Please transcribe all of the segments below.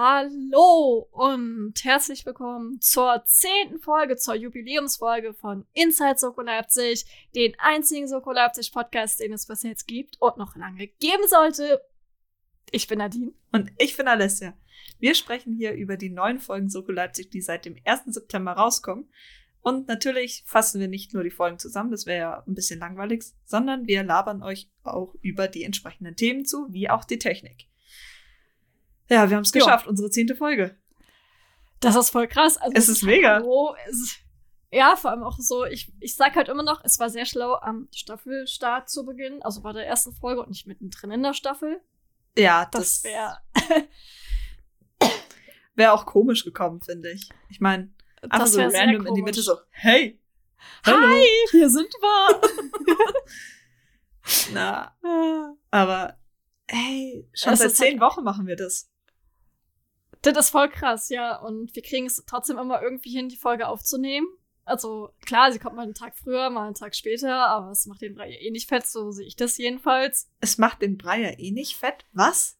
Hallo und herzlich willkommen zur zehnten Folge, zur Jubiläumsfolge von Inside Soko Leipzig, den einzigen Soko Leipzig Podcast, den es bis jetzt gibt und noch lange geben sollte. Ich bin Nadine. Und ich bin Alessia. Wir sprechen hier über die neuen Folgen Soko Leipzig, die seit dem 1. September rauskommen. Und natürlich fassen wir nicht nur die Folgen zusammen, das wäre ja ein bisschen langweilig, sondern wir labern euch auch über die entsprechenden Themen zu, wie auch die Technik. Ja, wir haben es geschafft, jo. unsere zehnte Folge. Das ist voll krass. Also, es ist mega. So, es ja, vor allem auch so, ich, ich sag halt immer noch, es war sehr schlau, am Staffelstart zu beginnen, also bei der ersten Folge und nicht mittendrin in der Staffel. Ja, das, das wäre wäre auch komisch gekommen, finde ich. Ich meine, einfach so random in die Mitte so, hey, hallo. hi, hier sind wir. Na, aber hey, schon seit zehn halt Wochen machen wir das. Das ist voll krass, ja. Und wir kriegen es trotzdem immer irgendwie hin, die Folge aufzunehmen. Also klar, sie kommt mal einen Tag früher, mal einen Tag später, aber es macht den Brei eh nicht fett, so sehe ich das jedenfalls. Es macht den Brei ja eh nicht fett? Was?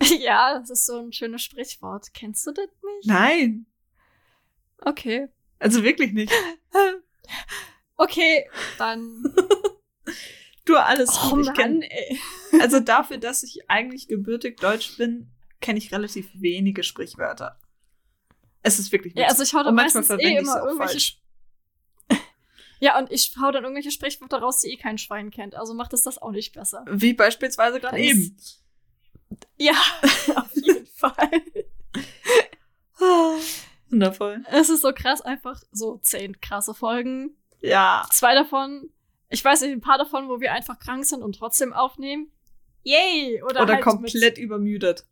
ja, das ist so ein schönes Sprichwort. Kennst du das nicht? Nein. Okay. Also wirklich nicht. okay, dann. du alles oh, gut. Ich kenn, ey. Also dafür, dass ich eigentlich gebürtig Deutsch bin, kenne ich relativ wenige Sprichwörter. Es ist wirklich Ja, also ich hau dann meistens eh immer irgendwelche Ja, und ich hau dann irgendwelche Sprichwörter raus, die eh kein Schwein kennt. Also macht es das auch nicht besser. Wie beispielsweise gerade eben. Ja, auf jeden Fall. Wundervoll. Es ist so krass, einfach so zehn krasse Folgen. Ja. Zwei davon, ich weiß nicht, ein paar davon, wo wir einfach krank sind und trotzdem aufnehmen. Yay! Oder, Oder halt komplett übermüdet.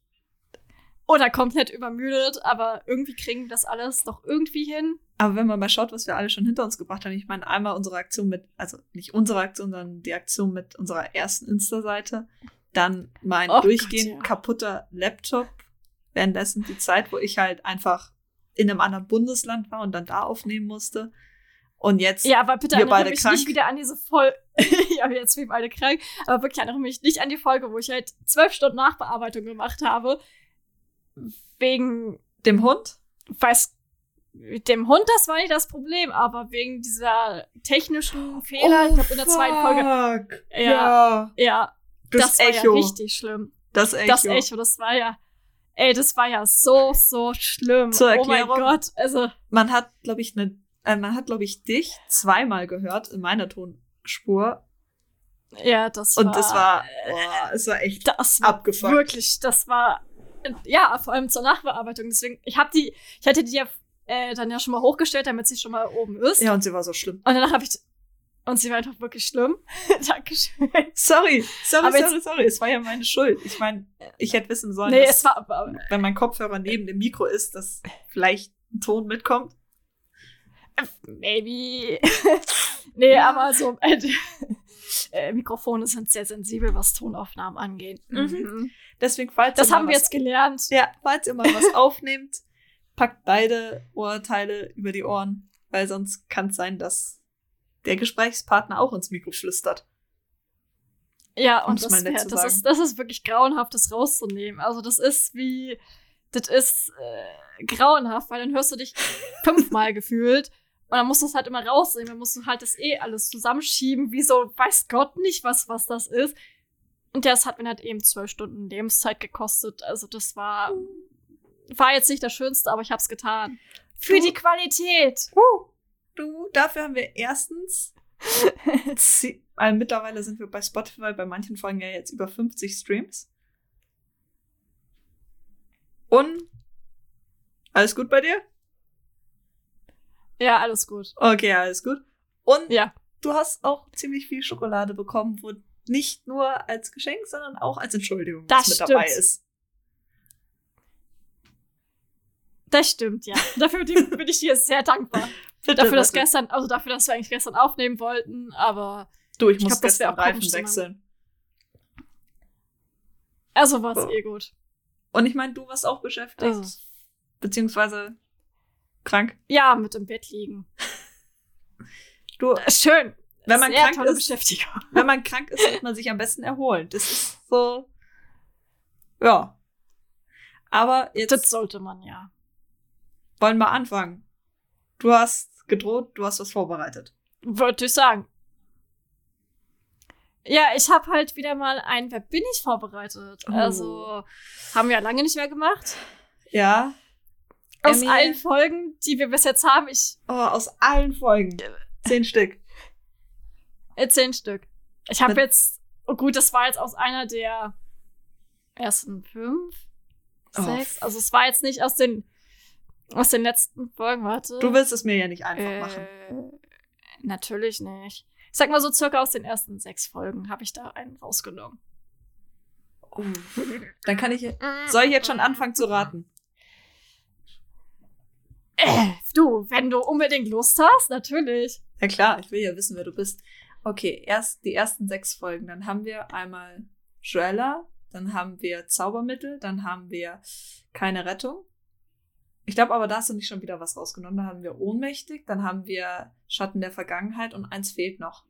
Oder komplett übermüdet, aber irgendwie kriegen wir das alles doch irgendwie hin. Aber wenn man mal schaut, was wir alle schon hinter uns gebracht haben, ich meine, einmal unsere Aktion mit, also nicht unsere Aktion, sondern die Aktion mit unserer ersten Insta-Seite, dann mein oh durchgehend Gott, ja. kaputter Laptop, währenddessen die Zeit, wo ich halt einfach in einem anderen Bundesland war und dann da aufnehmen musste. Und jetzt ja, aber bitte wir beide mich krank. nicht wieder an diese Folge. ja, jetzt wir beide krank. Aber wirklich erinnere mich nicht an die Folge, wo ich halt zwölf Stunden Nachbearbeitung gemacht habe. Wegen dem Hund? Weiß dem Hund, das war nicht das Problem, aber wegen dieser technischen Fehler, oh, ich glaube in der zweiten Folge. Ja, ja. ja das, das war Echo. ja richtig schlimm. Das Echo. Das Echo, das war ja, ey, das war ja so, so schlimm. Zur Erklärung, oh mein Gott, also. Man hat, glaube ich, ne, äh, man hat, glaube ich, dich zweimal gehört in meiner Tonspur. Ja, das war. Und das war, boah, es war echt das war abgefuckt. Wirklich, das war, ja, vor allem zur Nachbearbeitung. Deswegen, ich habe die, ich hatte die ja äh, dann ja schon mal hochgestellt, damit sie schon mal oben ist. Ja, und sie war so schlimm. Und danach habe ich und sie war einfach wirklich schlimm. Dankeschön. Sorry, sorry, aber sorry, sorry. Es war ja meine Schuld. Ich meine, ich hätte wissen sollen, nee, dass, es war, aber, wenn mein Kopfhörer neben dem Mikro ist, dass vielleicht ein Ton mitkommt. Maybe. nee, ja. aber so äh, äh, Mikrofone sind sehr sensibel, was Tonaufnahmen angeht. Mhm. mhm. Deswegen, falls Das haben wir jetzt gelernt. Ja, falls ihr mal was aufnehmt, packt beide Ohrteile über die Ohren, weil sonst kann es sein, dass der Gesprächspartner auch ins Mikro flüstert. Ja, und das, wär, das, ist, das ist wirklich grauenhaft, das rauszunehmen. Also das ist wie, das ist äh, grauenhaft, weil dann hörst du dich fünfmal gefühlt und dann musst du es halt immer rausnehmen. Dann musst du halt das eh alles zusammenschieben, wie so, weiß Gott nicht, was, was das ist. Und das hat mir halt eben zwölf Stunden Lebenszeit gekostet. Also das war, war jetzt nicht das Schönste, aber ich hab's getan. Für die Qualität. Uh. Du, dafür haben wir erstens. also mittlerweile sind wir bei Spotify bei manchen Folgen ja jetzt über 50 Streams. Und alles gut bei dir? Ja, alles gut. Okay, alles gut. Und ja. du hast auch ziemlich viel Schokolade bekommen, wo nicht nur als Geschenk, sondern auch als Entschuldigung das mit dabei ist. Das stimmt, ja. Dafür bin ich dir sehr dankbar. Bitte, dafür, dass gestern, also dafür, dass wir eigentlich gestern aufnehmen wollten, aber. Du, ich, ich muss glaub, gestern Reifen wechseln. Also war es oh. eh gut. Und ich meine, du warst auch beschäftigt. Oh. Beziehungsweise krank. Ja, mit im Bett liegen. du. Äh, schön. Wenn man Sehr krank ist. Wenn man krank ist, sollte man sich am besten erholen. Das ist so. Ja. Aber jetzt. Das sollte man ja. Wollen wir anfangen? Du hast gedroht, du hast was vorbereitet. Würde ich sagen. Ja, ich habe halt wieder mal ein Wer bin ich vorbereitet. Oh. Also haben wir ja lange nicht mehr gemacht. Ja. Aus Emmy- allen Folgen, die wir bis jetzt haben, ich Oh, aus allen Folgen. Zehn Stück. äh, zehn Stück. Ich habe jetzt, oh gut, das war jetzt aus einer der ersten fünf, Oh, sechs. Also es war jetzt nicht aus den aus den letzten Folgen, warte. Du willst es mir ja nicht einfach machen. Äh, natürlich nicht. Ich sag mal so circa aus den ersten sechs Folgen habe ich da einen rausgenommen. Oh. Dann kann ich. Soll ich jetzt schon anfangen zu raten? Äh, du, wenn du unbedingt Lust hast, natürlich. Ja klar, ich will ja wissen, wer du bist. Okay, erst die ersten sechs Folgen. Dann haben wir einmal Joella, dann haben wir Zaubermittel, dann haben wir keine Rettung. Ich glaube aber, da hast du nicht schon wieder was rausgenommen. Da haben wir ohnmächtig, dann haben wir Schatten der Vergangenheit und eins fehlt noch.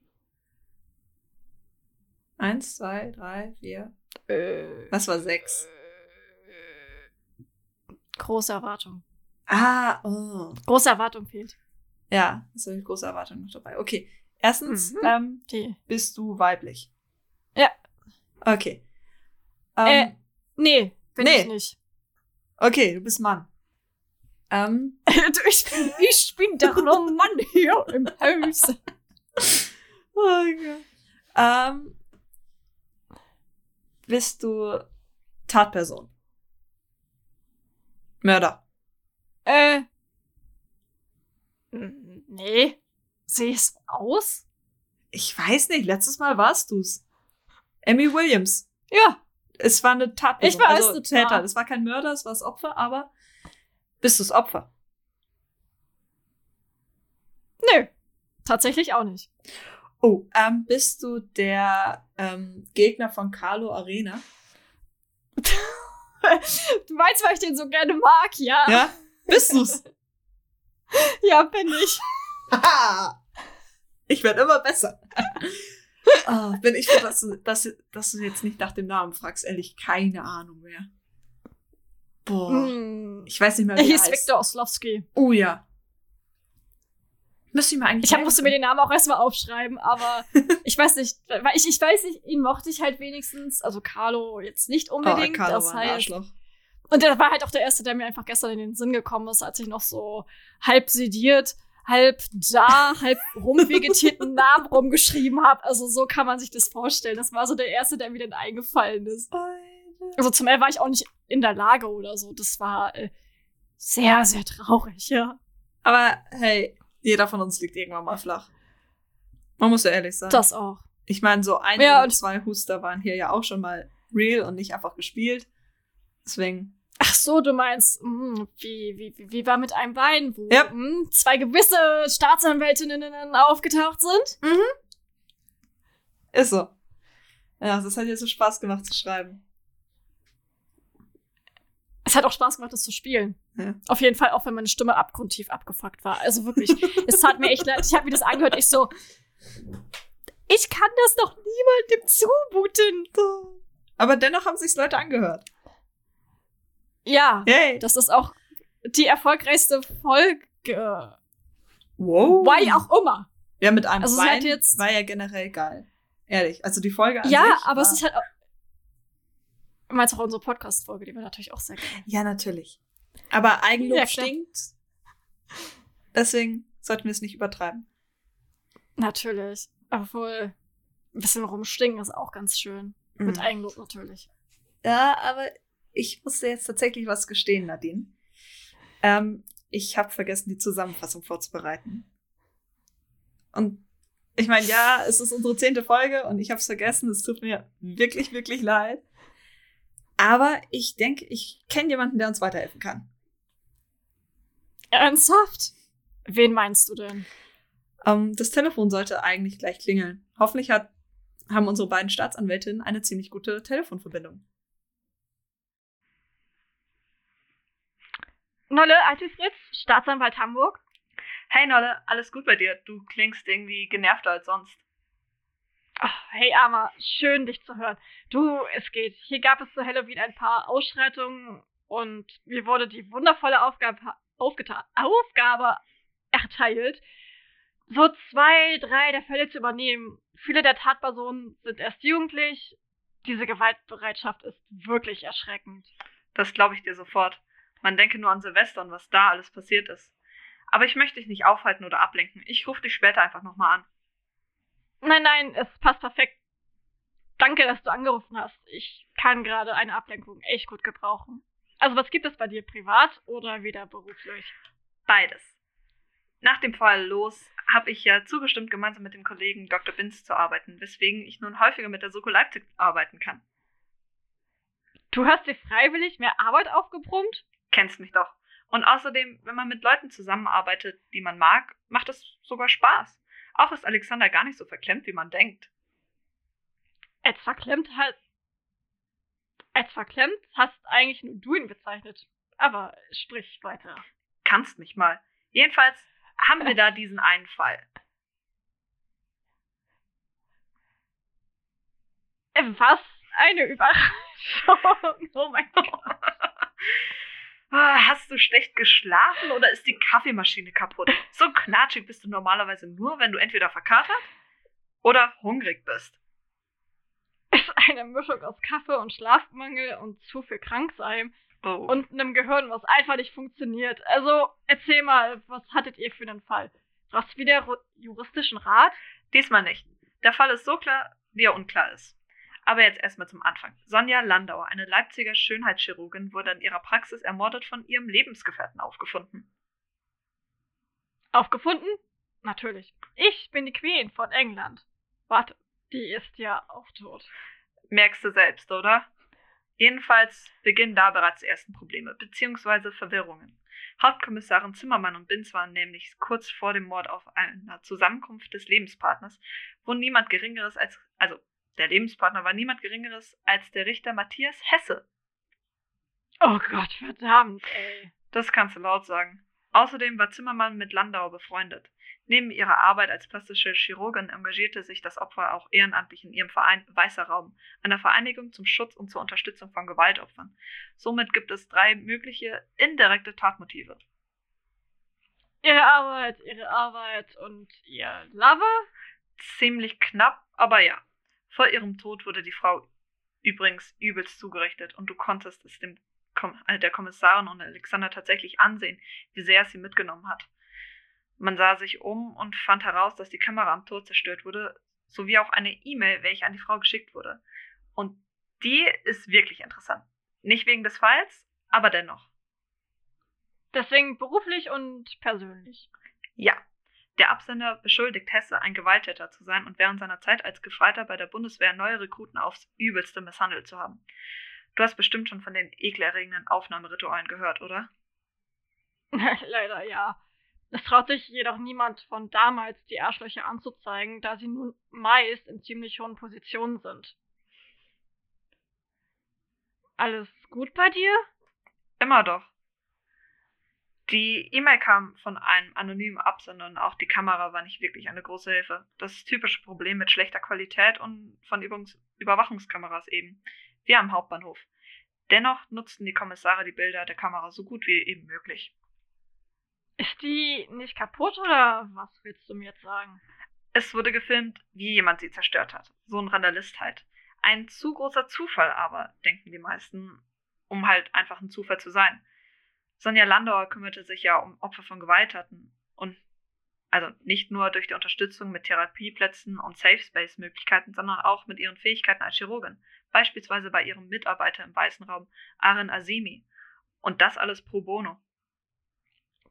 Eins, zwei, drei, vier. Äh, Was war sechs? große Erwartung. Ah, oh. Große Erwartung fehlt. Ja, ist eine große Erwartung noch dabei. Okay. Erstens, Mhm. ähm, Die. bist du weiblich? Ja. Okay. Äh. Ähm, Nee, bin Nee. ich nicht. Okay, du bist Mann. Ähm, ich, bin, ich bin der Mann hier im Haus. oh Gott. Ähm, bist du Tatperson? Mörder. Äh. Nee. Sehe ich's aus? Ich weiß nicht, letztes Mal warst du's. Emmy Williams. Ja. Es war eine Tatperson. Ich war also es total. Täter. Es war kein Mörder, es war das Opfer, aber bist du's Opfer? Nö. Tatsächlich auch nicht. Oh, ähm, bist du der ähm, Gegner von Carlo Arena? Du meinst, weil ich den so gerne mag, ja? Ja? Bist du's? Ja, bin ich. Ich werde immer besser. Ah, bin ich froh, dass du, dass, dass du jetzt nicht nach dem Namen fragst. Ehrlich, keine Ahnung mehr. Boah. Hm. Ich weiß nicht mehr, wie er hieß heißt. Viktor Oslowski. Oh ja. Müsste ich mir eigentlich Ich hab, musste mir den Namen auch erstmal aufschreiben, aber ich weiß nicht, weil ich, ich weiß nicht, ihn mochte ich halt wenigstens, also Carlo jetzt nicht unbedingt. oh, Carlo das war ein heißt, Arschloch. Und der war halt auch der erste, der mir einfach gestern in den Sinn gekommen ist, als ich noch so halb sediert, halb da, halb rumvegetierten Namen rumgeschrieben habe. Also so kann man sich das vorstellen. Das war so der erste, der mir dann eingefallen ist. Also zum Teil war ich auch nicht in der Lage oder so. Das war äh, sehr, sehr traurig, ja. Aber hey, jeder von uns liegt irgendwann mal flach. Man muss ja ehrlich sein. Das auch. Ich meine, so ein Ja, oder zwei Huster waren hier ja auch schon mal real und nicht einfach gespielt. Deswegen, Ach so, du meinst, hm, wie, wie, wie, war mit einem Bein, wo Ja. hm, zwei gewisse Staatsanwältinnen aufgetaucht sind? ist so. Ja, das hat jetzt so Spaß gemacht zu schreiben. Es hat auch Spaß gemacht, das zu spielen. Ja. Auf jeden Fall, auch wenn meine Stimme abgrundtief abgefuckt war. Also wirklich, es tat mir echt leid. Ich habe mir das angehört, ich so, ich kann das doch niemandem zumuten. Aber dennoch haben sich's Leute angehört. Ja, Yay. das ist auch die erfolgreichste Folge. wow. Why auch immer. Ja, mit einem Also hat jetzt- war ja generell geil. Ehrlich. Also die Folge an Ja, sich aber es ist halt auch. Du meinst auch unsere Podcast-Folge, die war natürlich auch sehr geil. Ja, natürlich. Aber Eigenlob Ja, stinkt. Deswegen sollten wir es nicht übertreiben. Natürlich. Obwohl, ein bisschen rumstingen ist auch ganz schön. Mit Mhm. Eigenlob natürlich. Ja, aber ich musste jetzt tatsächlich was gestehen, Nadine. Ähm, ich habe vergessen, die Zusammenfassung vorzubereiten. Und ich meine, ja, es ist unsere zehnte Folge und ich habe es vergessen. Es tut mir wirklich, wirklich leid. Aber ich denke, ich kenne jemanden, der uns weiterhelfen kann. Ernsthaft? Wen meinst du denn? Ähm, das Telefon sollte eigentlich gleich klingeln. Hoffentlich hat, haben unsere beiden Staatsanwältinnen eine ziemlich gute Telefonverbindung. Nolle, Alte Fritz, Staatsanwalt Hamburg. Hey Nolle, alles gut bei dir? Du klingst irgendwie genervter als sonst. Ach, hey Arma, schön dich zu hören. Du, es geht. Hier gab es zu Halloween ein paar Ausschreitungen und mir wurde die wundervolle Aufgabe, Aufgabe erteilt, so zwei, drei der Fälle zu übernehmen. Viele der Tatpersonen sind erst jugendlich. Diese Gewaltbereitschaft ist wirklich erschreckend. Das glaube ich dir sofort. Man denke nur an Silvester und was da alles passiert ist. Aber ich möchte dich nicht aufhalten oder ablenken. Ich rufe dich später einfach nochmal an. Nein, nein, es passt perfekt. Danke, dass du angerufen hast. Ich kann gerade eine Ablenkung echt gut gebrauchen. Also was gibt es bei dir privat oder wieder beruflich? Beides. Nach dem Fall los habe ich ja zugestimmt, gemeinsam mit dem Kollegen Dr. Binz zu arbeiten, weswegen ich nun häufiger mit der Soko Leipzig arbeiten kann. Du hast dir freiwillig mehr Arbeit aufgebrummt? Kennst mich doch. Und außerdem, wenn man mit Leuten zusammenarbeitet, die man mag, macht es sogar Spaß. Auch ist Alexander gar nicht so verklemmt, wie man denkt. Als verklemmt halt. Als verklemmt hast eigentlich nur du ihn bezeichnet. Aber sprich weiter. Kannst mich mal. Jedenfalls haben wir da diesen einen Fall. Was eine Überraschung. Oh mein Gott. Ah, hast du schlecht geschlafen oder ist die Kaffeemaschine kaputt? So knatschig bist du normalerweise nur, wenn du entweder verkatert oder hungrig bist. Ist eine Mischung aus Kaffee und Schlafmangel und zu viel Kranksein oh. und einem Gehirn, was einfach nicht funktioniert. Also erzähl mal, was hattet ihr für einen Fall? Was wieder juristischen Rat? Diesmal nicht. Der Fall ist so klar, wie er unklar ist. Aber jetzt erstmal zum Anfang. Sonja Landauer, eine Leipziger Schönheitschirurgin, wurde in ihrer Praxis ermordet von ihrem Lebensgefährten aufgefunden. Aufgefunden? Natürlich. Ich bin die Queen von England. Warte, die ist ja auch tot. Merkst du selbst, oder? Jedenfalls beginnen da bereits die ersten Probleme, beziehungsweise Verwirrungen. Hauptkommissarin Zimmermann und Binz waren nämlich kurz vor dem Mord auf einer Zusammenkunft des Lebenspartners, wo niemand Geringeres als, also der Lebenspartner war niemand Geringeres als der Richter Matthias Hesse. Oh Gott, verdammt, ey. Das kannst du laut sagen. Außerdem war Zimmermann mit Landau befreundet. Neben ihrer Arbeit als plastische Chirurgin engagierte sich das Opfer auch ehrenamtlich in ihrem Verein Weißer Raum, einer Vereinigung zum Schutz und zur Unterstützung von Gewaltopfern. Somit gibt es drei mögliche indirekte Tatmotive. Ihre Arbeit, ihre Arbeit und ihr Lover? Ziemlich knapp, aber ja. Vor ihrem Tod wurde die Frau übrigens übelst zugerichtet und du konntest es dem Kom äh, der Kommissarin und Alexander tatsächlich ansehen, wie sehr es sie mitgenommen hat. Man sah sich um und fand heraus, dass die Kamera am Tor zerstört wurde, sowie auch eine E-Mail, welche an die Frau geschickt wurde. Und die ist wirklich interessant. Nicht wegen des Falls, aber dennoch. Deswegen beruflich und persönlich. Ja, der Absender beschuldigt Hesse, ein Gewalttäter zu sein und während seiner Zeit als Gefreiter bei der Bundeswehr neue Rekruten aufs Übelste misshandelt zu haben. Du hast bestimmt schon von den ekelerregenden Aufnahmeritualen gehört, oder? Leider ja. Es traut sich jedoch niemand von damals, die Arschlöcher anzuzeigen, da sie nun meist in ziemlich hohen Positionen sind. Alles gut bei dir? Immer doch. Die E-Mail kam von einem anonymen Absender und auch die Kamera war nicht wirklich eine große Hilfe. Das typische Problem mit schlechter Qualität und von Übungs Überwachungskameras eben, wie am Hauptbahnhof. Dennoch nutzten die Kommissare die Bilder der Kamera so gut wie eben möglich. Ist die nicht kaputt oder was willst du mir jetzt sagen? Es wurde gefilmt, wie jemand sie zerstört hat. So ein Randalist halt. Ein zu großer Zufall aber, denken die meisten, um halt einfach ein Zufall zu sein. Sonja Landauer kümmerte sich ja um Opfer von Gewalttaten und also nicht nur durch die Unterstützung mit Therapieplätzen und Safe Space Möglichkeiten, sondern auch mit ihren Fähigkeiten als Chirurgin, beispielsweise bei ihrem Mitarbeiter im Weißen Raum, Aren Azimi. Und das alles pro bono.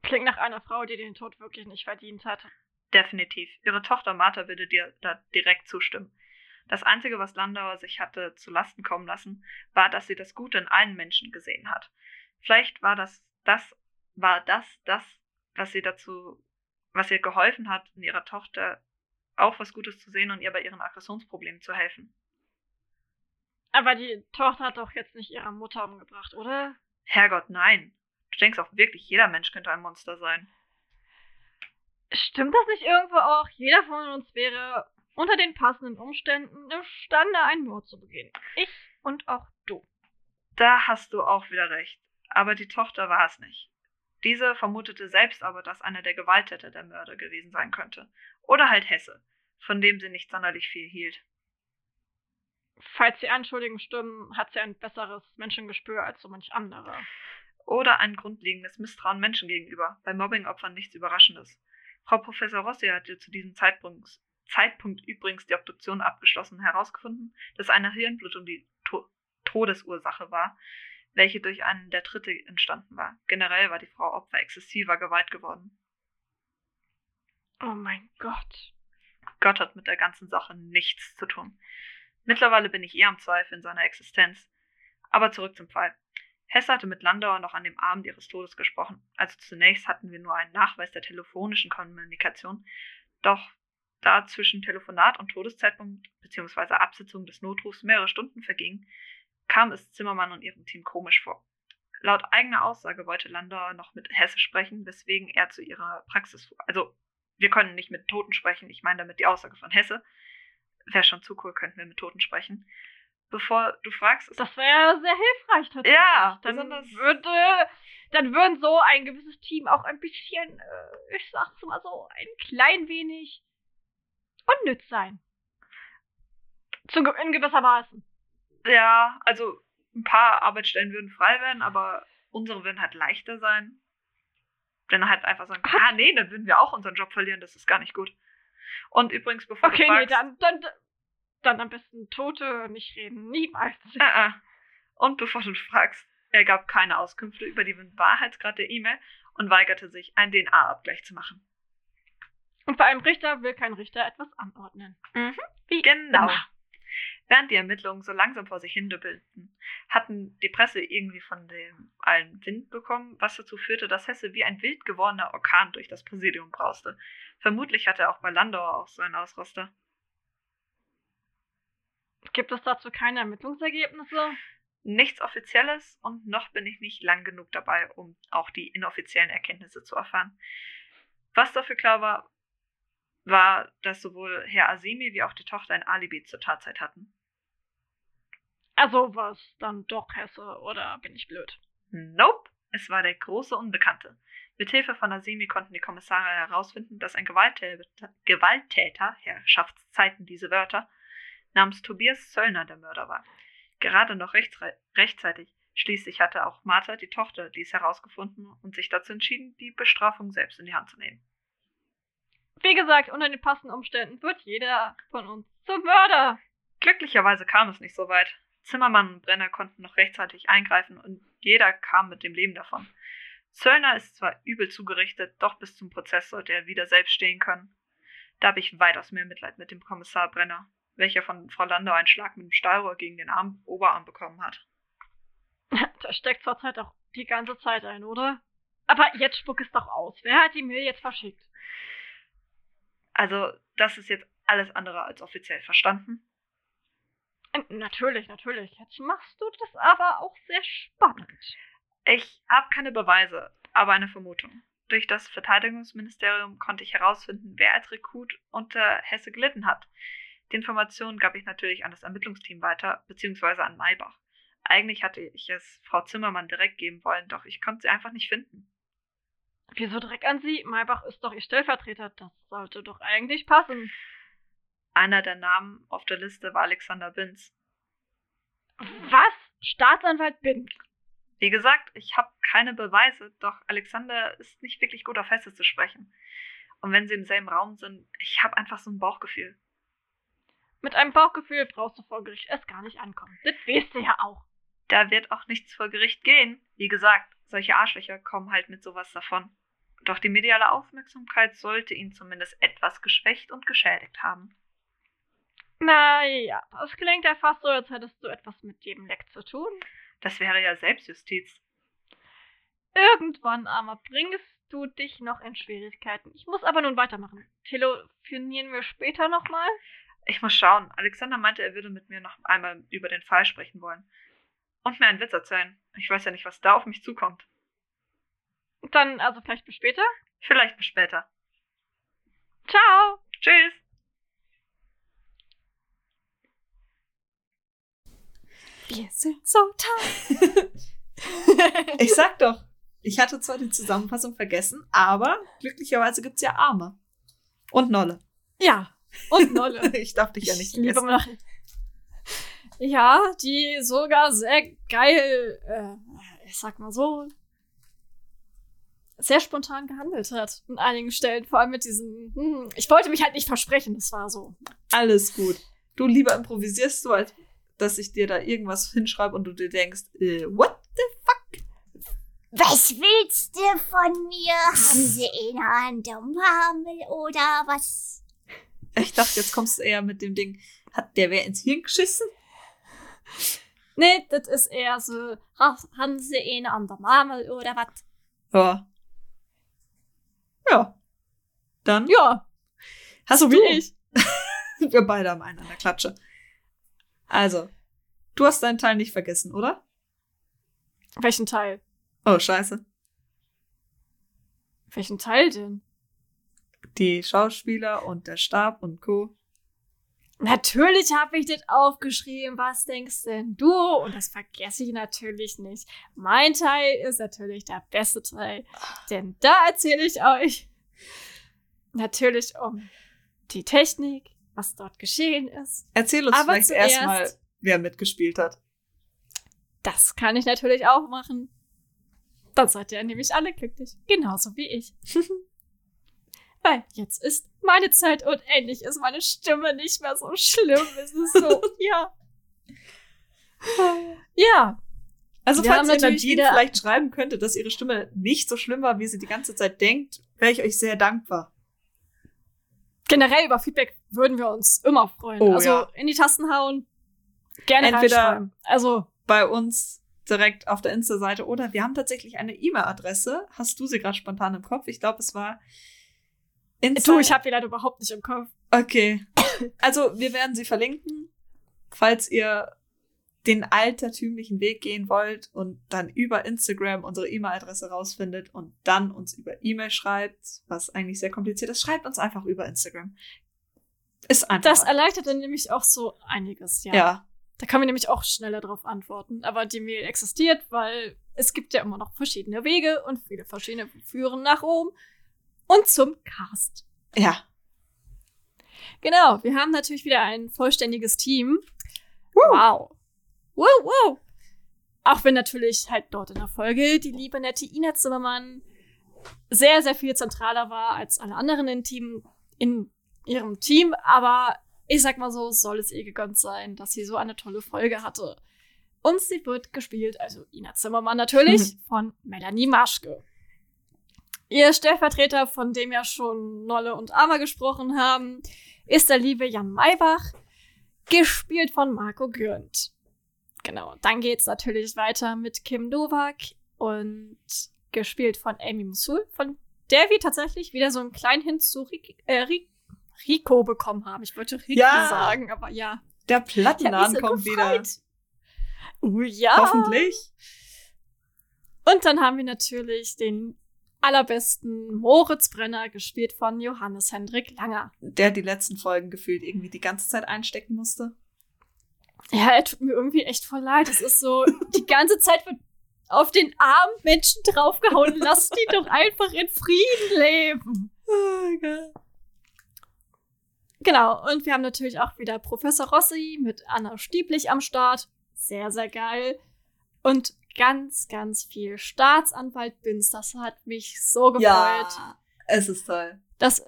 Klingt nach einer Frau, die den Tod wirklich nicht verdient hat. Definitiv. Ihre Tochter Martha würde dir da direkt zustimmen. Das Einzige, was Landauer sich hatte zu Lasten kommen lassen, war, dass sie das Gute in allen Menschen gesehen hat. Vielleicht war das das war das, das, was sie dazu, was ihr geholfen hat, in ihrer Tochter auch was Gutes zu sehen und ihr bei ihren Aggressionsproblemen zu helfen. Aber die Tochter hat doch jetzt nicht ihre Mutter umgebracht, oder? Herrgott, nein. Du denkst auch wirklich, jeder Mensch könnte ein Monster sein. Stimmt das nicht irgendwo auch? Jeder von uns wäre unter den passenden Umständen imstande, einen Mord zu begehen. Ich und auch du. Da hast du auch wieder recht. Aber die Tochter war es nicht. Diese vermutete selbst aber, dass einer der Gewalttäter der Mörder gewesen sein könnte. Oder halt Hesse, von dem sie nicht sonderlich viel hielt. Falls die Anschuldigungen stimmen, hat sie ein besseres Menschengespür als so manch andere. Oder ein grundlegendes Misstrauen Menschen gegenüber, bei Mobbingopfern nichts Überraschendes. Frau Professor Rossi hatte zu diesem Zeitpunkt, Zeitpunkt übrigens die Obduktion abgeschlossen und herausgefunden, dass eine Hirnblutung die to Todesursache war, welche durch einen der Dritte entstanden war. Generell war die Frau Opfer exzessiver Gewalt geworden. Oh mein Gott. Gott hat mit der ganzen Sache nichts zu tun. Mittlerweile bin ich eher am Zweifel in seiner Existenz. Aber zurück zum Fall. Hesse hatte mit Landauer noch an dem Abend ihres Todes gesprochen. Also zunächst hatten wir nur einen Nachweis der telefonischen Kommunikation. Doch da zwischen Telefonat und Todeszeitpunkt bzw. Absitzung des Notrufs mehrere Stunden vergingen, kam es Zimmermann und ihrem Team komisch vor. Laut eigener Aussage wollte Landauer noch mit Hesse sprechen, weswegen er zu ihrer Praxis fuhr. Also, wir können nicht mit Toten sprechen, ich meine damit die Aussage von Hesse. Wäre schon zu cool, könnten wir mit Toten sprechen. Bevor du fragst. Das wäre sehr hilfreich tatsächlich. Ja, dann würde, dann würden so ein gewisses Team auch ein bisschen, äh, ich sag's mal so, ein klein wenig unnütz sein. Zu, in gewisser Maßen. Ja, also ein paar Arbeitsstellen würden frei werden, aber unsere würden halt leichter sein. Wenn halt einfach sagen, ah nee, dann würden wir auch unseren Job verlieren, das ist gar nicht gut. Und übrigens, bevor okay, du fragst... Okay, nee, dann, dann, dann am besten Tote nicht reden, niemals. Uh -uh. Und bevor du fragst, er gab keine Auskünfte über den Wahrheitsgrad der E-Mail und weigerte sich, einen DNA-Abgleich zu machen. Und bei einem Richter will kein Richter etwas anordnen. Mhm. Wie genau. Immer. Während die Ermittlungen so langsam vor sich hindüppelten, hatten die Presse irgendwie von dem allen Wind bekommen, was dazu führte, dass Hesse wie ein wild gewordener Orkan durch das Präsidium brauste. Vermutlich hatte er auch bei Landauer auch so einen Ausraster. Gibt es dazu keine Ermittlungsergebnisse? Nichts Offizielles und noch bin ich nicht lang genug dabei, um auch die inoffiziellen Erkenntnisse zu erfahren. Was dafür klar war, war, dass sowohl Herr Asimi wie auch die Tochter ein Alibi zur Tatzeit hatten. Also was dann doch Hesse oder bin ich blöd? Nope, es war der große Unbekannte. Mithilfe von Asimi konnten die Kommissare herausfinden, dass ein Gewalttäter, Gewalttäter Herrschaftszeiten diese Wörter, namens Tobias Zöllner der Mörder war. Gerade noch rechtzeitig. Schließlich hatte auch Martha, die Tochter, dies herausgefunden und sich dazu entschieden, die Bestrafung selbst in die Hand zu nehmen. Wie gesagt, unter den passenden Umständen wird jeder von uns zum Mörder. Glücklicherweise kam es nicht so weit. Zimmermann und Brenner konnten noch rechtzeitig eingreifen und jeder kam mit dem Leben davon. Zöllner ist zwar übel zugerichtet, doch bis zum Prozess sollte er wieder selbst stehen können. Da habe ich weitaus mehr Mitleid mit dem Kommissar Brenner, welcher von Frau Landau einen Schlag mit dem Stahlrohr gegen den Arm, Oberarm bekommen hat. Da steckt zurzeit auch die ganze Zeit ein, oder? Aber jetzt spuck es doch aus. Wer hat die Mail jetzt verschickt? Also, das ist jetzt alles andere als offiziell verstanden. Äh, natürlich, natürlich. Jetzt machst du das aber auch sehr spannend. Ich habe keine Beweise, aber eine Vermutung. Durch das Verteidigungsministerium konnte ich herausfinden, wer als Rekrut unter Hesse gelitten hat. Die Informationen gab ich natürlich an das Ermittlungsteam weiter, beziehungsweise an Maybach. Eigentlich hatte ich es Frau Zimmermann direkt geben wollen, doch ich konnte sie einfach nicht finden. Wieso direkt an sie? Maybach ist doch ihr Stellvertreter. Das sollte doch eigentlich passen. Einer der Namen auf der Liste war Alexander Binz. Was? Staatsanwalt Binz? Wie gesagt, ich habe keine Beweise, doch Alexander ist nicht wirklich gut auf Hesse zu sprechen. Und wenn sie im selben Raum sind, ich habe einfach so ein Bauchgefühl. Mit einem Bauchgefühl brauchst du vor Gericht erst gar nicht ankommen. Das weißt du ja auch. Da wird auch nichts vor Gericht gehen. Wie gesagt, solche Arschlöcher kommen halt mit sowas davon. Doch die mediale Aufmerksamkeit sollte ihn zumindest etwas geschwächt und geschädigt haben. Naja, das klingt ja fast so, als hättest du etwas mit jedem Leck zu tun. Das wäre ja Selbstjustiz. Irgendwann aber bringst du dich noch in Schwierigkeiten. Ich muss aber nun weitermachen. Telefonieren wir später nochmal? Ich muss schauen. Alexander meinte, er würde mit mir noch einmal über den Fall sprechen wollen. Und mir einen Witz erzählen. Ich weiß ja nicht, was da auf mich zukommt. Dann also vielleicht bis später? Vielleicht bis später. Ciao. Tschüss. Wir sind so toll. ich sag doch, ich hatte zwar die Zusammenfassung vergessen, aber glücklicherweise gibt's ja Arme. Und Nolle. Ja, und Nolle. ich darf dich ja nicht ich liebe noch. Ja, die sogar sehr geil, äh, ich sag mal so, sehr spontan gehandelt hat an einigen Stellen. Vor allem mit diesem, hm, ich wollte mich halt nicht versprechen, das war so. Alles gut. Du lieber improvisierst du, als dass ich dir da irgendwas hinschreibe und du dir denkst, äh, what the fuck? Was willst du von mir? Haben sie eine Hand am Hammel oder was? Ich dachte, jetzt kommst du eher mit dem Ding, hat der wer ins Hirn geschissen? Nee, das ist eher so, haben sie eine an der Marmel oder was? Ja. Ja. Dann? Ja. Hast so du? wie ich. Wir beide haben einen an der Klatsche. Also, du hast deinen Teil nicht vergessen, oder? Welchen Teil? Oh, scheiße. Welchen Teil denn? Die Schauspieler und der Stab und Co. Natürlich habe ich das aufgeschrieben. Was denkst denn du? Und das vergesse ich natürlich nicht. Mein Teil ist natürlich der beste Teil. Denn da erzähle ich euch natürlich um die Technik, was dort geschehen ist. Erzähl uns Aber vielleicht erstmal, wer mitgespielt hat. Das kann ich natürlich auch machen. Dann seid ihr nämlich alle glücklich. Genauso wie ich. Weil jetzt ist meine Zeit und endlich ist meine Stimme nicht mehr so schlimm. Es ist so, ja. ja. Also, Wir falls ihr Nadine vielleicht schreiben könnte, dass ihre Stimme nicht so schlimm war, wie sie die ganze Zeit denkt, wäre ich euch sehr dankbar. Generell über Feedback würden wir uns immer freuen. Oh, also ja. in die Tasten hauen, gerne Entweder Also bei uns direkt auf der Insta-Seite oder wir haben tatsächlich eine E-Mail-Adresse. Hast du sie gerade spontan im Kopf? Ich glaube, es war Inside. Du, ich habe die leider überhaupt nicht im Kopf. Okay. Also, wir werden sie verlinken, falls ihr den altertümlichen Weg gehen wollt und dann über Instagram unsere E-Mail-Adresse rausfindet und dann uns über E-Mail schreibt, was eigentlich sehr kompliziert ist, schreibt uns einfach über Instagram. Ist einfach. Das erleichtert dann nämlich auch so einiges, ja. Ja. Da können wir nämlich auch schneller drauf antworten. Aber die Mail existiert, weil es gibt ja immer noch verschiedene Wege und viele verschiedene führen nach Rom und zum Cast. Ja. Genau, wir haben natürlich wieder ein vollständiges Team. Wow. Wow, wow. Auch wenn natürlich halt dort in der Folge die liebe nette Ina Zimmermann sehr, sehr viel zentraler war als alle anderen in, Team, in ihrem Team. Aber ich sag mal so, soll es ihr gegönnt sein, dass sie so eine tolle Folge hatte. Und sie wird gespielt, also Ina Zimmermann natürlich, von Melanie Maschke. Ihr Stellvertreter, von dem ja schon Nolle und Arma gesprochen haben, ist der liebe Jan Maybach, gespielt von Marco Gürnt. Genau, dann geht's natürlich weiter mit Kim Novak und gespielt von Amy Musul, von der wir tatsächlich wieder so einen kleinen Hin zu Rick, äh, Rico bekommen haben. Ich wollte Rico ja, sagen, aber ja. Der Plattenladen so kommt gefreut. wieder. Uh, ja. Hoffentlich. Und dann haben wir natürlich den allerbesten Moritz Brenner, gespielt von Johannes Hendrik Langer. Der die letzten Folgen gefühlt irgendwie die ganze Zeit einstecken musste. Ja, er tut mir irgendwie echt voll leid. Es ist so, die ganze Zeit wird auf den armen Menschen draufgehauen. Lass die doch einfach in Frieden leben. Oh Gott. Genau, und wir haben natürlich auch wieder Professor Rossi mit Anna Stieblich am Start. Sehr, sehr geil. Und ganz, ganz viel Staatsanwalt Binz. Das hat mich so gefreut. Ja, es ist toll. Dass,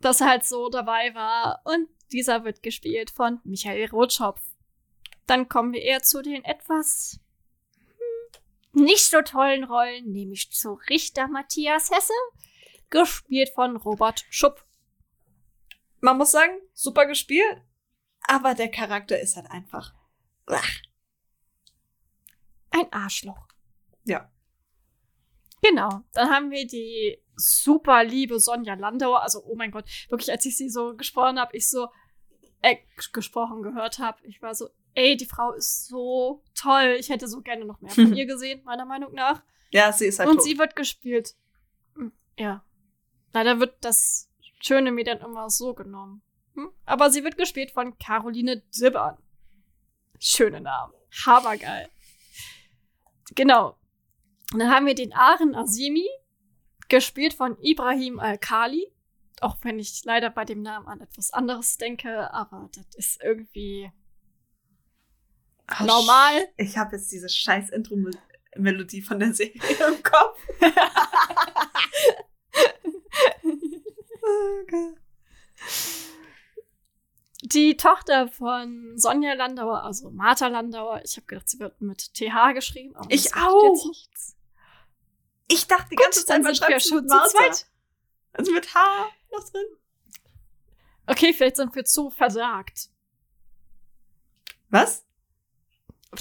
dass er halt so dabei war. Und dieser wird gespielt von Michael Rotschopf. Dann kommen wir eher zu den etwas hm, nicht so tollen Rollen, nämlich zu Richter Matthias Hesse, gespielt von Robert Schupp. Man muss sagen, super gespielt, aber der Charakter ist halt einfach. Ach ein Arschloch. Ja. Genau. Dann haben wir die super liebe Sonja Landauer. Also, oh mein Gott, wirklich, als ich sie so gesprochen habe, ich so äh, gesprochen gehört habe, ich war so, ey, die Frau ist so toll. Ich hätte so gerne noch mehr von ihr gesehen, meiner Meinung nach. Ja, sie ist halt Und tot. sie wird gespielt. Hm, ja. Leider wird das Schöne mir dann immer so genommen. Hm? Aber sie wird gespielt von Caroline Dibbern. Schöne Namen. Habergeil. Genau. Und dann haben wir den Aren Azimi, gespielt von Ibrahim Al-Khali. Auch wenn ich leider bei dem Namen an etwas anderes denke, aber das ist irgendwie Ach, normal. Ich habe jetzt diese scheiß Intro-Melodie von der Serie im Kopf. oh Die Tochter von Sonja Landauer, also Martha Landauer, ich habe gedacht, sie wird mit TH geschrieben. Aber Ich auch. Jetzt nichts. Ich dachte die Gut, ganze Zeit, dann man schreibt schon zu zweit. Also mit H noch drin. Okay, vielleicht sind wir zu versagt. Was?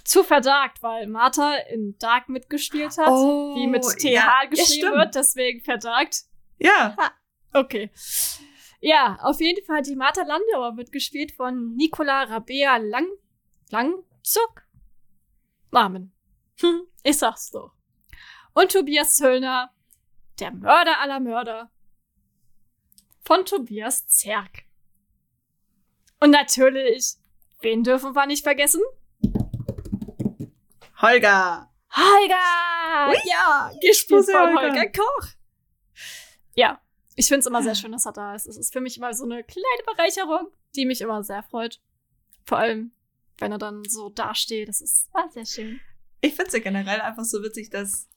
Zu versagt, weil Martha in Dark mitgespielt hat, Oh, die mit TH ja, ja, geschrieben stimmt. wird, deswegen versagt. Ja. Okay. Ja, auf jeden Fall die Martha Landauer wird gespielt von Nicola Rabea Lang Langzuck. Namen. Hm, ich sag's doch. Und Tobias Zöllner, der Mörder aller Mörder, von Tobias Zerg. Und natürlich, wen dürfen wir nicht vergessen? Holger. Holger! Ui. Ja, gespielt von Holger. Holger Koch. Ja, ich find's immer sehr schön, dass er da ist. Es ist für mich immer so eine kleine Bereicherung, die mich immer sehr freut. Vor allem, wenn er dann so dasteht. Das ist ah, sehr schön. Ich finde es ja generell einfach so witzig, dass,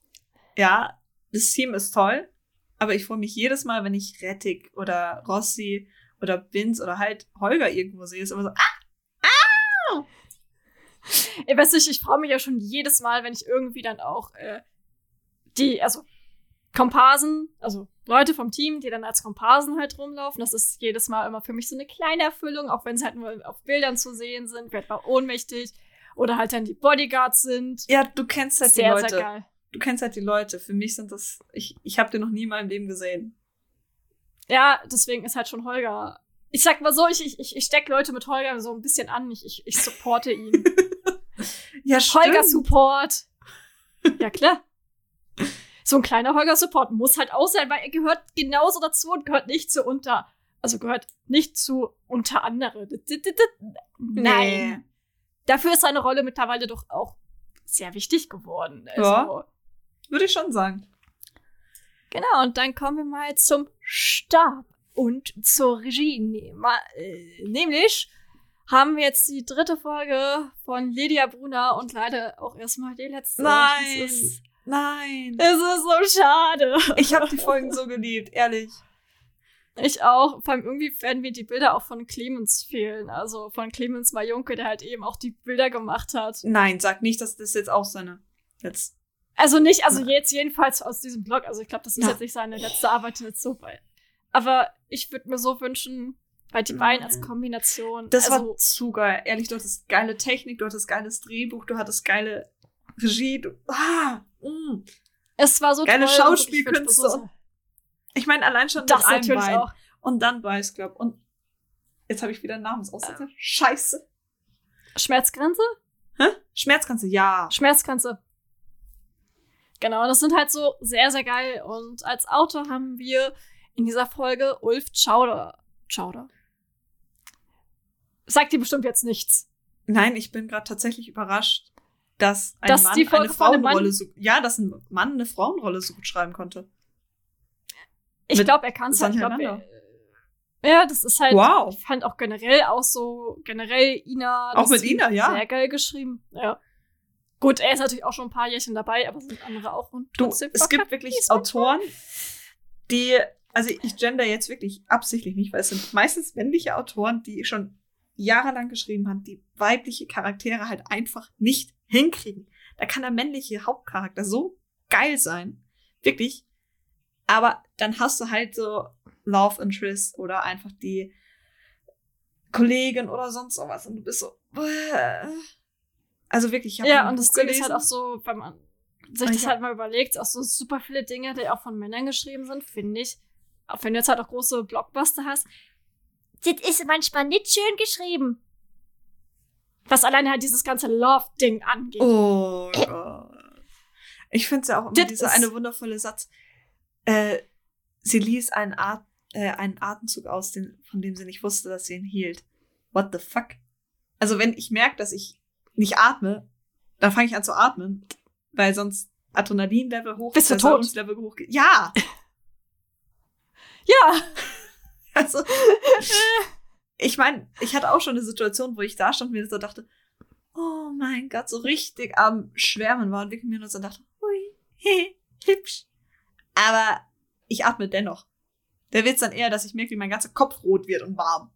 ja, das Team ist toll, aber ich freue mich jedes Mal, wenn ich Rettig oder Rossi oder Binz oder halt Holger irgendwo sehe. Ist immer so, ah, Ich weiß nicht, ich freue mich ja schon jedes Mal, wenn ich irgendwie dann auch äh, die, also Komparsen, also Leute vom Team, die dann als Komparsen halt rumlaufen. Das ist jedes Mal immer für mich so eine kleine Erfüllung, auch wenn sie halt nur auf Bildern zu sehen sind, wird mal ohnmächtig oder halt dann die Bodyguards sind. ja, du kennst halt sehr, die Leute. sehr geil. Du kennst halt die Leute. Für mich sind das, ich, ich habe die noch nie in meinem Leben gesehen. Ja, deswegen ist halt schon Holger. Ich sag mal so, ich, ich, ich steck Leute mit Holger so ein bisschen an. Ich, ich, ich supporte ihn. Ja, Holger Support. Ja, klar. So ein kleiner Holger Support muss halt auch sein, weil er gehört genauso dazu und gehört nicht zu unter. Also gehört nicht zu unter andere. Nein. Nee. Dafür ist seine Rolle mittlerweile doch auch sehr wichtig geworden. Also, Ja. Würde ich schon sagen. Genau, und dann kommen wir mal zum Stab und zur Regie. Ne- äh, Nämlich haben wir jetzt die dritte Folge von Lydia Brunner und leider auch erstmal die letzte. Nein. Es ist, Nein. es ist so schade. Ich habe die Folgen so geliebt, ehrlich. Ich auch. Vor allem irgendwie werden mir die Bilder auch von Clemens fehlen. Also von Clemens Majunke, der halt eben auch die Bilder gemacht hat. Nein, sag nicht, dass das jetzt auch seine. Jetzt. Also nicht, also jetzt jedenfalls aus diesem Blog. Also ich glaube, das ist Ja. jetzt nicht seine letzte Arbeit jetzt so weit. Aber ich würde mir so wünschen, weil die beiden als. Kombination. Das also, war zu geil. Ehrlich, du hattest geile Technik, du hattest geiles Drehbuch, du hattest geile Regie. Du, ah, mm. es war so geile toll. Schauspielkünste und- Ich meine, allein schon Das mit einem natürlich Bein. auch. Und dann Vice Club. Und jetzt habe ich wieder einen Namensaussetzer. Scheiße. Schmerzgrenze? Hä? Schmerzgrenze, ja. Schmerzgrenze. Genau, das sind halt so sehr, sehr geil. Und als Autor haben wir in dieser Folge Ulf Chauder. Chauder? Sagt dir bestimmt jetzt nichts. Nein, ich bin gerade tatsächlich überrascht, dass ein Dass Mann die Folge eine Frauenrolle so, ja, dass ein Mann eine Frauenrolle so gut schreiben konnte. Ich glaube, er kann es halt. Ich glaub, ja, das ist halt. Wow. Ich fand auch generell auch so, generell Ina. Auch mit Ina, ja. Sehr geil geschrieben. Ja. Gut, er ist natürlich auch schon ein paar Jährchen dabei, aber sind andere auch. Und Du, es gibt wirklich Autoren, die, also ich gender jetzt wirklich absichtlich nicht, weil es sind meistens männliche Autoren, die schon jahrelang geschrieben haben, die weibliche Charaktere halt einfach nicht hinkriegen. Da kann der männliche Hauptcharakter so geil sein. Wirklich. Aber dann hast du halt so Love Interest oder einfach die Kollegin oder sonst sowas und du bist so. äh. Also wirklich, ich Ja, und das Ding ist halt auch so, wenn man sich das halt mal überlegt, auch so super viele Dinge, die auch von Männern geschrieben sind, finde ich. Auch wenn du jetzt halt auch große Blockbuster hast, Das ist manchmal nicht schön geschrieben. was alleine halt dieses ganze Love-Ding angeht. Oh Gott. Ich finde es ja auch immer dieser eine wundervolle Satz. Äh, sie ließ einen, At äh, einen Atemzug aus, den, von dem sie nicht wusste, dass sie ihn hielt. What the fuck? Also wenn ich merke, dass ich nicht atme, dann fange ich an zu atmen. weil sonst Adrenalin-Level hoch, Bist du tot? Level hoch. Ja! Ja! Also, ich meine, ich hatte auch schon eine Situation, wo ich da stand und mir so dachte, oh mein Gott, so richtig am Schwärmen war und wirklich mir nur so dachte, hui, he, hübsch. Aber ich atme dennoch. Der Witz dann eher, dass ich merke, wie mein ganzer Kopf rot wird und warm.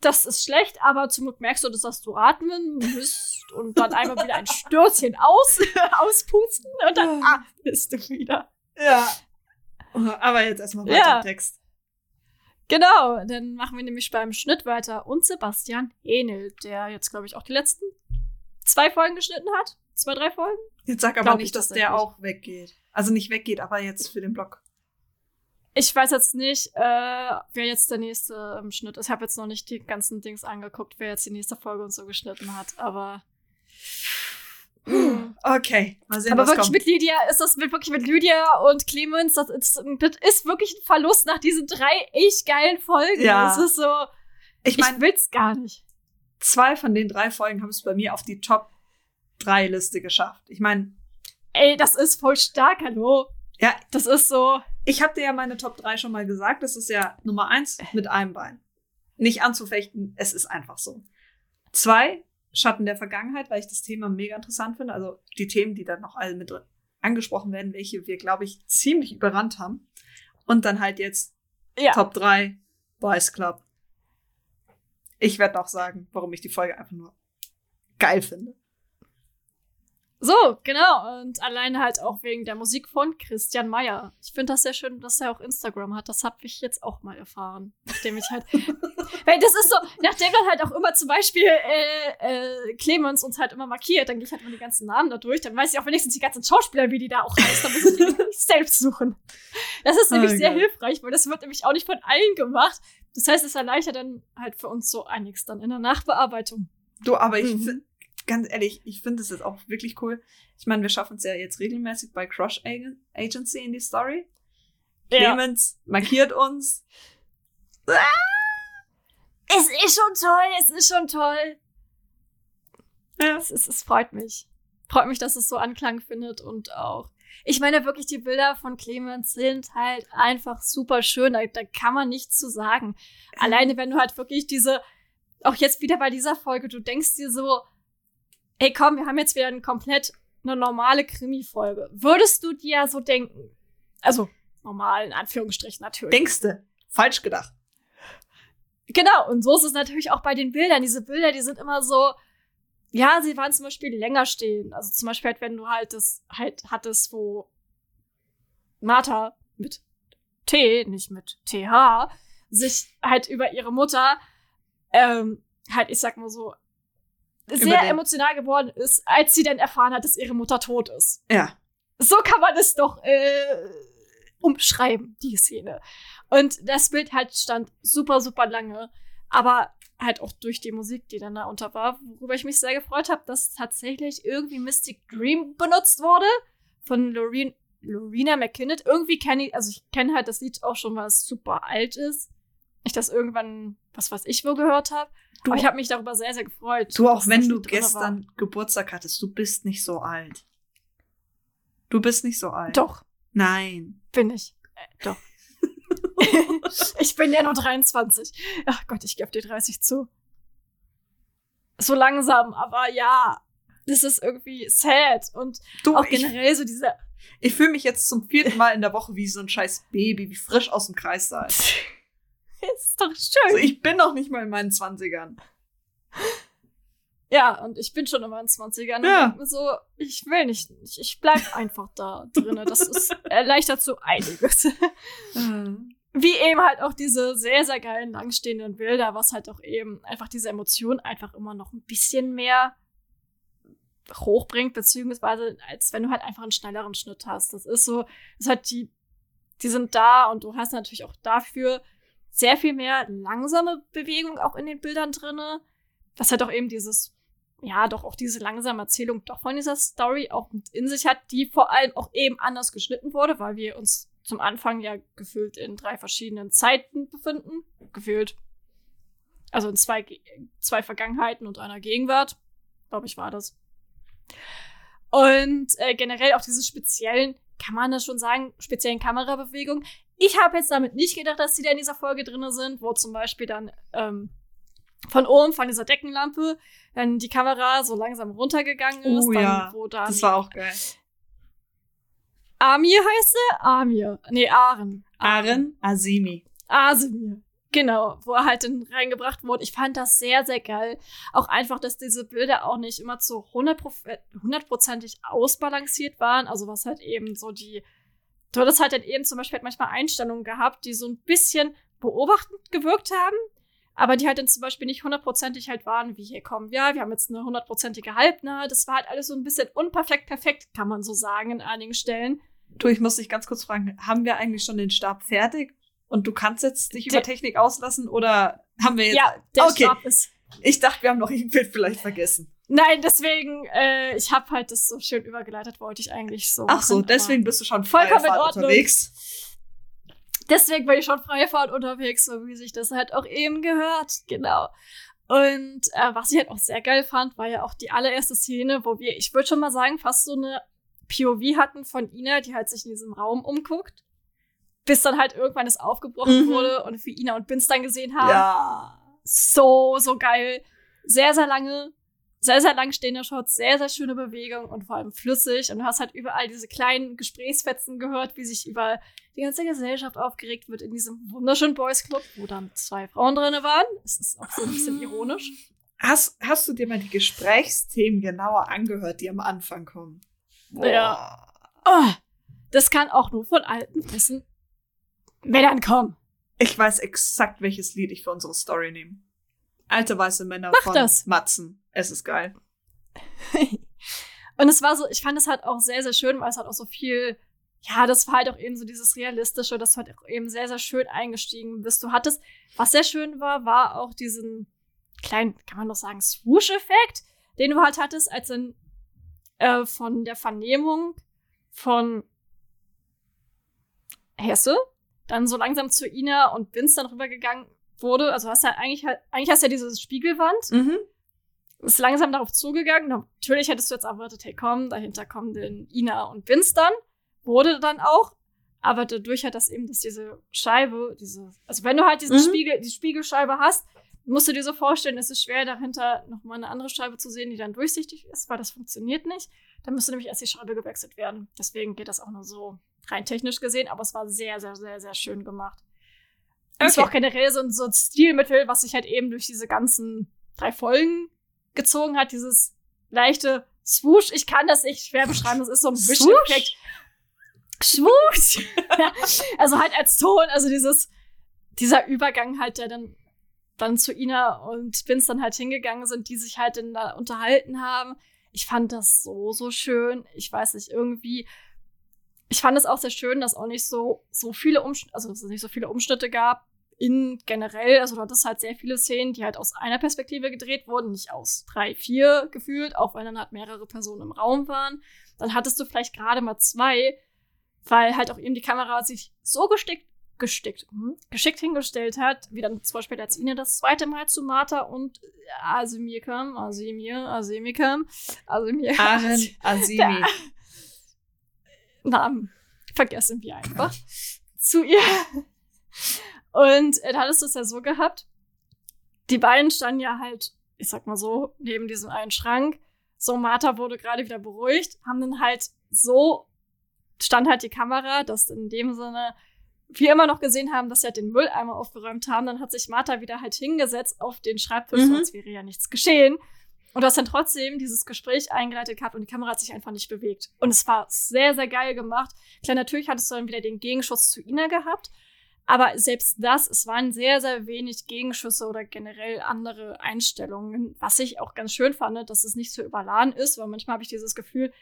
Das ist schlecht, aber zum Glück merkst du, dass du atmen musst und dann einmal wieder ein Stürzchen aus, auspusten und dann atmest du wieder. Ja. Aber jetzt erstmal weiter Ja. im Text. Genau, dann machen wir nämlich beim Schnitt weiter und Sebastian Henel, der jetzt, glaube ich, auch die letzten zwei Folgen geschnitten hat. Zwei, drei Folgen. Jetzt sag aber Glaub ich nicht, dass der auch weggeht. Also nicht weggeht, aber jetzt für den Blog. Ich weiß jetzt nicht, äh, wer jetzt der nächste im Schnitt ist. Ich habe jetzt noch nicht die ganzen Dings angeguckt, wer jetzt die nächste Folge und so geschnitten hat, aber. Okay, mal sehen, Aber wirklich kommt. mit Lydia ist das mit, wirklich mit Lydia und Clemens, das ist, das ist wirklich ein Verlust nach diesen drei echt geilen Folgen. Ja. Es ist so, ich ich meine, will's gar nicht. zwei von den drei Folgen haben es bei mir auf die Top 3 Liste geschafft. Ich meine, Ey, das ist voll stark, hallo. ja, Das ist so, ich habe dir ja meine Top 3 schon mal gesagt. Das ist ja Nummer 1 mit einem Bein. Nicht anzufechten, es ist einfach so. Zwei, Schatten der Vergangenheit, weil ich das Thema mega interessant finde. Also die Themen, die dann noch alle mit angesprochen werden, welche wir, glaube ich, ziemlich überrannt haben. Und dann halt jetzt ja. Top 3 Boys Club. Ich werde auch sagen, warum ich die Folge einfach nur geil finde. So, genau. Und alleine halt auch wegen der Musik von Christian Meyer. Ich finde das sehr schön, dass er auch Instagram hat. Das habe ich jetzt auch mal erfahren. Nachdem ich halt. Weil das ist so, nachdem dann halt auch immer zum Beispiel äh, äh, Clemens uns halt immer markiert, dann gehe ich halt immer die ganzen Namen da durch. Dann weiß ich auch wenigstens die ganzen Schauspieler, wie die da auch heißen. Dann muss ich die selbst suchen. Das ist nämlich Ah, sehr geil. hilfreich, weil das wird nämlich auch nicht von allen gemacht. Das heißt, es erleichtert dann halt für uns so einiges dann in der Nachbearbeitung. Du, aber ich Mhm. Ganz ehrlich, ich finde es jetzt auch wirklich cool. Ich meine, wir schaffen es ja jetzt regelmäßig bei Crush Agen- Agency in die Story. Clemens markiert uns. Es ist schon toll, es ist schon toll. Ja. Es, ist, es freut mich. Freut mich, dass es so Anklang findet und auch. Ich meine wirklich, die Bilder von Clemens sind halt einfach super schön. Da, da kann man nichts zu sagen. Alleine, wenn du halt wirklich diese, auch jetzt wieder bei dieser Folge, du denkst dir so, ey komm, wir haben jetzt wieder eine komplett eine normale Krimi-Folge. Würdest du dir so denken? Also, normal, in Anführungsstrichen natürlich. Denkste, falsch gedacht. Genau, und so ist es natürlich auch bei den Bildern. Diese Bilder, die sind immer so, ja, sie waren zum Beispiel länger stehen. Also zum Beispiel, halt, wenn du halt das halt hattest, wo Martha mit T, nicht mit TH, sich halt über ihre Mutter, ähm, halt, ich sag mal so, sehr emotional geworden ist, als sie dann erfahren hat, dass ihre Mutter tot ist. Ja. So kann man es doch äh, umschreiben, die Szene. Und das Bild halt stand super, super lange. Aber halt auch durch die Musik, die dann da unter war, worüber ich mich sehr gefreut habe, dass tatsächlich irgendwie Mystic Dream benutzt wurde von Loreen, Lorena McKinnon. Irgendwie kenne ich, also ich kenne halt das Lied auch schon, weil es super alt ist. Ich das irgendwann, was weiß ich, wo gehört habe. Du, Aber ich habe mich darüber sehr, sehr gefreut. du auch wenn du drin war. gestern Geburtstag hattest, du bist nicht so alt. Du bist nicht so alt. Doch. Nein. Bin ich. Äh, doch. ich bin ja nur 23. Ach Gott, ich gebe dir 30 zu. So langsam, aber ja. Das ist irgendwie sad. Und Du, auch ich, generell so diese. ich fühle mich jetzt zum vierten Mal in der Woche wie so ein scheiß Baby, wie frisch aus dem Kreissaal. ist doch schön. Also ich bin noch nicht mal in meinen Zwanzigern. ja, und ich bin schon in meinen 20ern. Ja. Und denk mir so, ich will nicht. Ich, ich bleib einfach da drinne. Das ist erleichtert so einiges. wie eben halt auch diese sehr, sehr geilen langstehenden Bilder, was halt auch eben einfach diese Emotion einfach immer noch ein bisschen mehr hochbringt, beziehungsweise als wenn du halt einfach einen schnelleren Schnitt hast. Das ist so, das ist halt die, die sind da und du hast natürlich auch dafür sehr viel mehr langsame Bewegung auch in den Bildern drinne. Was halt auch eben dieses, ja, doch auch diese langsame Erzählung doch von dieser Story auch mit in sich hat, die vor allem auch eben anders geschnitten wurde, weil wir uns zum Anfang ja gefühlt in drei verschiedenen Zeiten befinden. Gefühlt. Also in zwei, zwei Vergangenheiten und einer Gegenwart. Glaube ich, war das. Und äh, generell auch diese speziellen, kann man das schon sagen, speziellen Kamerabewegungen. Ich habe jetzt damit nicht gedacht, dass die da in dieser Folge drin sind, wo zum Beispiel dann ähm, von oben, von dieser Deckenlampe, dann die Kamera so langsam runtergegangen ist. Oh dann, ja, wo dann das war auch geil. Amir heißt sie? Amir. Nee, Aren. Aren Azimi. Asemir. Genau, wo er halt dann reingebracht wurde. Ich fand das sehr, sehr geil. Auch einfach, dass diese Bilder auch nicht immer zu hundertprozentig ausbalanciert waren. Also was halt eben so die, du hattest halt dann eben zum Beispiel halt manchmal Einstellungen gehabt, die so ein bisschen beobachtend gewirkt haben, aber die halt dann zum Beispiel nicht hundertprozentig halt waren, wie hier kommen, ja, wir haben jetzt eine hundertprozentige Halbnahe. Das war halt alles so ein bisschen unperfekt perfekt, kann man so sagen, in einigen Stellen. Du, ich muss dich ganz kurz fragen, haben wir eigentlich schon den Stab fertig? Und du kannst jetzt dich über Technik auslassen oder haben wir jetzt. Ja, der okay. Stab ist. Ich dachte, wir haben noch irgendwen vielleicht vergessen. Nein, deswegen, äh, ich habe halt das so schön übergeleitet, wollte ich eigentlich so. Ach so, machen, deswegen bist du schon Vollkommen in Ordnung. unterwegs. Deswegen bin ich schon freie Fahrt unterwegs, so wie sich das halt auch eben gehört. Genau. Und äh, was ich halt auch sehr geil fand, war ja auch die allererste Szene, wo wir, ich würde schon mal sagen, fast so eine POV hatten von Ina, die halt sich in diesem Raum umguckt. Bis dann halt irgendwann es aufgebrochen Mhm. wurde und wir Ina und Binz dann gesehen haben. Ja. So, so geil. Sehr, sehr lange, sehr, sehr lang stehender Shots, sehr, sehr schöne Bewegung und vor allem flüssig. Und du hast halt überall diese kleinen Gesprächsfetzen gehört, wie sich über die ganze Gesellschaft aufgeregt wird in diesem wunderschönen Boys Club, wo dann zwei Frauen drinne waren. Es ist auch so ein bisschen ironisch. Hast, hast du dir mal die Gesprächsthemen genauer angehört, die am Anfang kommen? Ja. Oh, das kann auch nur von alten Wissen Männern kommen. Ich weiß exakt, welches Lied ich für unsere Story nehme. Alte weiße Männer Mach von das. Matzen. Es ist geil. Und es war so, ich fand es halt auch sehr, sehr schön, weil es halt auch so viel, ja, das war halt auch eben so dieses Realistische, das halt auch eben sehr, sehr schön eingestiegen bist. Du hattest, was sehr schön war, war auch diesen kleinen, kann man doch sagen, Swoosh-Effekt, den du halt hattest, als dann äh, von der Vernehmung von Hesse dann so langsam zu Ina und Vince dann rübergegangen wurde. Also hast du ja eigentlich halt, eigentlich hast du ja diese Spiegelwand Mhm. ist langsam darauf zugegangen. Natürlich hättest du jetzt erwartet, hey komm, dahinter kommen denn Ina und Vince dann. Wurde dann auch. Aber dadurch hat das eben, dass diese Scheibe, diese, also wenn du halt diesen Mhm. Spiegel, die Spiegelscheibe hast, musst du dir so vorstellen, es ist schwer, dahinter nochmal eine andere Scheibe zu sehen, die dann durchsichtig ist, weil das funktioniert nicht. Dann müsste nämlich erst die Scheibe gewechselt werden. Deswegen geht das auch nur so rein technisch gesehen, aber es war sehr, sehr, sehr, sehr schön gemacht. Und es war auch Okay. generell so ein, so ein Stilmittel, was sich halt eben durch diese ganzen drei Folgen gezogen hat, dieses leichte Swoosh. Ich kann das nicht schwer beschreiben, das ist so ein Wischeffekt. Swoosh! ja, also halt als Ton, also dieses, dieser Übergang halt, der dann, dann zu Ina und Vince dann halt hingegangen sind, die sich halt dann da unterhalten haben. Ich fand das so, so schön. Ich weiß nicht, irgendwie, ich fand es auch sehr schön, dass auch nicht so, so viele Umschnitte, also dass es nicht so viele Umschnitte gab in generell, also du hattest halt sehr viele Szenen, die halt aus einer Perspektive gedreht wurden, nicht aus drei, vier gefühlt, auch wenn dann halt mehrere Personen im Raum waren. Dann hattest du vielleicht gerade mal zwei, weil halt auch eben die Kamera sich so gestickt, gestickt, hm, geschickt hingestellt hat, wie dann zum Beispiel als Ina das zweite Mal zu Martha und Asimir kam, Asimir, Asimir kam, Asimir. Aren Azimi. Namen vergessen wir einfach. zu ihr. Und äh, da hattest du es ja so gehabt. Die beiden standen ja halt, ich sag mal so, neben diesem einen Schrank. So, Martha wurde gerade wieder beruhigt, haben dann halt so, stand halt die Kamera, dass in dem Sinne wir immer noch gesehen haben, dass sie halt den Mülleimer aufgeräumt haben. Dann hat sich Martha wieder halt hingesetzt auf den Schreibtisch, Mhm. so als wäre ja nichts geschehen. Und du hast dann trotzdem dieses Gespräch eingeleitet gehabt und die Kamera hat sich einfach nicht bewegt. Und es war sehr, sehr geil gemacht. Klar, natürlich hattest du dann wieder den Gegenschuss zu Ina gehabt. Aber selbst das, es waren sehr, sehr wenig Gegenschüsse oder generell andere Einstellungen, was ich auch ganz schön fand, dass es nicht so überladen ist, weil manchmal habe ich dieses Gefühl,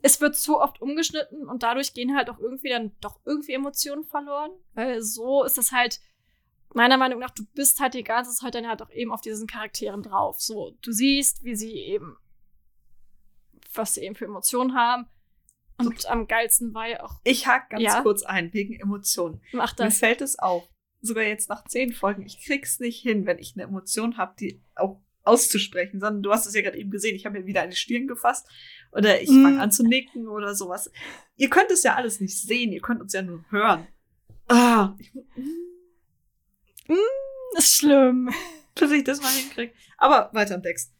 es wird zu oft umgeschnitten und dadurch gehen halt auch irgendwie dann doch irgendwie Emotionen verloren, weil so ist es halt meiner Meinung nach, du bist halt die ganze Zeit dann halt auch eben auf diesen Charakteren drauf. So, du siehst, wie sie eben, was sie eben für Emotionen haben. Und am geilsten war ja auch, Ich hake ganz Ja. kurz ein, wegen Emotionen. mach Mir das. fällt es auf, sogar jetzt nach zehn Folgen, ich krieg's nicht hin, wenn ich eine Emotion habe, die auch auszusprechen, sondern du hast es ja gerade eben gesehen. Ich habe mir wieder eine Stirn gefasst oder ich fange mm. an zu nicken oder sowas. Ihr könnt es ja alles nicht sehen, ihr könnt uns ja nur hören. Ah, ich, mm, ist schlimm. Dass ich das mal hinkriege. Aber weiter im Text.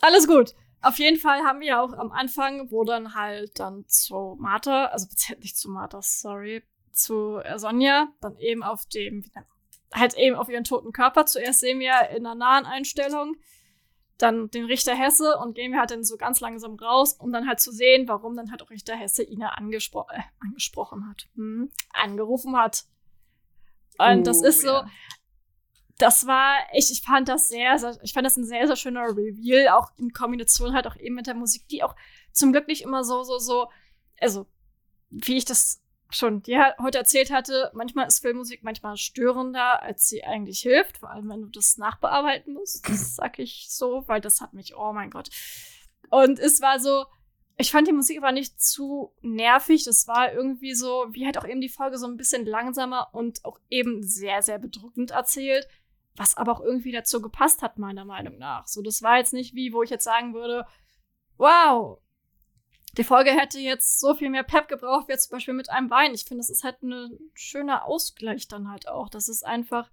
Alles gut. Auf jeden Fall haben wir auch am Anfang, wo dann halt dann zu Martha, also nicht zu Martha, sorry, zu Sonja, dann eben auf dem, halt eben auf ihren toten Körper. Zuerst sehen wir in einer nahen Einstellung dann den Richter Hesse und gehen wir halt dann so ganz langsam raus, um dann halt zu sehen, warum dann halt auch Richter Hesse ihn angespro äh, angesprochen hat, hm, angerufen hat. Und oh, das ist so, ja. das war, ich, ich fand das sehr, sehr, ich fand das ein sehr, sehr schöner Reveal, auch in Kombination halt auch eben mit der Musik, die auch zum Glück nicht immer so, so, so, also, wie ich das schon dir heute erzählt hatte, manchmal ist Filmmusik manchmal störender, als sie eigentlich hilft, vor allem wenn du das nachbearbeiten musst. Das sag ich so, weil das hat mich, oh mein Gott. Und es war so, ich fand die Musik aber nicht zu nervig. Das war irgendwie so, wie halt auch eben die Folge so ein bisschen langsamer und auch eben sehr, sehr bedrückend erzählt, was aber auch irgendwie dazu gepasst hat, meiner Meinung nach. So, das war jetzt nicht wie, wo ich jetzt sagen würde, wow, die Folge hätte jetzt so viel mehr Pep gebraucht, wie zum Beispiel mit einem Wein. Ich finde, das ist halt ein schöner Ausgleich dann halt auch. Das ist einfach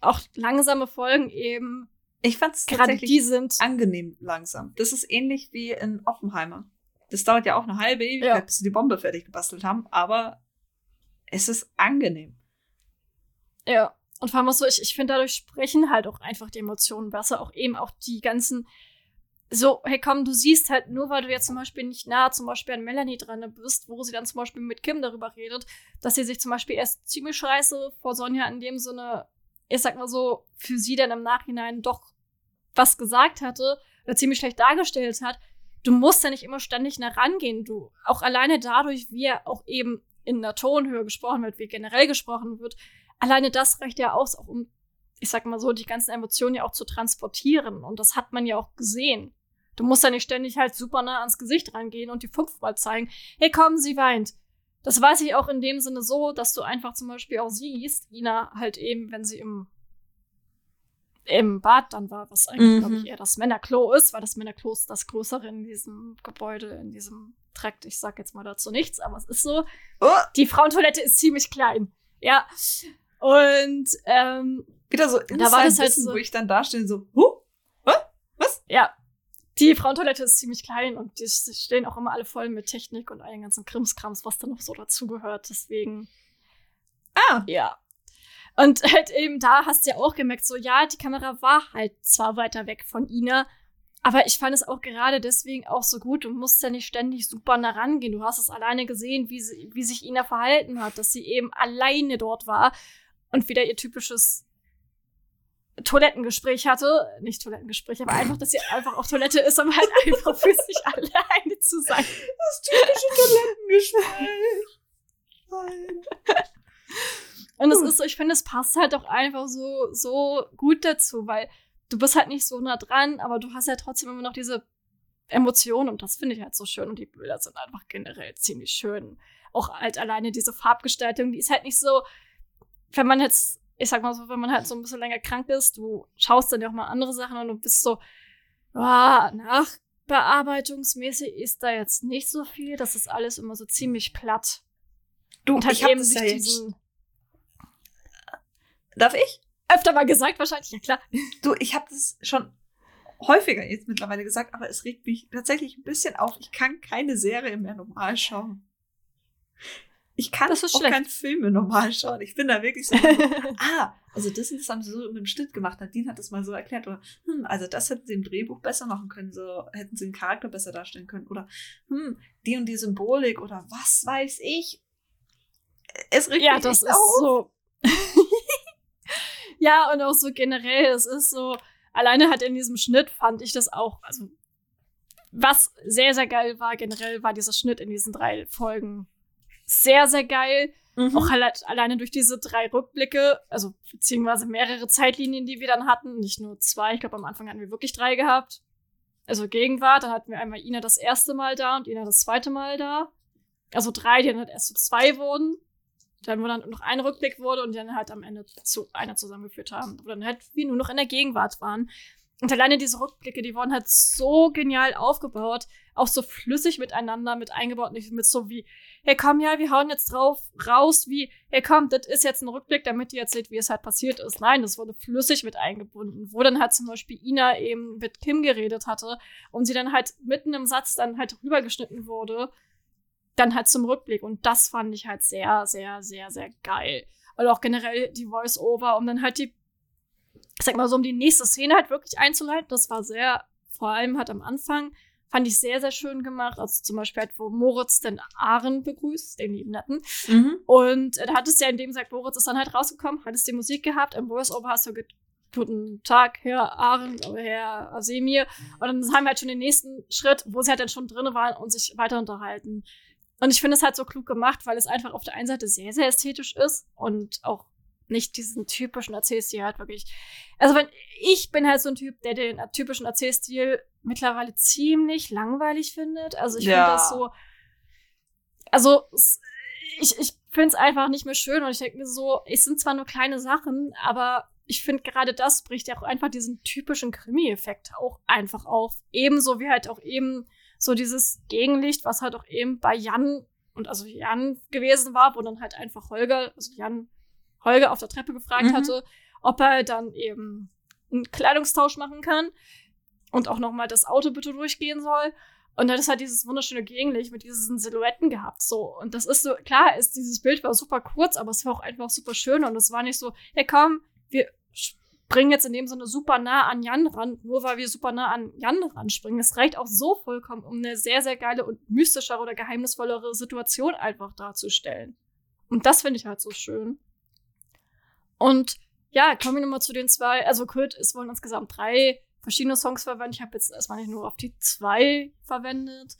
auch langsame Folgen eben. Ich fand es tatsächlich die sind angenehm langsam. Das ist ähnlich wie in Oppenheimer. Das dauert ja auch eine halbe Ewigkeit, ja. bis sie die Bombe fertig gebastelt haben, aber es ist angenehm. Ja, und vor allem auch so, ich, ich finde, dadurch sprechen halt auch einfach die Emotionen besser. Auch eben auch die ganzen so, hey komm, du siehst halt nur, weil du jetzt zum Beispiel nicht nah zum Beispiel an Melanie dran bist, wo sie dann zum Beispiel mit Kim darüber redet, dass sie sich zum Beispiel erst ziemlich scheiße vor Sonja in dem Sinne, ich sag mal so, für sie dann im Nachhinein doch was gesagt hatte oder ziemlich schlecht dargestellt hat. Du musst ja nicht immer ständig nah rangehen. Du, auch alleine dadurch, wie er auch eben in der Tonhöhe gesprochen wird, wie generell gesprochen wird, alleine das reicht ja aus, auch um, ich sag mal so, die ganzen Emotionen ja auch zu transportieren. Und das hat man ja auch gesehen. Du musst ja nicht ständig halt super nah ans Gesicht rangehen und die fünfmal zeigen, hey komm, sie weint. Das weiß ich auch in dem Sinne so, dass du einfach zum Beispiel auch siehst, Ina halt eben, wenn sie im, im Bad dann war, was eigentlich, mhm. glaube ich, eher das Männerklo ist, weil das Männerklo ist das größere in diesem Gebäude, in diesem Trakt. Ich sag jetzt mal dazu nichts, aber es ist so. Oh. Die Frauentoilette ist ziemlich klein. Ja. Und ähm, wieder so da war das halt so, wo ich dann da stehe so, huh? Was? Ja, die Frauentoilette ist ziemlich klein und die stehen auch immer alle voll mit Technik und all den ganzen Krimskrams, was da noch so dazugehört. Deswegen. Ah. Ja. Und halt eben da hast du ja auch gemerkt, so ja, die Kamera war halt zwar weiter weg von Ina, aber ich fand es auch gerade deswegen auch so gut. Du musst ja nicht ständig super nah rangehen. Du hast es alleine gesehen, wie, sie, wie sich Ina verhalten hat, dass sie eben alleine dort war und wieder ihr typisches Toilettengespräch hatte. Nicht Toilettengespräch, aber einfach, dass sie einfach auf Toilette ist, um halt einfach für sich alleine zu sein. Das typische Toilettengespräch. Nein. Und es ist so, ich finde, es passt halt auch einfach so, so gut dazu, weil du bist halt nicht so nah dran, aber du hast ja trotzdem immer noch diese Emotionen und das finde ich halt so schön und die Bilder sind einfach generell ziemlich schön. Auch halt alleine diese Farbgestaltung, die ist halt nicht so, wenn man jetzt ich sag mal so, wenn man halt so ein bisschen länger krank ist, du schaust dann ja auch mal andere Sachen und du bist so, ah, nachbearbeitungsmäßig ist da jetzt nicht so viel. Das ist alles immer so ziemlich platt. Du, und halt ich eben das ja diesen Darf ich? Öfter mal gesagt, wahrscheinlich, ja klar. Du, ich habe das schon häufiger jetzt mittlerweile gesagt, aber es regt mich tatsächlich ein bisschen auf. Ich kann keine Serie mehr normal schauen. Ich kann auch keine Filme normal schauen. Ich bin da wirklich so, ah, also das, das haben sie so mit dem Schnitt gemacht. Nadine hat das mal so erklärt. Oder, hm, also das hätten sie im Drehbuch besser machen können. So hätten sie den Charakter besser darstellen können. Oder, hm, die und die Symbolik oder was weiß ich. Es regt ja, mich das ist auf. so. ja, und auch so generell, es ist so, alleine halt in diesem Schnitt fand ich das auch, also was sehr, sehr geil war generell, war dieser Schnitt in diesen drei Folgen sehr, sehr geil. Mhm. Auch halt alleine durch diese drei Rückblicke, also beziehungsweise mehrere Zeitlinien, die wir dann hatten. Nicht nur zwei, ich glaube, am Anfang hatten wir wirklich drei gehabt. Also Gegenwart, dann hatten wir einmal Ina das erste Mal da und Ina das zweite Mal da. Also drei, die dann halt erst zu zwei wurden. Dann, wo dann noch ein Rückblick wurde und die dann halt am Ende zu einer zusammengeführt haben. Wo dann halt wir nur noch in der Gegenwart waren. Und alleine diese Rückblicke, die wurden halt so genial aufgebaut, auch so flüssig miteinander mit eingebaut, nicht mit so wie, hey komm, ja, wir hauen jetzt drauf raus, wie, hey komm, das ist jetzt ein Rückblick, damit ihr jetzt seht, wie es halt passiert ist. Nein, das wurde flüssig mit eingebunden, wo dann halt zum Beispiel Ina eben mit Kim geredet hatte und sie dann halt mitten im Satz dann halt rübergeschnitten wurde, dann halt zum Rückblick. Und das fand ich halt sehr, sehr, sehr, sehr geil. Und auch generell die Voice-Over, um dann halt die ich sag mal so, um die nächste Szene halt wirklich einzuleiten. Das war sehr, vor allem halt am Anfang, fand ich sehr, sehr schön gemacht. Also zum Beispiel halt, wo Moritz den Aaron begrüßt, den lieben Netten. Mhm. Und da hat es ja in dem gesagt, Moritz ist dann halt rausgekommen, hat es die Musik gehabt, im Voice-Over hast du Guten Tag, Herr Aaron, Herr Asemir. Und dann haben wir halt schon den nächsten Schritt, wo sie halt dann schon drin waren und sich weiter unterhalten. Und ich finde es halt so klug gemacht, weil es einfach auf der einen Seite sehr, sehr ästhetisch ist und auch nicht diesen typischen Erzählstil hat, wirklich. Also wenn ich bin halt so ein Typ, der den typischen Erzählstil mittlerweile ziemlich langweilig findet. Also ich ja. finde das so. Also ich, ich finde es einfach nicht mehr schön und ich denke mir so, es sind zwar nur kleine Sachen, aber ich finde gerade das bricht ja auch einfach diesen typischen Krimi-Effekt auch einfach auf. Ebenso wie halt auch eben so dieses Gegenlicht, was halt auch eben bei Jan und also Jan gewesen war, wo dann halt einfach Holger, also Jan Holger auf der Treppe gefragt mhm. hatte, ob er dann eben einen Kleidungstausch machen kann und auch nochmal das Auto bitte durchgehen soll. Und dann ist halt dieses wunderschöne Gegenlicht mit diesen Silhouetten gehabt, so. Und das ist so, klar, ist, dieses Bild war super kurz, aber es war auch einfach super schön und es war nicht so, hey komm, wir springen jetzt in dem Sinne super nah an Jan ran, nur weil wir super nah an Jan ran springen. Es reicht auch so vollkommen, um eine sehr, sehr geile und mystischere oder geheimnisvollere Situation einfach darzustellen. Und das finde ich halt so schön. Und ja, kommen wir nochmal zu den zwei. Also Kurt ist wohl insgesamt drei verschiedene Songs verwendet. Ich habe jetzt erstmal nicht nur auf die zwei verwendet.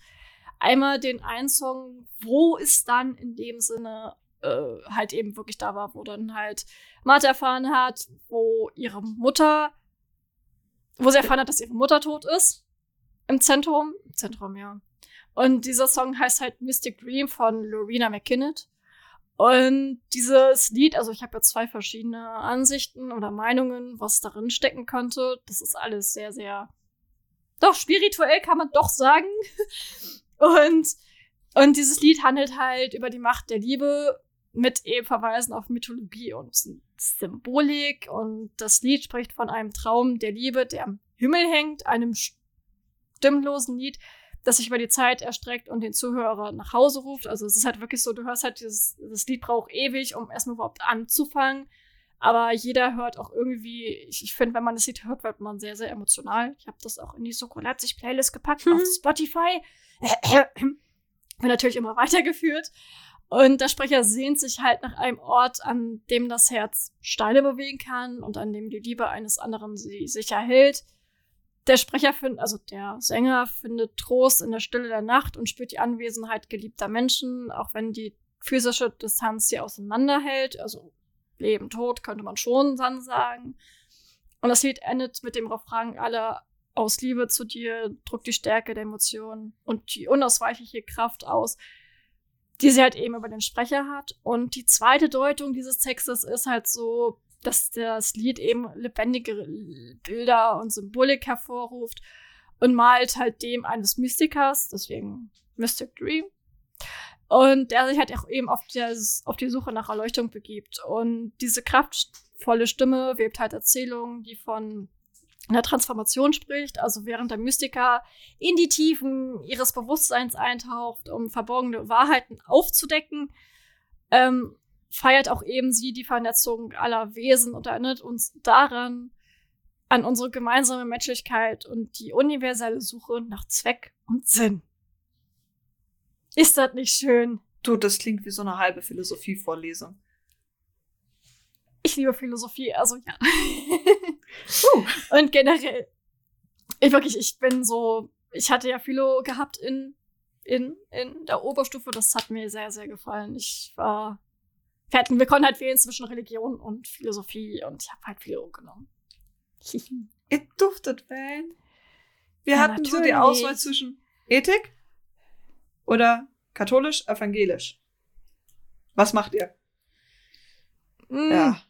Einmal den einen Song, wo es dann in dem Sinne äh, halt eben wirklich da war, wo dann halt Martha erfahren hat, wo ihre Mutter, wo sie erfahren hat, dass ihre Mutter tot ist. Im Zentrum. Zentrum, ja. Und dieser Song heißt halt Mystic Dream von Lorena McKinnon. Und dieses Lied, also ich habe ja zwei verschiedene Ansichten oder Meinungen, was darin stecken könnte. Das ist alles sehr, sehr, doch spirituell kann man doch sagen. Und, und dieses Lied handelt halt über die Macht der Liebe mit eben Verweisen auf Mythologie und Symbolik. Und das Lied spricht von einem Traum der Liebe, der am Himmel hängt, einem stimmlosen Lied, das sich über die Zeit erstreckt und den Zuhörer nach Hause ruft. Also es ist halt wirklich so, du hörst halt dieses, das Lied braucht ewig, um erstmal überhaupt anzufangen. Aber jeder hört auch irgendwie, ich, ich finde, wenn man das Lied hört, wird man sehr, sehr emotional. Ich habe das auch in die Soko Leipzig Playlist gepackt mhm. auf Spotify. Bin natürlich immer weitergeführt. Und der Sprecher sehnt sich halt nach einem Ort, an dem das Herz Steine bewegen kann und an dem die Liebe eines anderen sie sicher hält. Der Sprecher findet, also der Sänger findet Trost in der Stille der Nacht und spürt die Anwesenheit geliebter Menschen, auch wenn die physische Distanz sie auseinanderhält. Also Leben, Tod könnte man schon dann sagen. Und das Lied endet mit dem Refrain aller aus Liebe zu dir drückt die Stärke der Emotionen und die unausweichliche Kraft aus, die sie halt eben über den Sprecher hat. Und die zweite Deutung dieses Textes ist halt so, dass das Lied eben lebendige Bilder und Symbolik hervorruft und malt halt dem eines Mystikers, deswegen Mystic Dream. Und der sich halt auch eben auf, das, auf die Suche nach Erleuchtung begibt. Und diese kraftvolle Stimme webt halt Erzählungen, die von einer Transformation spricht, also während der Mystiker in die Tiefen ihres Bewusstseins eintaucht, um verborgene Wahrheiten aufzudecken, ähm, feiert auch eben sie die Vernetzung aller Wesen und erinnert uns daran, an unsere gemeinsame Menschlichkeit und die universelle Suche nach Zweck und Sinn. Ist das nicht schön? Du, das klingt wie so eine halbe Philosophievorlesung. Ich liebe Philosophie, also ja. uh. Und generell, ich wirklich, ich bin so, ich hatte ja Philo gehabt in, in, in der Oberstufe, das hat mir sehr, sehr gefallen. Ich war wir, hatten, wir konnten halt wählen zwischen Religion und Philosophie und ich habe halt Philo genommen. Ihr duftet wählen. Wir ja, hatten natürlich. so die Auswahl zwischen Ethik oder katholisch, evangelisch. Was macht ihr? Mm. Ja.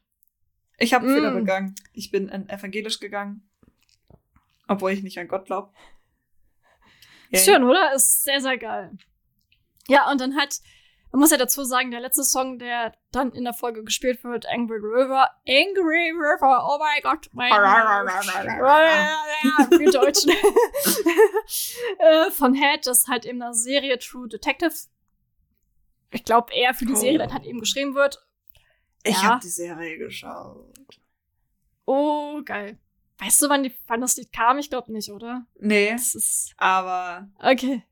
Ich habe mm. Fehler begangen. Ich bin in evangelisch gegangen. Obwohl ich nicht an Gott glaube. Schön, oder? Ist sehr, sehr geil. Ja, und dann hat, man muss ja dazu sagen, der letzte Song, der dann in der Folge gespielt wird, Angry River. Angry River, oh mein Gott. Mein Für Deutsch. Äh, von Head, das halt in der Serie True Detective, ich glaube, eher für die Serie dann halt eben geschrieben wird. Ich ja. habe die Serie geschaut. Oh, geil. Weißt du, wann, die, wann das Lied kam? Ich glaube nicht, oder? Nee. Aber. Okay.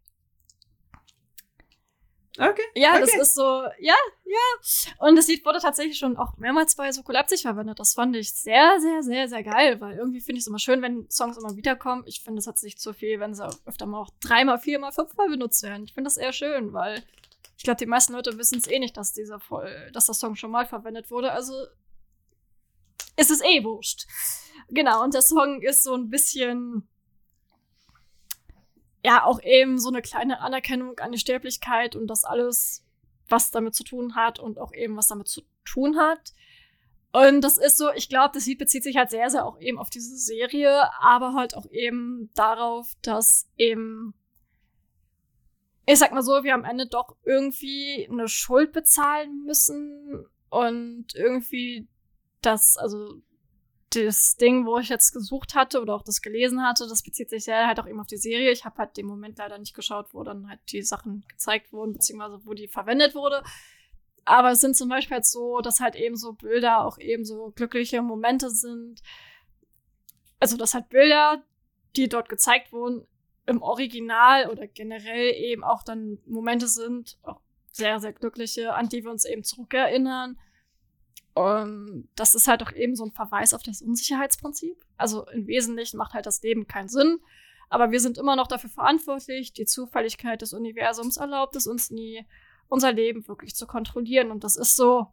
Okay. Ja, okay. das ist so, ja, ja. Und das Lied wurde tatsächlich schon auch mehrmals bei Soko Leipzig verwendet. Das fand ich sehr, sehr, sehr, sehr geil, weil irgendwie finde ich es immer schön, wenn Songs immer wiederkommen. Ich finde, es hat sich zu viel, wenn sie öfter mal auch dreimal, viermal, fünfmal benutzt werden. Ich finde das eher schön, weil ich glaube, die meisten Leute wissen es eh nicht, dass dieser dass das Song schon mal verwendet wurde. Also ist es eh wurscht. Genau, und der Song ist so ein bisschen ja auch eben so eine kleine Anerkennung an die Sterblichkeit und das alles, was damit zu tun hat und auch eben was damit zu tun hat. Und das ist so, ich glaube, das Lied bezieht sich halt sehr, sehr auch eben auf diese Serie, aber halt auch eben darauf, dass eben, ich sag mal so, wir am Ende doch irgendwie eine Schuld bezahlen müssen und irgendwie das, also das Ding, wo ich jetzt gesucht hatte oder auch das gelesen hatte, das bezieht sich sehr halt auch eben auf die Serie. Ich habe halt den Moment leider nicht geschaut, wo dann halt die Sachen gezeigt wurden, beziehungsweise wo die verwendet wurde. Aber es sind zum Beispiel halt so, dass halt eben so Bilder auch eben so glückliche Momente sind. Also, dass halt Bilder, die dort gezeigt wurden, im Original oder generell eben auch dann Momente sind, auch sehr, sehr glückliche, an die wir uns eben zurückerinnern und das ist halt auch eben so ein Verweis auf das Unsicherheitsprinzip. Also im Wesentlichen macht halt das Leben keinen Sinn. Aber wir sind immer noch dafür verantwortlich. Die Zufälligkeit des Universums erlaubt es uns nie, unser Leben wirklich zu kontrollieren. Und das ist so,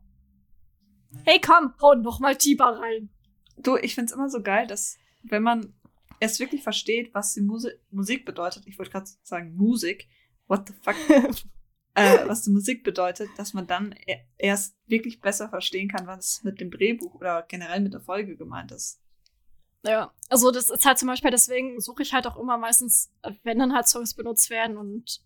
hey komm, hau noch mal tiefer rein. Du, ich find's immer so geil, dass wenn man erst wirklich versteht, was die Musi Musik bedeutet, ich wollte gerade sagen Musik, what the fuck, äh, was die Musik bedeutet, dass man dann e-, erst wirklich besser verstehen kann, was mit dem Drehbuch oder generell mit der Folge gemeint ist. Ja, also das ist halt zum Beispiel, deswegen suche ich halt auch immer meistens, wenn dann halt Songs benutzt werden und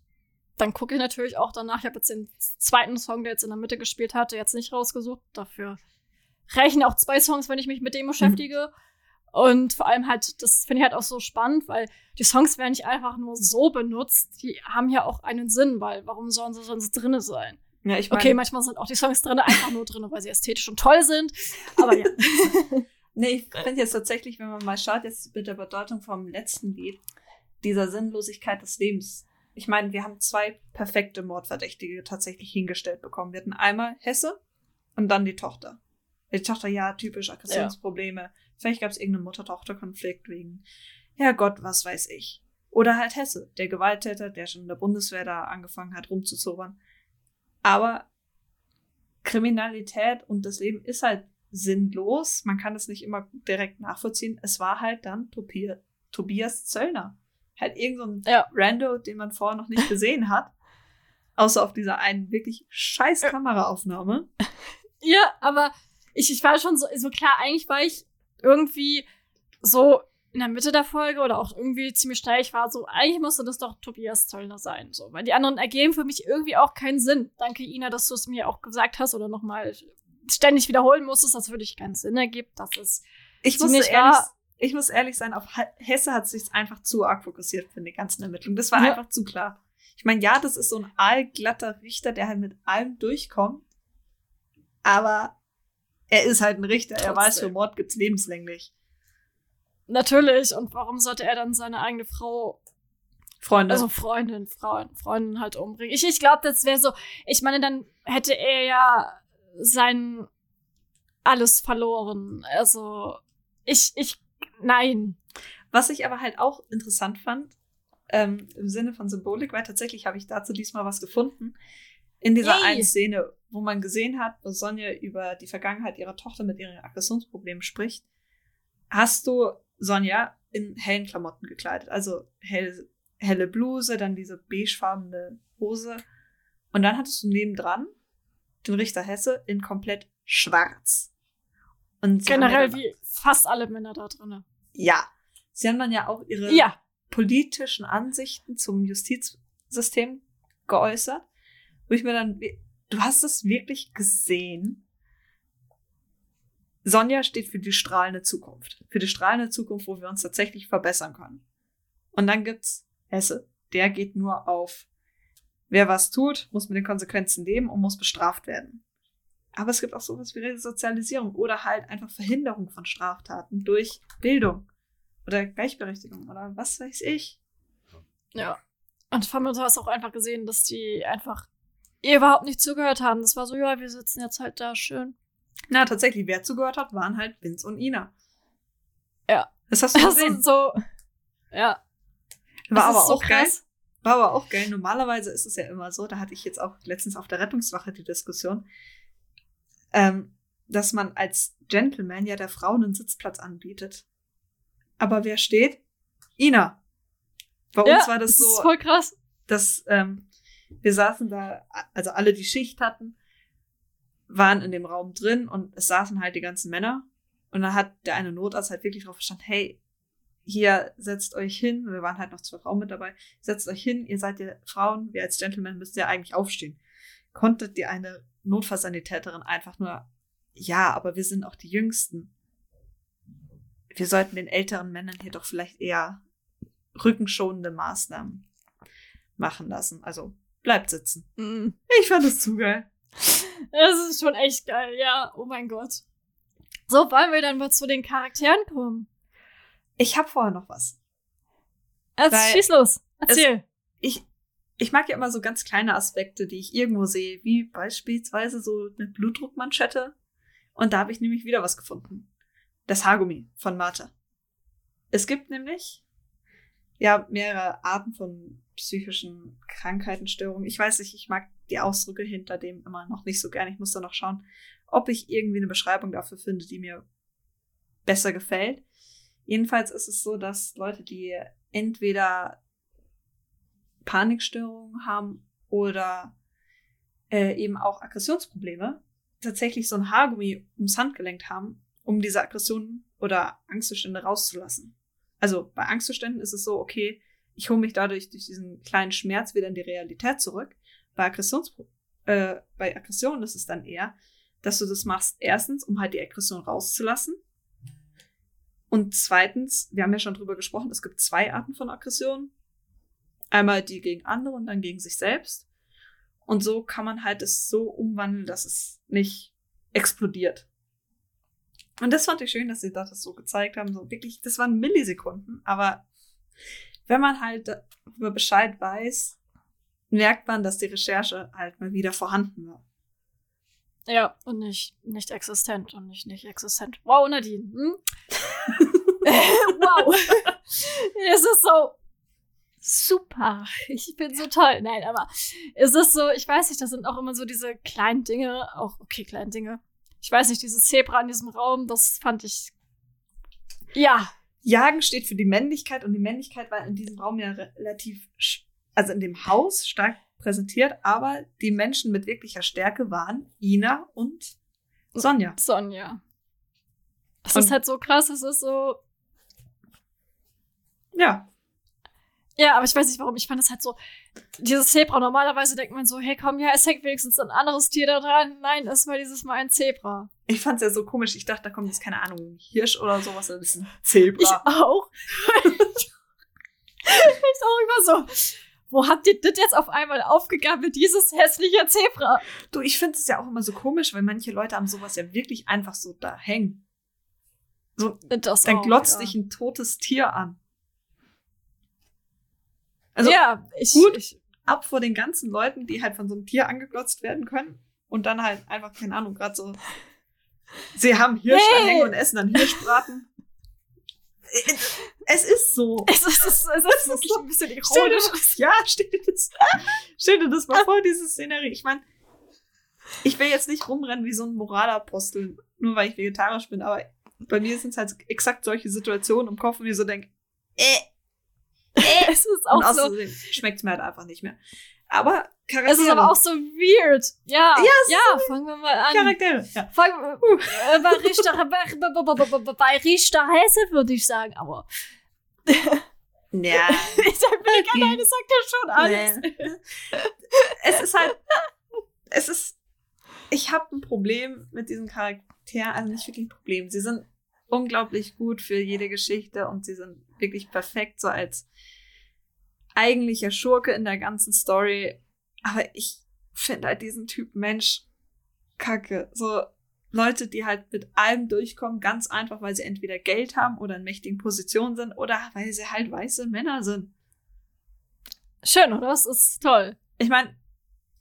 dann gucke ich natürlich auch danach. Ich habe jetzt den zweiten Song, der jetzt in der Mitte gespielt hatte, jetzt nicht rausgesucht. Dafür reichen auch zwei Songs, wenn ich mich mit dem beschäftige. Mhm. Und vor allem halt, das finde ich halt auch so spannend, weil die Songs werden nicht einfach nur so benutzt, die haben ja auch einen Sinn, weil warum sollen sie sonst drinne sein? Ja, ich mein, okay, manchmal sind auch die Songs drinne einfach nur drinne, weil sie ästhetisch und toll sind, aber ja. nee, ich finde jetzt tatsächlich, wenn man mal schaut, jetzt mit der Bedeutung vom letzten Lied, dieser Sinnlosigkeit des Lebens. Ich meine, wir haben zwei perfekte Mordverdächtige tatsächlich hingestellt bekommen. Wir hatten einmal Hesse und dann die Tochter. Die Tochter, ja, typisch Aggressionsprobleme. Ja. Vielleicht gab es irgendeinen Mutter-Tochter-Konflikt wegen, ja Gott, was weiß ich. Oder halt Hesse, der Gewalttäter, der schon in der Bundeswehr da angefangen hat, rumzuzobern. Aber Kriminalität und das Leben ist halt sinnlos. Man kann es nicht immer direkt nachvollziehen. Es war halt dann Tobias, Tobias Zöllner. Halt irgendein so ja. Rando, den man vorher noch nicht gesehen hat. Außer auf dieser einen wirklich scheiß Kameraaufnahme. Ja, aber ich, ich war schon so, so klar, eigentlich war ich irgendwie so in der Mitte der Folge oder auch irgendwie ziemlich schnell, ich war so, eigentlich musste das doch Tobias Zollner sein, so, weil die anderen ergeben für mich irgendwie auch keinen Sinn. Danke, Ina, dass du es mir auch gesagt hast oder nochmal ständig wiederholen musstest, dass dich keinen Sinn ergibt, dass es ich muss ehrlich, ich muss ehrlich sein, auf Hesse hat sich einfach zu arg fokussiert für die ganzen Ermittlungen. Das war ja. einfach zu klar. Ich meine, ja, das ist so ein allglatter Richter, der halt mit allem durchkommt. Aber er ist halt ein Richter. Trotzdem. Er weiß, für Mord gibt's lebenslänglich. Natürlich. Und warum sollte er dann seine eigene Frau Freundin. Also Freundin, Freundin, Freundin halt umbringen. Ich, ich glaube, das wäre so. Ich meine, dann hätte er ja sein alles verloren. Also ich, ich, nein. Was ich aber halt auch interessant fand, ähm, im Sinne von Symbolik, weil tatsächlich habe ich dazu diesmal was gefunden. In dieser Yay. einen Szene, wo man gesehen hat, wo Sonja über die Vergangenheit ihrer Tochter mit ihren Aggressionsproblemen spricht, hast du Sonja in hellen Klamotten gekleidet. Also hell, helle Bluse, dann diese beigefarbene Hose. Und dann hattest du nebendran den Richter Hesse in komplett schwarz. Und Generell wie fast alle Männer da drin. Ja. sie haben dann ja auch ihre Ja. politischen Ansichten zum Justizsystem geäußert, wo ich mir dann, du hast es wirklich gesehen. Sonja steht für die strahlende Zukunft. Für die strahlende Zukunft, wo wir uns tatsächlich verbessern können. Und dann gibt's Hesse. Der geht nur auf, wer was tut, muss mit den Konsequenzen leben und muss bestraft werden. Aber es gibt auch sowas wie Resozialisierung oder halt einfach Verhinderung von Straftaten durch Bildung oder Gleichberechtigung oder was weiß ich. Ja. Und allem, du hast auch einfach gesehen, dass die einfach überhaupt nicht zugehört haben. Das war so, ja, wir sitzen jetzt halt da schön. Na, tatsächlich, wer zugehört hat, waren halt Vince und Ina. Ja. Das hast du Das gesehen. ist so. Ja. War das aber ist so auch geil. krass. War aber auch geil. Normalerweise ist es ja immer so, da hatte ich jetzt auch letztens auf der Rettungswache die Diskussion, ähm, dass man als Gentleman ja der Frau einen Sitzplatz anbietet. Aber wer steht? Ina. Bei ja, uns war das ist so, voll krass. dass ähm, wir saßen da, also alle, die Schicht hatten, waren in dem Raum drin und es saßen halt die ganzen Männer. Und dann hat der eine Notarzt halt wirklich drauf verstanden, hey, hier setzt euch hin, wir waren halt noch zwei Frauen mit dabei, setzt euch hin, ihr seid ja Frauen, wir als Gentlemen müsst ja eigentlich aufstehen. Konntet die eine Notfallsanitäterin einfach nur, ja, aber wir sind auch die Jüngsten. Wir sollten den älteren Männern hier doch vielleicht eher rückenschonende Maßnahmen machen lassen. Also bleibt sitzen. Mhm. Ich fand es zu geil. Das ist schon echt geil, ja. Oh mein Gott. So, wollen wir dann mal zu den Charakteren kommen? Ich habe vorher noch was. Weil schieß los. Erzähl. Ich, ich mag ja immer so ganz kleine Aspekte, die ich irgendwo sehe, wie beispielsweise so eine Blutdruckmanschette. Und da habe ich nämlich wieder was gefunden. Das Haargummi von Martha. Es gibt nämlich ja mehrere Arten von psychischen Krankheiten, Störungen. Ich weiß nicht, ich mag die Ausdrücke hinter dem immer noch nicht so gern. Ich muss da noch schauen, ob ich irgendwie eine Beschreibung dafür finde, die mir besser gefällt. Jedenfalls ist es so, dass Leute, die entweder Panikstörungen haben oder äh, eben auch Aggressionsprobleme, tatsächlich so ein Haargummi ums Handgelenk haben, um diese Aggressionen oder Angstzustände rauszulassen. Also bei Angstzuständen ist es so, okay, ich hole mich dadurch durch diesen kleinen Schmerz wieder in die Realität zurück. Bei, Aggressions äh, bei Aggressionen ist es dann eher, dass du das machst, erstens, um halt die Aggression rauszulassen. Und zweitens, wir haben ja schon drüber gesprochen, es gibt zwei Arten von Aggressionen. Einmal die gegen andere und dann gegen sich selbst. Und so kann man halt es so umwandeln, dass es nicht explodiert. Und das fand ich schön, dass sie das so gezeigt haben. So wirklich, das waren Millisekunden, aber wenn man halt darüber Bescheid weiß, merkt man, dass die Recherche halt mal wieder vorhanden war. Ja, und nicht, nicht existent und nicht nicht existent. Wow, Nadine. Hm? wow. es ist so super. Ich bin so toll. Nein, aber es ist so, ich weiß nicht, das sind auch immer so diese kleinen Dinge, auch, okay, kleine Dinge. Ich weiß nicht, dieses Zebra in diesem Raum, das fand ich, ja. Jagen steht für die Männlichkeit und die Männlichkeit war in diesem Raum ja relativ, also in dem Haus stark präsentiert, aber die Menschen mit wirklicher Stärke waren Ina und Sonja. Sonja. Das Und- ist halt so krass, es ist so, Ja, Ja, aber ich weiß nicht warum. Ich fand das halt so. Dieses Zebra, normalerweise denkt man so, hey komm, ja, es hängt wenigstens ein anderes Tier da dran. Nein, es war dieses Mal ein Zebra. Ich fand's ja so komisch. Ich dachte, da kommt jetzt keine Ahnung, ein Hirsch oder sowas, das ist ein Zebra. Ich auch. ich auch immer so. Wo habt ihr das jetzt auf einmal aufgegabelt, dieses hässliche Zebra? Du, ich finde es ja auch immer so komisch, weil manche Leute haben sowas ja wirklich einfach so da hängen. So, Das dann auch, glotzt ja. dich ein totes Tier an. Also ja, ich, gut. Ich, ab vor den ganzen Leuten, die halt von so einem Tier angeglotzt werden können und dann halt einfach, keine Ahnung, gerade so, sie haben Hirsch Hey! und essen dann Hirschbraten. Es ist so. es, ist, es, ist, es ist wirklich ein bisschen Stell dir, ironisch. ja, stell dir das, stell dir das mal vor, diese Szenerie. Ich meine, ich will jetzt nicht rumrennen wie so ein Moralapostel, nur weil ich vegetarisch bin, aber bei mir sind es halt exakt solche Situationen im Kopf, wo ich so denke, äh, Es ist und auch so. außerdem schmeckt es mir halt einfach nicht mehr. Aber Charaktere. Es ist aber auch so weird. Ja, Ja, ja, fangen wir mal an. Charaktere. Ja. Fangen wir, äh, bei, Richter, bei, Richter Hesse würde ich sagen, aber Ja. ich sag mir okay. das sagt ja schon alles. Nee. es ist halt, es ist, ich habe ein Problem mit diesen Charakteren, also nicht wirklich ein Problem. Sie sind unglaublich gut für jede Geschichte und sie sind wirklich perfekt so als eigentlicher Schurke in der ganzen Story. Aber ich finde halt diesen Typ Mensch kacke. So Leute, die halt mit allem durchkommen, ganz einfach, weil sie entweder Geld haben oder in mächtigen Positionen sind oder weil sie halt weiße Männer sind. Schön, oder? Das ist toll. Ich meine,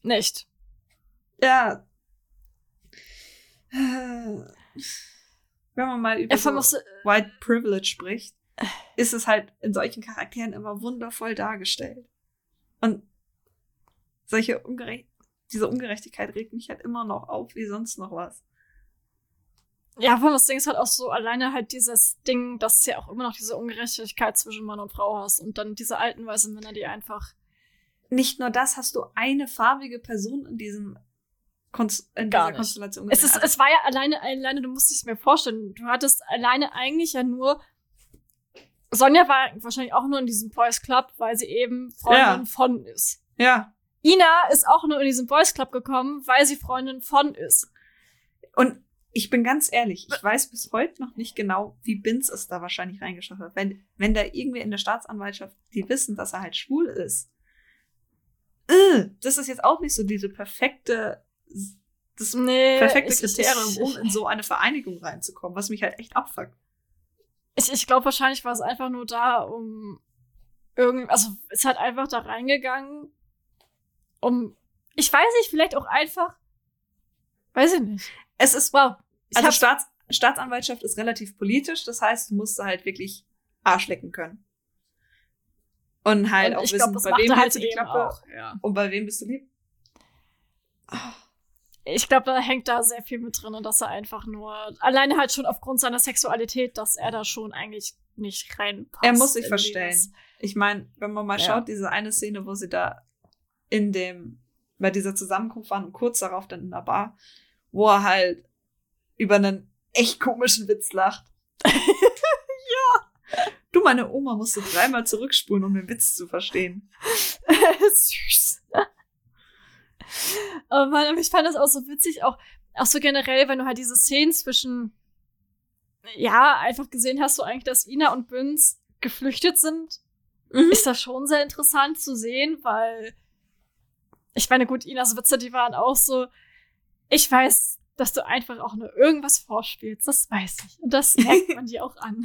nicht. Ja. Wenn man mal über so White Privilege spricht, ist es halt in solchen Charakteren immer wundervoll dargestellt. Und solche Ungerecht diese Ungerechtigkeit regt mich halt immer noch auf, wie sonst noch was. Ja, von das Ding ist halt auch so alleine halt dieses Ding, dass du ja auch immer noch diese Ungerechtigkeit zwischen Mann und Frau hast und dann diese alten weißen Männer, die einfach. Nicht nur das, hast du eine farbige Person in diesem Konst in Gar dieser nicht. Konstellation. Es, ist, also es war ja alleine, alleine, du musst es mir vorstellen, du hattest alleine eigentlich ja nur. Sonja war wahrscheinlich auch nur in diesem Boys Club, weil sie eben Freundin ja. von ist. Ja. Ina ist auch nur in diesen Boys Club gekommen, weil sie Freundin von ist. Und ich bin ganz ehrlich, ich weiß bis heute noch nicht genau, wie Binz es da wahrscheinlich reingeschafft hat. Wenn, wenn da irgendwie in der Staatsanwaltschaft, die wissen, dass er halt schwul ist, äh, das ist jetzt auch nicht so diese perfekte, das nee, perfekte Kriterium, um in so eine Vereinigung reinzukommen, was mich halt echt abfuckt. Ich, ich glaube, wahrscheinlich war es einfach nur da, um irgendwie, also ist halt einfach da reingegangen, um, ich weiß nicht, vielleicht auch einfach, weiß ich nicht. Es ist, wow. Also Staats, Staatsanwaltschaft ist relativ politisch, das heißt, du musst halt wirklich Arsch lecken können. Und halt und auch wissen, glaub, bei wem halt du die Klappe auch, ja. und bei wem bist du lieb. Ich glaube, da hängt da sehr viel mit drin und dass er einfach nur, alleine halt schon aufgrund seiner Sexualität, dass er da schon eigentlich nicht reinpasst. Er muss sich verstellen. Das. Ich meine, wenn man mal ja. schaut, diese eine Szene, wo sie da in dem, bei dieser Zusammenkunft waren und kurz darauf dann in der Bar, wo er halt über einen echt komischen Witz lacht. ja. Du, meine Oma musste dreimal zurückspulen, um den Witz zu verstehen. Süß. Oh Mann, aber ich fand das auch so witzig, auch, auch so generell, wenn du halt diese Szenen zwischen, ja, einfach gesehen hast, so eigentlich, dass Ina und Büns geflüchtet sind, mhm. ist das schon sehr interessant zu sehen, weil ich meine, gut, Inas Witze, die waren auch so, ich weiß, dass du einfach auch nur irgendwas vorspielst. Das weiß ich. Und das merkt man dir auch an.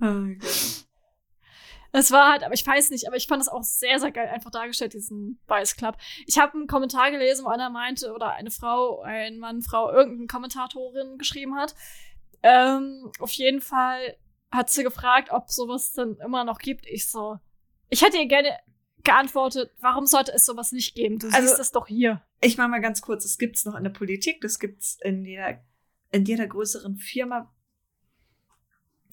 oh Gott. Es war halt, aber ich weiß nicht, aber ich fand es auch sehr, sehr geil einfach dargestellt, diesen Bias Club. Ich habe einen Kommentar gelesen, wo einer meinte, oder eine Frau, ein Mann, Frau, irgendeine Kommentatorin geschrieben hat. Ähm, auf jeden Fall hat sie gefragt, ob sowas denn immer noch gibt. Ich so, ich hätte ihr gerne geantwortet, warum sollte es sowas nicht geben? Du also, siehst es doch hier. Ich mache mal ganz kurz, das gibt's noch in der Politik, das gibt's in jeder, in jeder größeren Firma.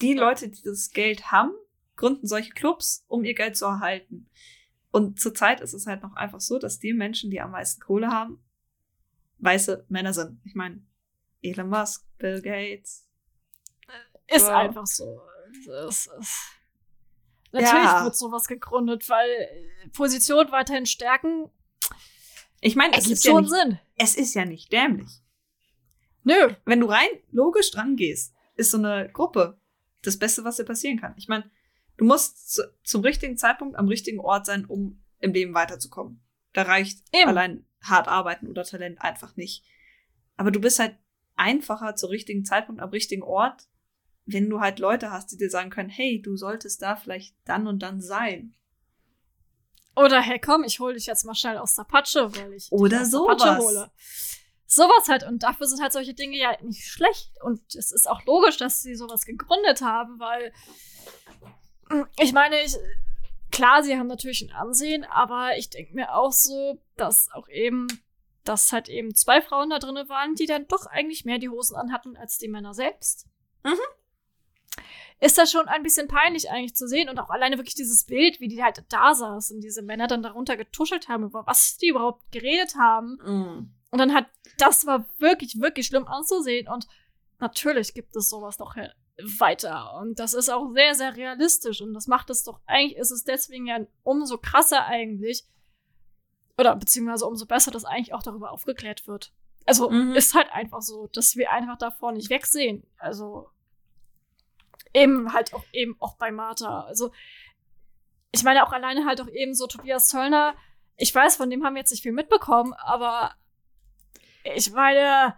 Die Leute, die das Geld haben, gründen solche Clubs, um ihr Geld zu erhalten. Und zurzeit ist es halt noch einfach so, dass die Menschen, die am meisten Kohle haben, weiße Männer sind. Ich meine, Elon Musk, Bill Gates. Ist wow. einfach so. Das ist Natürlich ja. wird sowas gegründet, weil Position weiterhin stärken. Ich meine, es ist schon ja nicht, Sinn. Es ist ja nicht dämlich. Nö. Wenn du rein logisch dran gehst, ist so eine Gruppe das Beste, was dir passieren kann. Ich meine, du musst zu, zum richtigen Zeitpunkt am richtigen Ort sein, um im Leben weiterzukommen. Da reicht Eben. allein hart arbeiten oder Talent einfach nicht. Aber du bist halt einfacher zur richtigen Zeitpunkt am richtigen Ort, wenn du halt Leute hast, die dir sagen können, hey, du solltest da vielleicht dann und dann sein. Oder hey, komm, ich hole dich jetzt mal schnell aus der Patsche, weil ich Oder sowas. Patsche hole. Sowas halt. Und dafür sind halt solche Dinge ja nicht schlecht. Und es ist auch logisch, dass sie sowas gegründet haben, weil hm, ich meine, ich, klar, sie haben natürlich ein Ansehen, aber ich denke mir auch so, dass auch eben, dass halt eben zwei Frauen da drin waren, die dann doch eigentlich mehr die Hosen anhatten als die Männer selbst. Mhm ist das schon ein bisschen peinlich eigentlich zu sehen und auch alleine wirklich dieses Bild, wie die halt da saßen, diese Männer dann darunter getuschelt haben, über was die überhaupt geredet haben. Mm. Und dann hat, das war wirklich, wirklich schlimm anzusehen und natürlich gibt es sowas noch weiter. Und das ist auch sehr, sehr realistisch. Und das macht es doch, eigentlich ist es deswegen ja umso krasser eigentlich, oder beziehungsweise umso besser, dass eigentlich auch darüber aufgeklärt wird. Also mhm. ist halt einfach so, dass wir einfach davor nicht wegsehen. Also eben halt auch eben auch bei Martha. Also ich meine auch alleine halt auch eben so Tobias Zöllner. Ich weiß, von dem haben wir jetzt nicht viel mitbekommen, aber ich meine,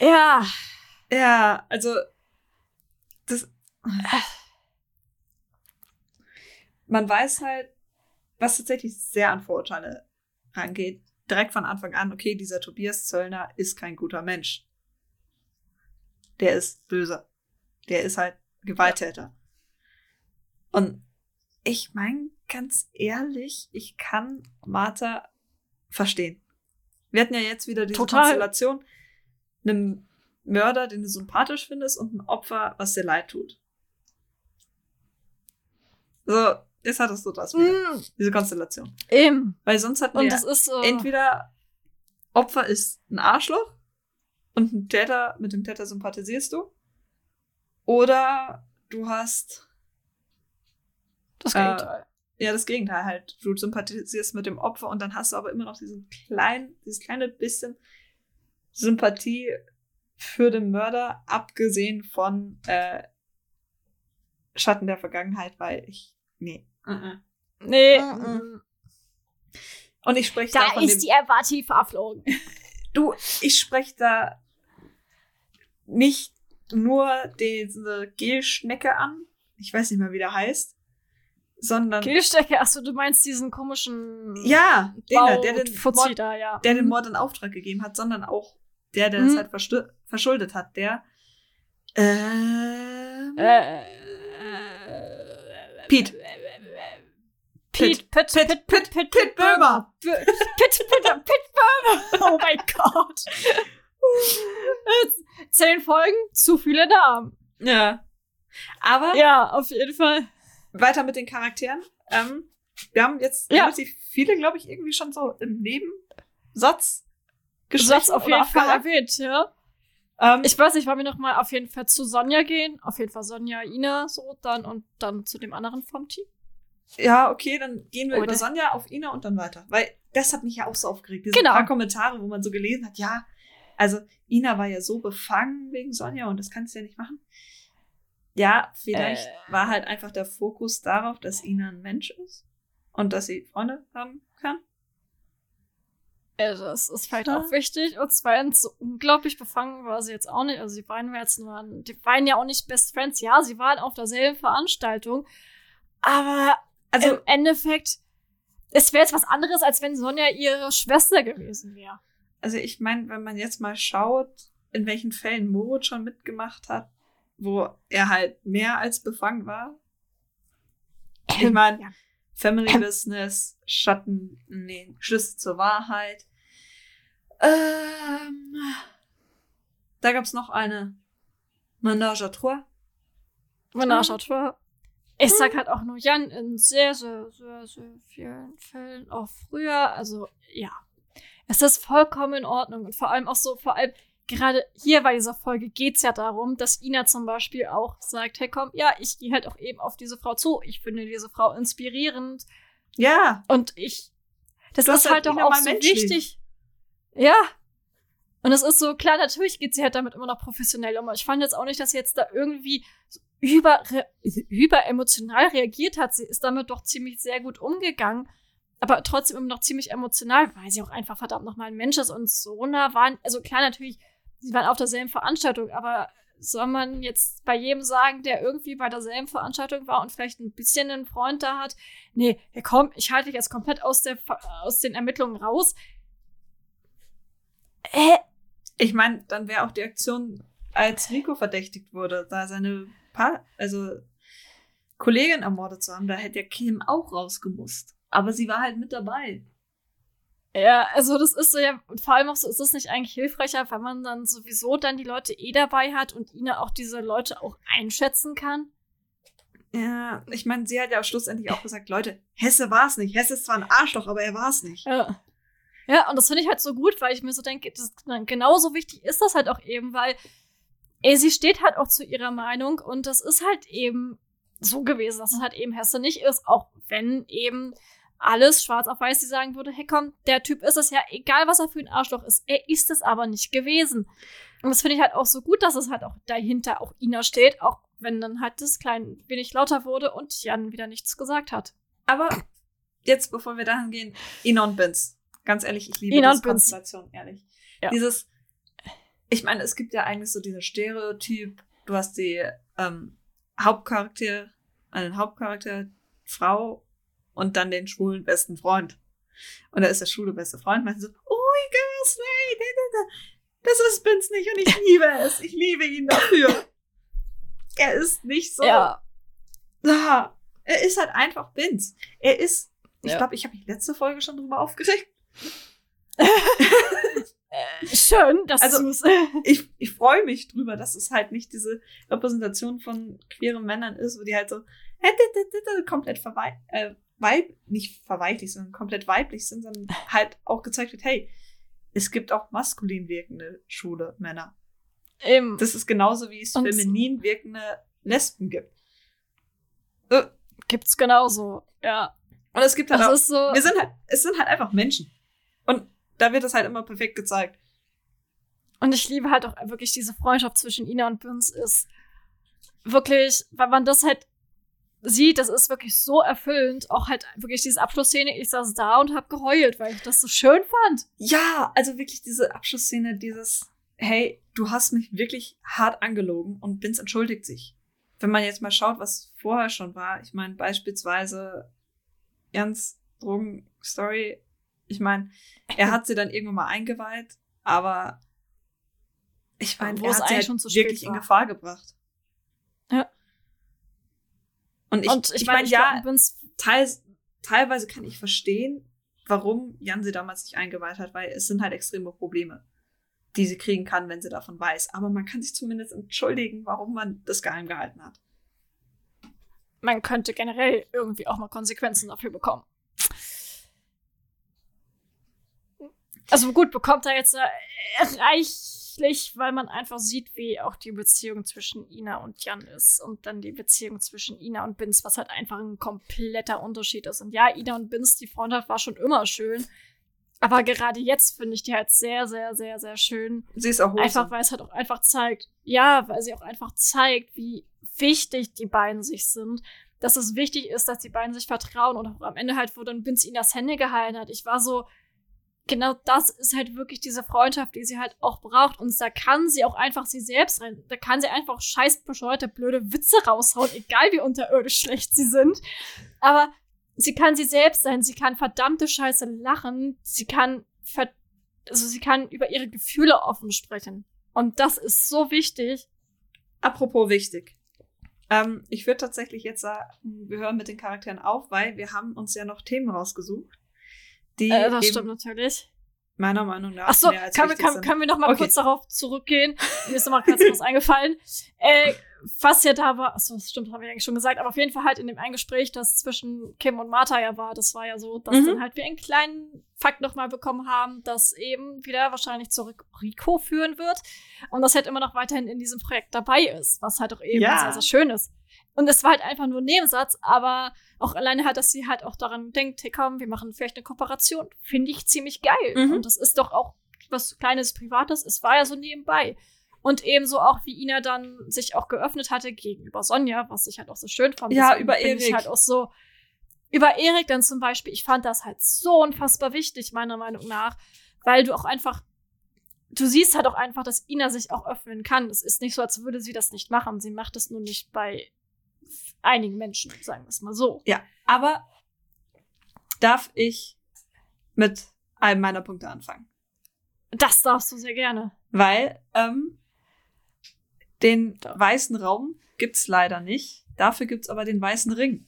ja. Ja, also das. Man weiß halt, was tatsächlich sehr an Vorurteile rangeht, direkt von Anfang an, okay, dieser Tobias Zöllner ist kein guter Mensch. Der ist böse. Der ist halt Gewalttäter. Und ich meine, ganz ehrlich, ich kann Martha verstehen. Wir hatten ja jetzt wieder diese Total. Konstellation, einem Mörder, den du sympathisch findest, und ein Opfer, was dir leid tut. So, Jetzt hattest du das wieder. Mm. Diese Konstellation. Eben. Weil sonst hatten wir so entweder Opfer ist ein Arschloch und ein Täter, mit dem Täter sympathisierst du. Oder du hast das Gegenteil. Äh, ja, das Gegenteil halt. Du sympathisierst mit dem Opfer und dann hast du aber immer noch diesen kleinen, dieses kleine bisschen Sympathie für den Mörder, abgesehen von äh, Schatten der Vergangenheit, weil ich, nee, Mhm. Nee. Mhm. Und ich spreche da. Da ist die Empathie verflogen. Du, ich spreche da nicht nur diese Gelschnecke an. Ich weiß nicht mehr, wie der heißt. Sondern. Gelschnecke, achso, du meinst diesen komischen. Ja, den, der, den Mord, da, ja. der den mhm. Mord in Auftrag gegeben hat, sondern auch der, der mhm. das halt verschuldet hat, der. Ähm, äh, äh, Pete. Pete, Pit, Pit, Pit, Pit, Pit, Pit Böhmer. Pit, Pit, Pit Böhmer. Oh mein Gott. Zehn Folgen, zu viele Namen. Ja. Aber. Ja, auf jeden Fall. Weiter mit den Charakteren. Ähm, wir haben jetzt ja. relativ viele, glaube ich, irgendwie schon so im Nebensatz Satz auf jeden Fall erwähnt, ja. Ähm, ich weiß nicht, wollen wir noch mal auf jeden Fall zu Sonja gehen? Auf jeden Fall Sonja, Ina, so dann und dann zu dem anderen vom Team. Ja, okay, dann gehen wir Oder? über Sonja auf Ina und dann weiter. Weil das hat mich ja auch so aufgeregt. Diese genau. paar Kommentare, wo man so gelesen hat, ja, also Ina war ja so befangen wegen Sonja und das kannst du ja nicht machen. Ja, vielleicht äh. war halt einfach der Fokus darauf, dass Ina ein Mensch ist und dass sie Freunde haben kann. Also das ist vielleicht ja. auch wichtig. Und zweitens, so unglaublich befangen war sie jetzt auch nicht. Also sie waren jetzt nur, die waren ja auch nicht Best Friends. Ja, sie waren auf derselben Veranstaltung. Aber also im Endeffekt, es wäre jetzt was anderes, als wenn Sonja ihre Schwester gewesen wäre. Also ich meine, wenn man jetzt mal schaut, in welchen Fällen Moritz schon mitgemacht hat, wo er halt mehr als befangen war. Ich meine, ja. Family Business, Schatten, nee, Schlüsse zur Wahrheit. Ähm, da gab's noch eine Menage à Trois. Menage à Trois. Ich sag halt auch nur Jan in sehr, sehr, sehr, sehr vielen Fällen auch früher. Also ja, es ist vollkommen in Ordnung. Und vor allem auch so, vor allem gerade hier bei dieser Folge geht's ja darum, dass Ina zum Beispiel auch sagt, hey komm, ja, ich gehe halt auch eben auf diese Frau zu. Ich finde diese Frau inspirierend. Ja. Und ich, das ist halt, halt doch auch so wichtig. Ja. Und es ist so, klar, natürlich geht sie halt damit immer noch professionell um. Ich fand jetzt auch nicht, dass sie jetzt da irgendwie über, über emotional reagiert hat. Sie ist damit doch ziemlich sehr gut umgegangen, aber trotzdem immer noch ziemlich emotional, weil sie auch einfach verdammt nochmal ein Mensch ist und so nah waren. Also klar, natürlich, sie waren auf derselben Veranstaltung, aber soll man jetzt bei jedem sagen, der irgendwie bei derselben Veranstaltung war und vielleicht ein bisschen einen Freund da hat, nee, komm, ich halte dich jetzt komplett aus, der, aus den Ermittlungen raus. Äh, ich meine, dann wäre auch die Aktion, als Rico verdächtigt wurde, da seine pa also Kollegin ermordet zu haben, da hätte ja Kim auch rausgemusst. Aber sie war halt mit dabei. Ja, also das ist so ja, vor allem auch so, ist es nicht eigentlich hilfreicher, wenn man dann sowieso dann die Leute eh dabei hat und ihnen auch diese Leute auch einschätzen kann? Ja, ich meine, sie hat ja schlussendlich auch gesagt, Leute, Hesse war es nicht. Hesse ist zwar ein Arschloch, aber er war es nicht. Ja. Ja, und das finde ich halt so gut, weil ich mir so denke, das, genauso wichtig ist das halt auch eben, weil ey, sie steht halt auch zu ihrer Meinung und das ist halt eben so gewesen, dass es halt eben Hesse nicht ist, auch wenn eben alles schwarz auf weiß, sie sagen würde, hey komm, der Typ ist es ja, egal was er für ein Arschloch ist, er ist es aber nicht gewesen. Und das finde ich halt auch so gut, dass es halt auch dahinter auch Ina steht, auch wenn dann halt das klein wenig lauter wurde und Jan wieder nichts gesagt hat. Aber jetzt, bevor wir dahin gehen, Ina und Binz. Ganz ehrlich, ich liebe Ina diese Binz. Konstellation, ehrlich. Ja. Dieses, ich meine, es gibt ja eigentlich so diesen Stereotyp, du hast die ähm, Hauptcharakter, einen Hauptcharakter, Frau und dann den schwulen besten Freund. Und da ist der schwule beste Freund, meint so, oh my gosh, nee, das ist Binz nicht und ich liebe es. Ich liebe ihn dafür. er ist nicht so. Ja. Ah, er ist halt einfach Binz. Er ist, ich Ja. glaube, ich habe mich letzte Folge schon drüber aufgeregt. Äh, schön, dass Also- du's. Ich, ich freue mich drüber, dass es halt nicht diese Repräsentation von queeren Männern ist, wo die halt so komplett verwei äh, weib nicht verweichlich, sondern komplett weiblich sind, sondern halt auch gezeigt wird, hey, es gibt auch maskulin wirkende schwule Männer. Eben. Das ist genauso wie es Und- feminin wirkende Lesben gibt. Äh, Gibt's genauso. Ja. Und es gibt halt Das auch, ist so. wir sind halt, es sind halt einfach Menschen. Und da wird das halt immer perfekt gezeigt. Und ich liebe halt auch wirklich diese Freundschaft zwischen Ina und Binz ist wirklich, weil man das halt sieht, das ist wirklich so erfüllend. Auch halt wirklich diese Abschlussszene. Ich saß da und hab geheult, weil ich das so schön fand. Ja, also wirklich diese Abschlussszene, dieses, hey, du hast mich wirklich hart angelogen und Vince entschuldigt sich. Wenn man jetzt mal schaut, was vorher schon war, ich meine beispielsweise Jans Drogenstory, ich meine, er hat sie dann irgendwann mal eingeweiht, aber ich meine, Wo er es hat sie eigentlich halt schon zu spät wirklich in war. Gefahr gebracht. Ja. Und ich, und ich, ich meine, ich ja, teils, teilweise kann ich verstehen, warum Jan sie damals nicht eingeweiht hat, weil es sind halt extreme Probleme, die sie kriegen kann, wenn sie davon weiß. Aber man kann sich zumindest entschuldigen, warum man das geheim gehalten hat. man könnte generell irgendwie auch mal Konsequenzen dafür bekommen. Also gut, bekommt er jetzt äh, reichlich, weil man einfach sieht, wie auch die Beziehung zwischen Ina und Jan ist und dann die Beziehung zwischen Ina und Binz, was halt einfach ein kompletter Unterschied ist. Und ja, Ina und Binz, die Freundschaft war schon immer schön, aber gerade jetzt finde ich die halt sehr, sehr, sehr, sehr schön, Sie ist auch Hose. Einfach, weil es halt auch einfach zeigt, ja, weil sie auch einfach zeigt, wie wichtig die beiden sich sind. Dass es wichtig ist, dass die beiden sich vertrauen und auch am Ende halt, wo dann ihnen das Hände gehalten hat. Ich war so, genau das ist halt wirklich diese Freundschaft, die sie halt auch braucht. Und da kann sie auch einfach sie selbst rein, da kann sie einfach scheiß bescheuerte, blöde Witze raushauen, egal wie unterirdisch schlecht sie sind. Aber sie kann sie selbst sein, sie kann verdammte Scheiße lachen, sie kann ver also sie kann über ihre Gefühle offen sprechen. Und das ist so wichtig. Apropos wichtig. Ähm, ich würde tatsächlich jetzt sagen, wir hören mit den Charakteren auf, weil wir haben uns ja noch Themen rausgesucht, die Äh, das stimmt natürlich. meiner Meinung nach Ach so, mehr als können wir, können, können wir noch mal Okay. kurz darauf zurückgehen? Mir ist noch mal kurz was eingefallen. Äh, was ja da war, achso, das stimmt, haben wir eigentlich schon gesagt, aber auf jeden Fall halt in dem einen Gespräch, das zwischen Kim und Martha ja war, das war ja so, dass Mhm. dann halt wir einen kleinen Fakt noch mal bekommen haben, das eben wieder wahrscheinlich zurück Rico führen wird und das halt immer noch weiterhin in diesem Projekt dabei ist, was halt auch eben Ja. sehr, sehr schön ist. Und es war halt einfach nur ein Nebensatz, aber auch alleine halt, dass sie halt auch daran denkt, hey komm, wir machen vielleicht eine Kooperation, finde ich ziemlich geil. Mhm. Und das ist doch auch was kleines Privates, es war ja so nebenbei. Und ebenso auch, wie Ina dann sich auch geöffnet hatte gegenüber Sonja, was ich halt auch so schön fand. Ja, Deswegen über Ich Erik. halt auch so, über Erik dann zum Beispiel, ich fand das halt so unfassbar wichtig, meiner Meinung nach, weil du auch einfach, du siehst halt auch einfach, dass Ina sich auch öffnen kann. Es ist nicht so, als würde sie das nicht machen. Sie macht es nur nicht bei einigen Menschen, sagen wir es mal so. Aber darf ich mit einem meiner Punkte anfangen? Das darfst du sehr gerne. Weil ähm, den weißen Raum gibt's leider nicht. Dafür gibt's aber den weißen Ring.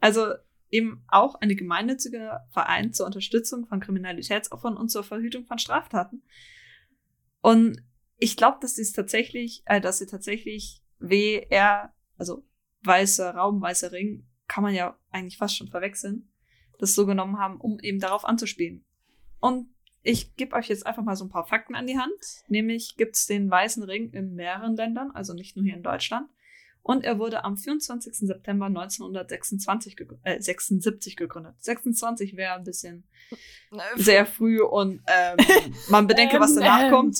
Also eben auch eine gemeinnützige Verein zur Unterstützung von Kriminalitätsopfern und zur Verhütung von Straftaten. Und ich glaube, dass sie es tatsächlich, äh, dass sie tatsächlich WR, also weißer Raum, weißer Ring, kann man ja eigentlich fast schon verwechseln, das so genommen haben, um eben darauf anzuspielen. Und Ich gebe euch jetzt einfach mal so ein paar Fakten an die Hand. Nämlich gibt es den Weißen Ring in mehreren Ländern, also nicht nur hier in Deutschland. Und er wurde am 24. September 1926 gegr äh, 76 gegründet. 26 wäre ein bisschen sehr früh und ähm, man bedenke, was danach ähm, kommt.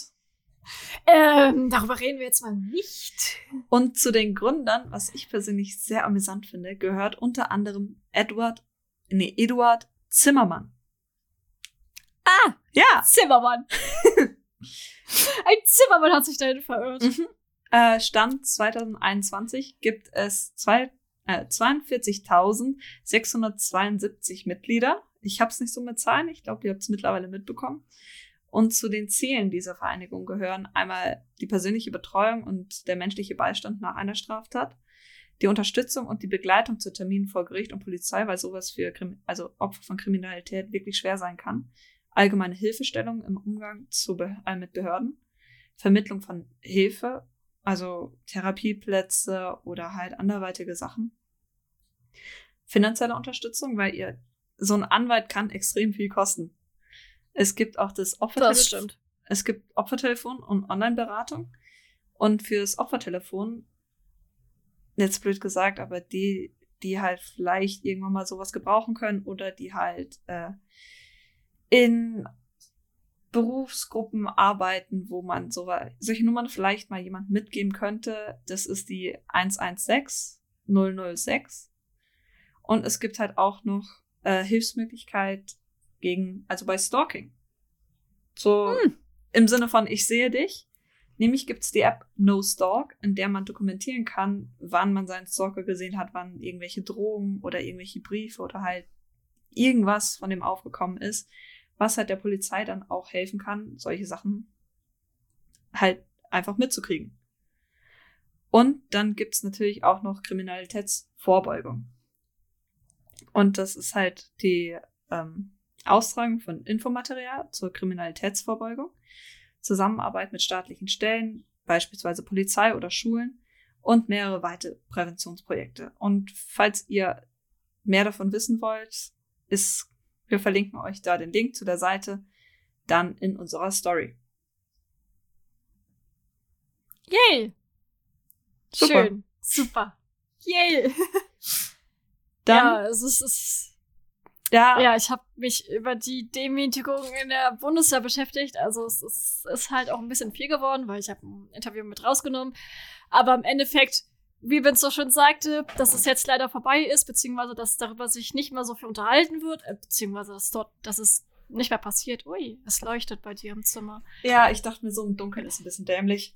Ähm, darüber reden wir jetzt mal nicht. Und zu den Gründern, was ich persönlich sehr amüsant finde, gehört unter anderem Edward, nee, Eduard Zimmermann. Ah, ja. Zimmermann. Ein Zimmermann hat sich dahin verirrt. Mhm. Äh, Stand 2021 gibt es zwei, äh, 42.672 Mitglieder. Ich habe es nicht so mit Zahlen, ich glaube, ihr habt es mittlerweile mitbekommen. Und zu den Zielen dieser Vereinigung gehören einmal die persönliche Betreuung und der menschliche Beistand nach einer Straftat, die Unterstützung und die Begleitung zu Terminen vor Gericht und Polizei, weil sowas für also Opfer von Kriminalität wirklich schwer sein kann, allgemeine Hilfestellung im Umgang zu äh, mit Behörden, Vermittlung von Hilfe also Therapieplätze oder halt anderweitige Sachen. Finanzielle Unterstützung, weil ihr so ein Anwalt kann extrem viel kosten. Es gibt auch das Opfertelefon. Das stimmt. Es gibt Opfertelefon und Online-Beratung. Und fürs Opfertelefon, jetzt blöd gesagt, aber die, die halt vielleicht irgendwann mal sowas gebrauchen können oder die halt äh, in Berufsgruppen arbeiten, wo man so, solche Nummern vielleicht mal jemand mitgeben könnte. Das ist die 116 006. Und es gibt halt auch noch äh, Hilfsmöglichkeit gegen, also bei Stalking. So hm. im Sinne von ich sehe dich. Nämlich gibt es die App No Stalk, in der man dokumentieren kann, wann man seinen Stalker gesehen hat, wann irgendwelche Drohungen oder irgendwelche Briefe oder halt irgendwas von dem aufgekommen ist was halt der Polizei dann auch helfen kann, solche Sachen halt einfach mitzukriegen. Und dann gibt's natürlich auch noch Kriminalitätsvorbeugung. Und das ist halt die ähm, Austragung von Infomaterial zur Kriminalitätsvorbeugung, Zusammenarbeit mit staatlichen Stellen, beispielsweise Polizei oder Schulen und mehrere weitere Präventionsprojekte. Und falls ihr mehr davon wissen wollt, ist wir verlinken euch da den Link zu der Seite dann in unserer Story. Yay! Super. Schön. Super. Yay! Dann, ja, es ist, es ja. ja, ich habe mich über die Demütigung in der Bundeswehr beschäftigt. Also es ist, ist halt auch ein bisschen viel geworden, weil ich habe ein Interview mit rausgenommen. Aber im Endeffekt wie Vince so schön sagte, dass es jetzt leider vorbei ist, beziehungsweise dass darüber sich nicht mehr so viel unterhalten wird, äh, beziehungsweise dass dort, dass es nicht mehr passiert. Ui, es leuchtet bei dir im Zimmer. Ja, ich dachte mir, so im Dunkeln ist ein bisschen dämlich.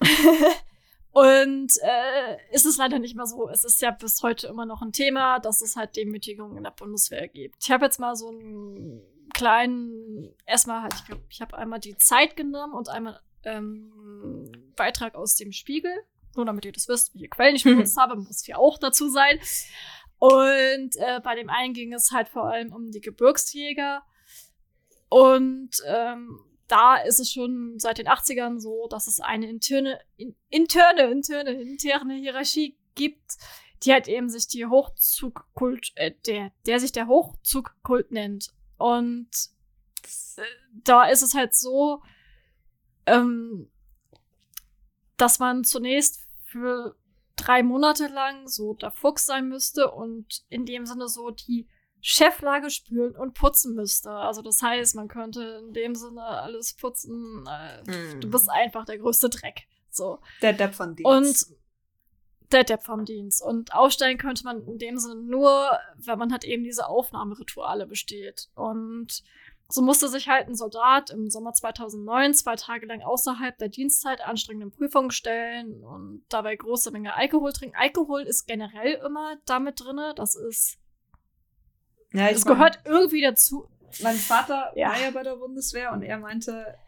Und äh, ist es leider nicht mehr so. Es ist ja bis heute immer noch ein Thema, dass es halt Demütigungen in der Bundeswehr gibt. Ich habe jetzt mal so einen kleinen, erstmal halt, ich glaube, ich habe einmal die Zeit genommen und einmal ähm, Beitrag aus dem Spiegel nur damit ihr das wisst, welche Quellen ich benutzt habe, muss hier auch dazu sein. Und äh, bei dem einen ging es halt vor allem um die Gebirgsjäger. Und ähm, da ist es schon seit den 80ern so, dass es eine interne, in, interne, interne, interne Hierarchie gibt, die halt eben sich die Hochzugkult, äh, der, der sich der Hochzugkult nennt. Und äh, da ist es halt so, ähm, dass man zunächst für drei Monate lang so der Fuchs sein müsste und in dem Sinne so die Cheflage spülen und putzen müsste. Also das heißt, man könnte in dem Sinne alles putzen. Äh, mm. Du bist einfach der größte Dreck. So. Der Depp von Dienst. Und der Depp vom Dienst. Und aufsteigen könnte man in dem Sinne nur, wenn man halt eben diese Aufnahmerituale besteht. Und so musste sich halt ein Soldat im Sommer 2009 zwei Tage lang außerhalb der Dienstzeit anstrengenden Prüfungen stellen und dabei große Menge Alkohol trinken. Alkohol ist generell immer damit drinne. Das ist. Ja, das mein, gehört irgendwie dazu. Mein Vater ja. war ja bei der Bundeswehr und er meinte,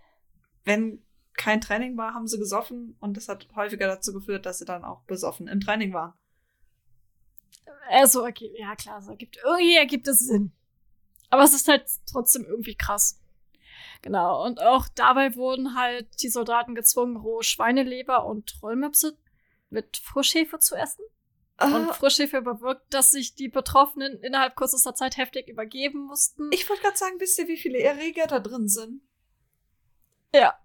wenn kein Training war, haben sie gesoffen und das hat häufiger dazu geführt, dass sie dann auch besoffen im Training waren. Also, okay, ja klar, so ergibt, irgendwie ergibt es Sinn. Aber es ist halt trotzdem irgendwie krass. Genau. Und auch dabei wurden halt die Soldaten gezwungen, rohe Schweineleber und Trollmöpse mit Frischhefe zu essen. Und Frischhefe bewirkt, dass sich die Betroffenen innerhalb kürzester Zeit heftig übergeben mussten. Ich wollte gerade sagen, wisst ihr, wie viele Erreger da drin sind? Ja.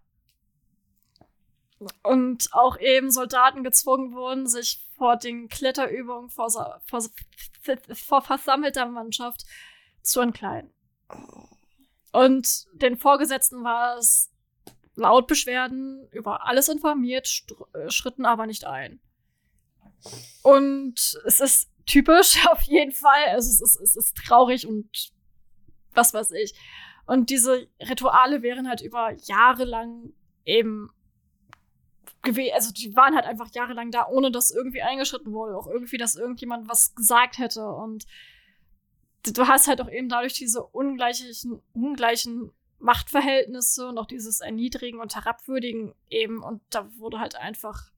Und auch eben Soldaten gezwungen wurden, sich vor den Kletterübungen vor, vor, vor versammelter Mannschaft zu entkleiden. Und den Vorgesetzten war es laut Beschwerden über alles informiert, äh, schritten aber nicht ein. Und es ist typisch auf jeden Fall. Also es ist, es ist traurig und was weiß ich. Und diese Rituale wären halt über Jahre lang eben gewesen. Also die waren halt einfach jahrelang da, ohne dass irgendwie eingeschritten wurde. Auch irgendwie, dass irgendjemand was gesagt hätte. Und du hast halt auch eben dadurch diese ungleichen, ungleichen Machtverhältnisse und auch dieses Erniedrigen und Herabwürdigen eben. Und da wurde halt einfach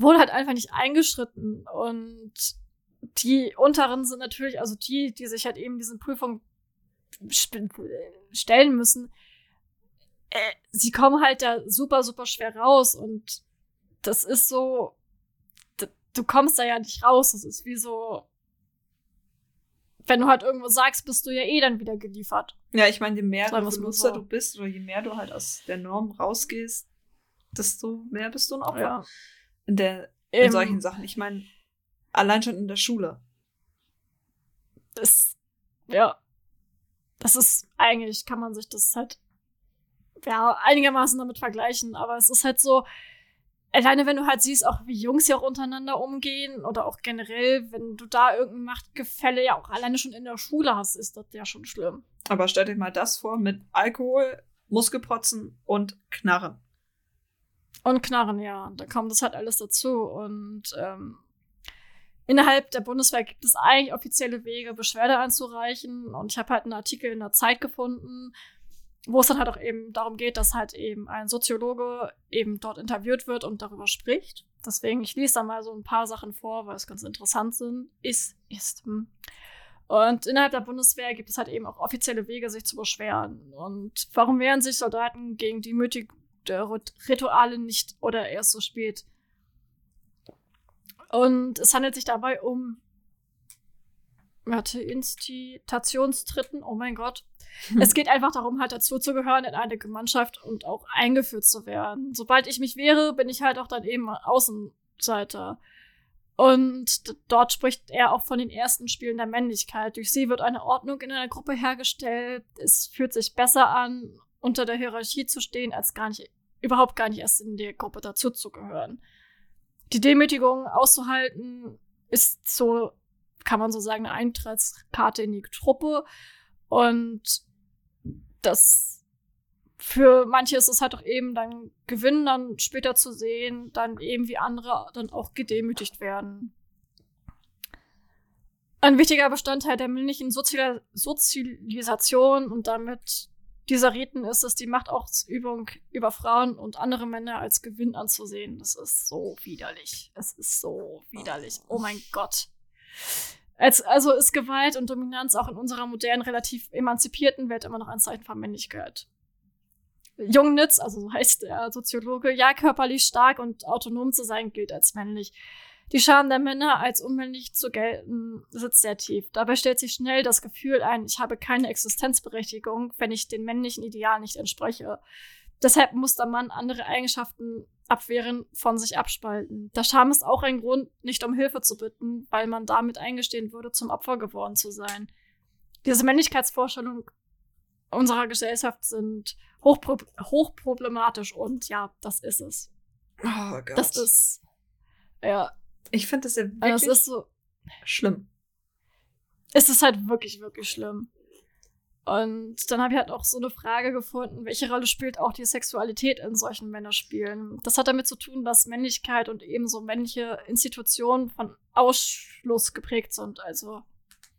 wurde halt einfach nicht eingeschritten. Und die unteren sind natürlich, also die, die sich halt eben diesen Prüfungen stellen müssen, äh, sie kommen halt da super, super schwer raus. Und das ist so, du kommst da ja nicht raus. Das ist wie so, wenn du halt irgendwo sagst, bist du ja eh dann wieder geliefert. Ja, ich meine, je mehr Revoluzer du bist oder je mehr du halt aus der Norm rausgehst, desto mehr bist du ein Opfer. Ja in, der, in Im, solchen Sachen. Ich meine, allein schon in der Schule. Das, ja. Das ist eigentlich, kann man sich das halt, ja, einigermaßen damit vergleichen, aber es ist halt so, alleine wenn du halt siehst, auch wie Jungs ja auch untereinander umgehen oder auch generell, wenn du da irgendein Machtgefälle ja auch alleine schon in der Schule hast, ist das ja schon schlimm. Aber stell dir mal das vor mit Alkohol, Muskelprotzen und Knarren. Und Knarren, ja. Da kommt das halt alles dazu. Und ähm, innerhalb der Bundeswehr gibt es eigentlich offizielle Wege, Beschwerde einzureichen. Und ich habe halt einen Artikel in der Zeit gefunden, wo es dann halt auch eben darum geht, dass halt eben ein Soziologe eben dort interviewt wird und darüber spricht. Deswegen, ich lese da mal so ein paar Sachen vor, weil es ganz interessant sind. Ist, ist. Hm. Und innerhalb der Bundeswehr gibt es halt eben auch offizielle Wege, sich zu beschweren. Und warum wehren sich Soldaten gegen die Rituale nicht oder erst so spät. Und es handelt sich dabei um warte, Institutionstritten, oh mein Gott. Es geht einfach darum, halt dazu zu gehören in eine Gemeinschaft und auch eingeführt zu werden. Sobald ich mich wehre, bin ich halt auch dann eben Außenseiter. Und dort spricht er auch von den ersten Spielen der Männlichkeit. Durch sie wird eine Ordnung in einer Gruppe hergestellt. Es fühlt sich besser an, unter der Hierarchie zu stehen, als gar nicht überhaupt gar nicht erst in der Gruppe dazuzugehören. Die Demütigung auszuhalten ist so, kann man so sagen, eine Eintrittskarte in die Truppe. Und das für manche ist es halt auch eben dann Gewinn dann später zu sehen, dann eben wie andere dann auch gedemütigt werden. Ein wichtiger Bestandteil der männlichen Sozial Sozialisation und damit dieser Riten ist es, die Machtausübung über Frauen und andere Männer als Gewinn anzusehen. Das ist so widerlich. Es ist so widerlich. Oh mein Gott. Als, also ist Gewalt und Dominanz auch in unserer modernen, relativ emanzipierten Welt immer noch ein Zeichen von Männlichkeit. Jungnitz, also so heißt der Soziologe, ja, körperlich stark und autonom zu sein, gilt als männlich. Die Scham der Männer als unmännlich zu gelten sitzt sehr tief. Dabei stellt sich schnell das Gefühl ein, ich habe keine Existenzberechtigung, wenn ich den männlichen Ideal nicht entspreche. Deshalb muss der Mann andere Eigenschaften abwehren, von sich abspalten. Der Scham ist auch ein Grund, nicht um Hilfe zu bitten, weil man damit eingestehen würde, zum Opfer geworden zu sein. Diese Männlichkeitsvorstellungen unserer Gesellschaft sind hochpro hochproblematisch und ja, das ist es. Oh Gott. Das ist, ja, ich finde das ja wirklich also das ist so, schlimm. Es ist halt wirklich, wirklich schlimm. Und dann habe ich halt auch so eine Frage gefunden, welche Rolle spielt auch die Sexualität in solchen Männerspielen? Das hat damit zu tun, dass Männlichkeit und ebenso männliche Institutionen von Ausschluss geprägt sind. Also.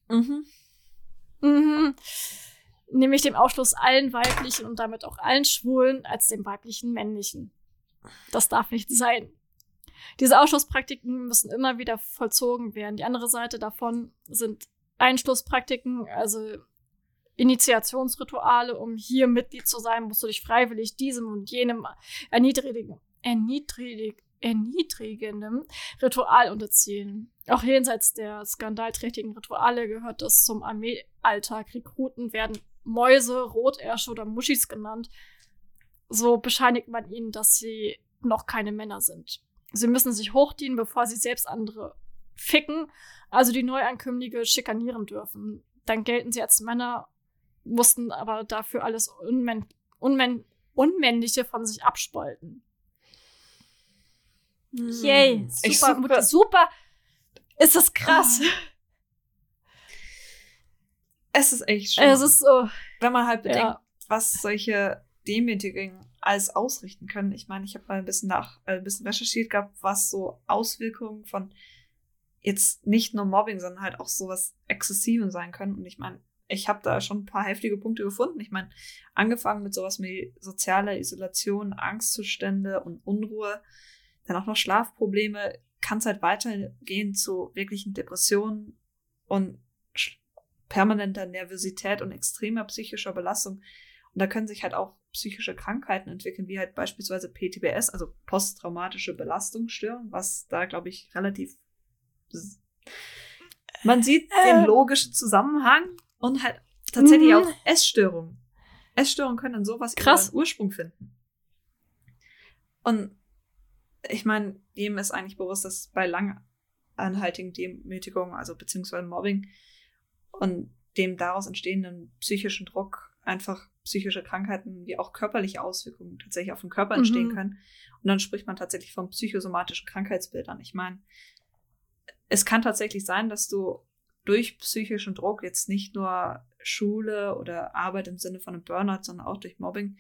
Mhm. Mhm. Nämlich dem Ausschluss allen weiblichen und damit auch allen Schwulen als dem weiblichen männlichen. Das darf nicht sein. Diese Ausschlusspraktiken müssen immer wieder vollzogen werden. Die andere Seite davon sind Einschlusspraktiken, also Initiationsrituale, um hier Mitglied zu sein, musst du dich freiwillig diesem und jenem erniedrigen, erniedrig, erniedrigendem Ritual unterziehen. Auch jenseits der skandalträchtigen Rituale gehört es zum Armeealltag. Rekruten werden Mäuse, Rotärsche oder Muschis genannt. So bescheinigt man ihnen, dass sie noch keine Männer sind. Sie müssen sich hochdienen, bevor sie selbst andere ficken, also die Neuankömmlinge schikanieren dürfen. Dann gelten sie als Männer, mussten aber dafür alles Unmänn Unmänn Unmännliche von sich abspalten. Hm. Yay, super, super, super. Ist das krass. Oh. Es ist echt schön. Es ist so. Wenn man halt bedenkt, ja. was solche Demütigungen alles ausrichten können. Ich meine, ich habe mal ein bisschen nach, äh, ein bisschen recherchiert gehabt, was so Auswirkungen von jetzt nicht nur Mobbing, sondern halt auch sowas Exzessivem sein können. Und ich meine, ich habe da schon ein paar heftige Punkte gefunden. Ich meine, angefangen mit sowas wie sozialer Isolation, Angstzustände und Unruhe, dann auch noch Schlafprobleme, kann es halt weitergehen zu wirklichen Depressionen und permanenter Nervosität und extremer psychischer Belastung. Und da können sich halt auch psychische Krankheiten entwickeln, wie halt beispielsweise PTBS, also posttraumatische Belastungsstörung, was da, glaube ich, relativ. Man sieht den ähm. logischen Zusammenhang und halt tatsächlich auch mhm. Essstörungen. Essstörungen können in sowas Krass. ihren Ursprung finden. Und ich meine, jedem ist eigentlich bewusst, dass bei langanhaltigen Demütigungen, also beziehungsweise Mobbing und dem daraus entstehenden psychischen Druck einfach psychische Krankheiten wie auch körperliche Auswirkungen tatsächlich auf den Körper entstehen mhm. können. Und dann spricht man tatsächlich von psychosomatischen Krankheitsbildern. Ich meine, es kann tatsächlich sein, dass du durch psychischen Druck jetzt nicht nur Schule oder Arbeit im Sinne von einem Burnout, sondern auch durch Mobbing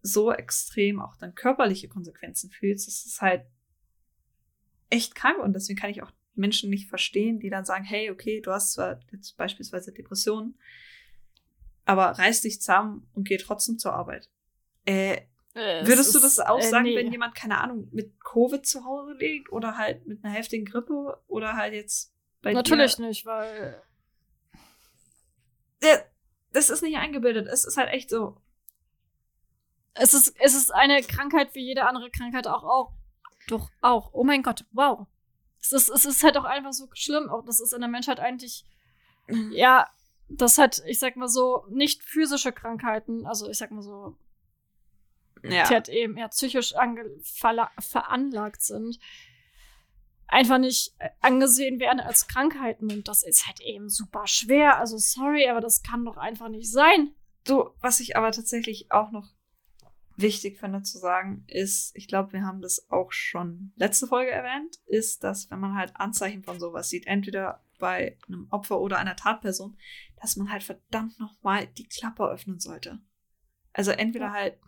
so extrem auch dann körperliche Konsequenzen fühlst. Das ist halt echt krank und deswegen kann ich auch Menschen nicht verstehen, die dann sagen, hey, okay, du hast zwar jetzt beispielsweise Depressionen, aber reiß dich zusammen und geh trotzdem zur Arbeit. Äh, äh würdest du das auch äh, sagen, nee. wenn jemand, keine Ahnung, mit Covid zu Hause liegt oder halt mit einer heftigen Grippe oder halt jetzt bei Natürlich dir? nicht, weil. Ja, das ist nicht eingebildet. Es ist halt echt so. Es ist, es ist eine Krankheit wie jede andere Krankheit auch. auch. Doch, auch. Oh mein Gott, wow. Es ist, es ist halt auch einfach so schlimm. Auch das ist in der Menschheit eigentlich. Ja, das hat, ich sag mal so, nicht physische Krankheiten, also ich sag mal so, ja. die halt eben eher psychisch veranlagt sind, einfach nicht äh, angesehen werden als Krankheiten. Und das ist halt eben super schwer. Also sorry, aber das kann doch einfach nicht sein. So, was ich aber tatsächlich auch noch wichtig finde zu sagen, ist, ich glaube, wir haben das auch schon letzte Folge erwähnt, ist, dass wenn man halt Anzeichen von sowas sieht, entweder bei einem Opfer oder einer Tatperson, dass man halt verdammt nochmal die Klappe öffnen sollte. Also entweder ja. halt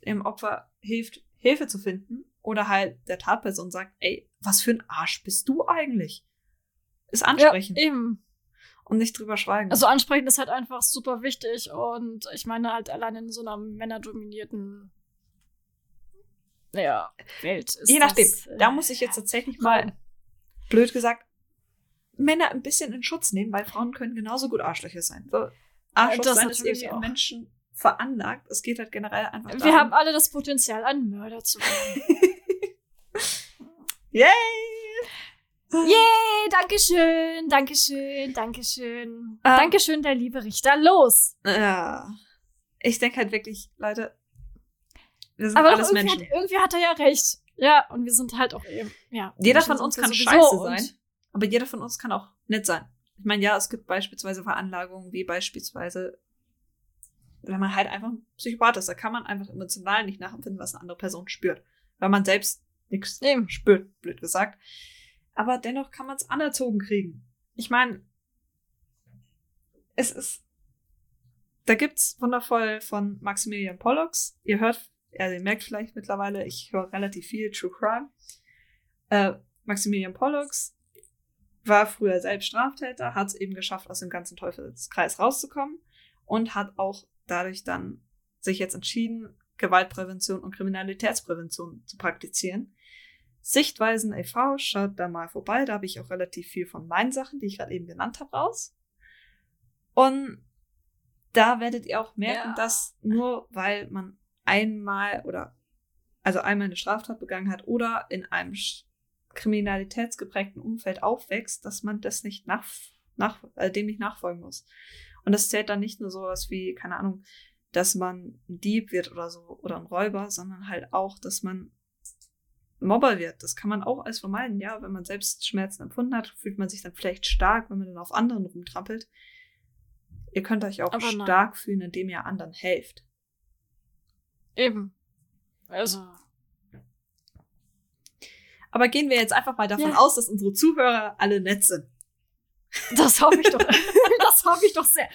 im Opfer hilft, Hilfe zu finden oder halt der Tatperson sagt, ey, was für ein Arsch bist du eigentlich? Ist ansprechend. Ja, eben. Und nicht drüber schweigen. Also ansprechen ist halt einfach super wichtig und ich meine halt allein in so einer männerdominierten ja, Welt ist Je nachdem. Das, äh, da muss ich jetzt tatsächlich mal, blöd gesagt, Männer ein bisschen in Schutz nehmen, weil Frauen können genauso gut Arschlöcher sein. So, Arschloch das sein ist irgendwie im Menschen veranlagt. Es geht halt generell einfach Wir darum, haben alle das Potenzial, ein Mörder zu werden. Yay! Yay, Dankeschön, Dankeschön, Dankeschön. Ähm, Dankeschön, der liebe Richter. Los! Ja. Ich denke halt wirklich, Leute, wir sind Aber alles irgendwie Menschen. Hat, irgendwie hat er ja recht. Ja, und wir sind halt auch eben, ja. Jeder von uns kann scheiße sein, aber jeder von uns kann auch nett sein. Ich meine, ja, es gibt beispielsweise Veranlagungen, wie beispielsweise, wenn man halt einfach ein Psychopath ist, da kann man einfach emotional nicht nachempfinden, was eine andere Person spürt. Weil man selbst nichts spürt, blöd gesagt. Aber dennoch kann man es anerzogen kriegen. Ich meine, es ist. Da gibt's wundervoll von Maximilian Pollux. Ihr hört, also ihr merkt vielleicht mittlerweile, ich höre relativ viel True Crime. Äh, Maximilian Pollux war früher selbst Straftäter, hat es eben geschafft, aus dem ganzen Teufelskreis rauszukommen und hat auch dadurch dann sich jetzt entschieden, Gewaltprävention und Kriminalitätsprävention zu praktizieren. Sichtweisen e.V., schaut da mal vorbei. Da habe ich auch relativ viel von meinen Sachen, die ich gerade eben genannt habe, raus. Und da werdet ihr auch merken, ja. dass nur weil man einmal oder also einmal eine Straftat begangen hat oder in einem kriminalitätsgeprägten Umfeld aufwächst, dass man das nicht nach, nach, äh, dem nicht nachfolgen muss. Und das zählt dann nicht nur sowas wie, keine Ahnung, dass man ein Dieb wird oder so oder ein Räuber, sondern halt auch, dass man Mobber wird. Das kann man auch als vermeiden, ja. Wenn man selbst Schmerzen empfunden hat, fühlt man sich dann vielleicht stark, wenn man dann auf anderen rumtrampelt. Ihr könnt euch auch stark fühlen, indem ihr anderen helft. Eben. Also. Aber gehen wir jetzt einfach mal davon ja. aus, dass unsere Zuhörer alle nett sind. Das hoffe ich doch. das hoffe ich doch sehr.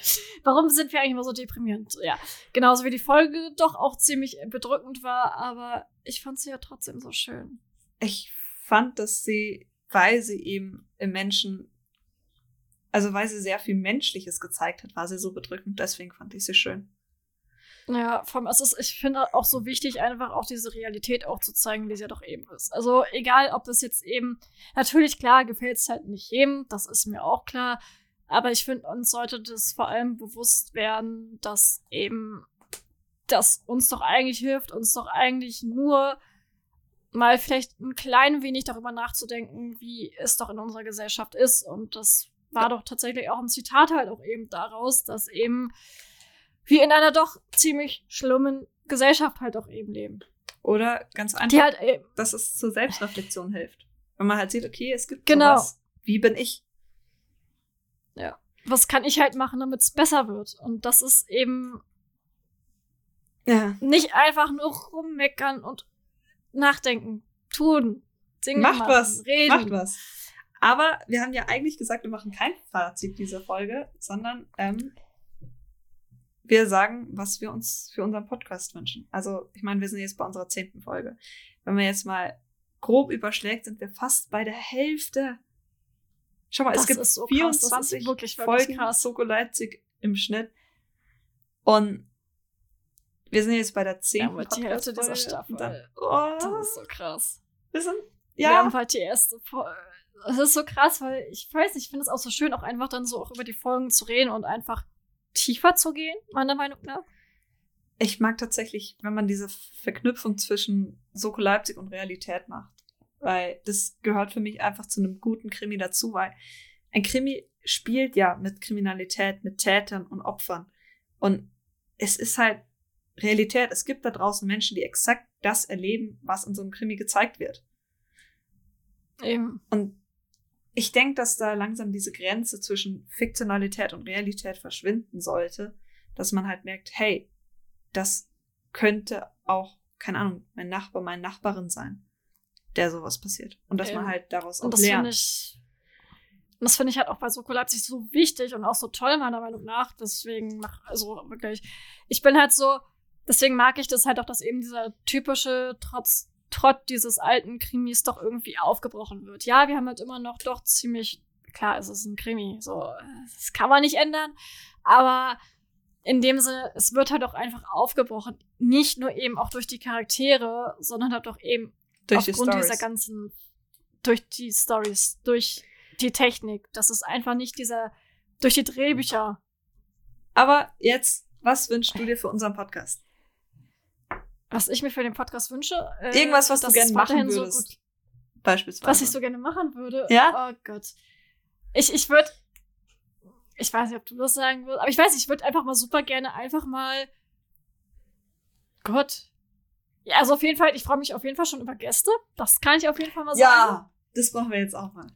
Warum sind wir eigentlich immer so deprimierend? Ja. Genauso wie die Folge doch auch ziemlich bedrückend war, aber ich fand sie ja trotzdem so schön. Ich fand, dass sie, weil sie eben im Menschen, also weil sie sehr viel Menschliches gezeigt hat, war sie so bedrückend. Deswegen fand ich sie schön. Ja, vom, es ist, ich finde auch so wichtig, einfach auch diese Realität auch zu zeigen, wie sie ja doch eben ist. Also egal, ob das jetzt eben, natürlich klar, gefällt es halt nicht jedem, das ist mir auch klar. Aber ich finde, uns sollte das vor allem bewusst werden, dass eben das uns doch eigentlich hilft, uns doch eigentlich nur mal vielleicht ein klein wenig darüber nachzudenken, wie es doch in unserer Gesellschaft ist. Und das war doch tatsächlich auch ein Zitat halt auch eben daraus, dass eben wir in einer doch ziemlich schlimmen Gesellschaft halt auch eben leben. Oder ganz einfach, halt, dass es zur Selbstreflexion hilft. Wenn man halt sieht, okay, es gibt genau. sowas. Wie bin ich? Was kann ich halt machen, damit es besser wird? Und das ist eben ja. nicht einfach nur rummeckern und nachdenken, tun, singen, macht machen, was, reden. Macht was. Aber wir haben ja eigentlich gesagt, wir machen kein Fazit dieser Folge, sondern ähm, wir sagen, was wir uns für unseren Podcast wünschen. Also, ich meine, wir sind jetzt bei unserer zehnten Folge. Wenn man jetzt mal grob überschlägt, sind wir fast bei der Hälfte. Schau mal, das es gibt so 24 wirklich, Folgen krass. Soko Leipzig im Schnitt. Und wir sind jetzt bei der zehnten ja, die Hälfte dieser Staffel. Dann, oh, das ist so krass. Wir sind, ja. Wir haben halt die erste Folge. Das ist so krass, weil ich weiß nicht, ich finde es auch so schön, auch einfach dann so auch über die Folgen zu reden und einfach tiefer zu gehen, meiner Meinung nach. Ich mag tatsächlich, wenn man diese Verknüpfung zwischen Soko Leipzig und Realität macht. Weil das gehört für mich einfach zu einem guten Krimi dazu, weil ein Krimi spielt ja mit Kriminalität, mit Tätern und Opfern. Und es ist halt Realität. Es gibt da draußen Menschen, die exakt das erleben, was in so einem Krimi gezeigt wird. Eben. Und ich denke, dass da langsam diese Grenze zwischen Fiktionalität und Realität verschwinden sollte, dass man halt merkt, hey, das könnte auch, keine Ahnung, mein Nachbar, meine Nachbarin sein, der sowas passiert. Und dass ähm, man halt daraus auch das lernt. Ich, das finde ich halt auch bei Soko Leipzig so wichtig und auch so toll, meiner Meinung nach. Deswegen mach, also wirklich, ich bin halt so, deswegen mag ich das halt auch, dass eben dieser typische, trotz Trott dieses alten Krimis doch irgendwie aufgebrochen wird. Ja, wir haben halt immer noch doch ziemlich, klar, es ist ein Krimi, so, das kann man nicht ändern, aber in dem Sinne, es wird halt auch einfach aufgebrochen. Nicht nur eben auch durch die Charaktere, sondern halt auch eben durch aufgrund die dieser ganzen, durch die Stories, durch die Technik. Das ist einfach nicht dieser, durch die Drehbücher. Aber jetzt, was wünschst du dir für unseren Podcast? Was ich mir für den Podcast wünsche. Äh, Irgendwas, was du gerne machen würdest. So Beispielsweise. Was ich so gerne machen würde. Ja. Oh Gott. Ich, ich würde. Ich weiß nicht, ob du das sagen würdest, aber ich weiß, ich würde einfach mal super gerne einfach mal. Gott. Ja, also auf jeden Fall, ich freue mich auf jeden Fall schon über Gäste. Das kann ich auf jeden Fall mal sagen. Ja, das brauchen wir jetzt auch mal.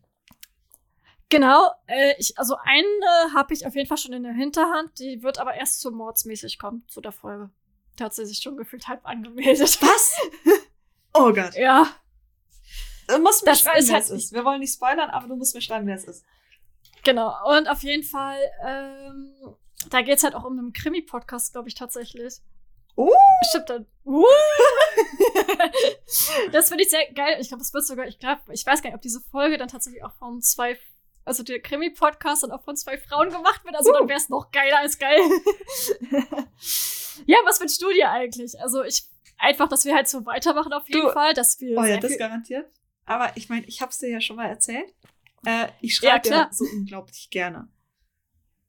Genau, äh, ich, also eine habe ich auf jeden Fall schon in der Hinterhand, die wird aber erst so mordsmäßig kommen, zu der Folge. Da hat sie sich schon gefühlt halb angemeldet. Was? Oh Gott. Ja. Du musst mir das schreiben, wer halt es ist. Wir wollen nicht spoilern, aber du musst mir schreiben, wer es ist. Genau. Und auf jeden Fall, ähm, da geht es halt auch um einen Krimi-Podcast, glaube ich, tatsächlich. Uh. Stimmt dann. Uh. das finde ich sehr geil. Ich glaube, es wird sogar, ich glaube, ich weiß gar nicht, ob diese Folge dann tatsächlich auch von zwei, also der Krimi-Podcast dann auch von zwei Frauen gemacht wird. Also uh. dann wäre es noch geiler als geil. Ja, was wünschst du dir eigentlich? Also ich einfach, dass wir halt so weitermachen auf jeden du, Fall, dass wir. Oh ja, das garantiert. Aber ich meine, ich hab's dir ja schon mal erzählt. Äh, ich schreibe ja, ja so unglaublich gerne.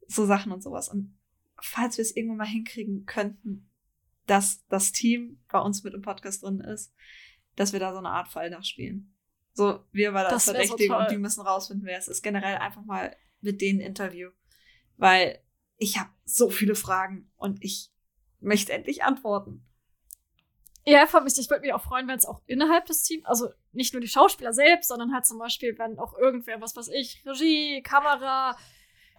So Sachen und sowas. Und falls wir es irgendwann mal hinkriegen könnten, dass das Team bei uns mit im Podcast drin ist, dass wir da so eine Art Fall nachspielen. So, wir war das, das Verdächtige so und die müssen rausfinden, wer es ist. Generell einfach mal mit denen Interview. Weil ich habe so viele Fragen und ich möchte endlich antworten. Ja, vor allem, ich würde mich auch freuen, wenn es auch innerhalb des Teams, also nicht nur die Schauspieler selbst, sondern halt zum Beispiel, wenn auch irgendwer, was weiß ich, Regie, Kamera,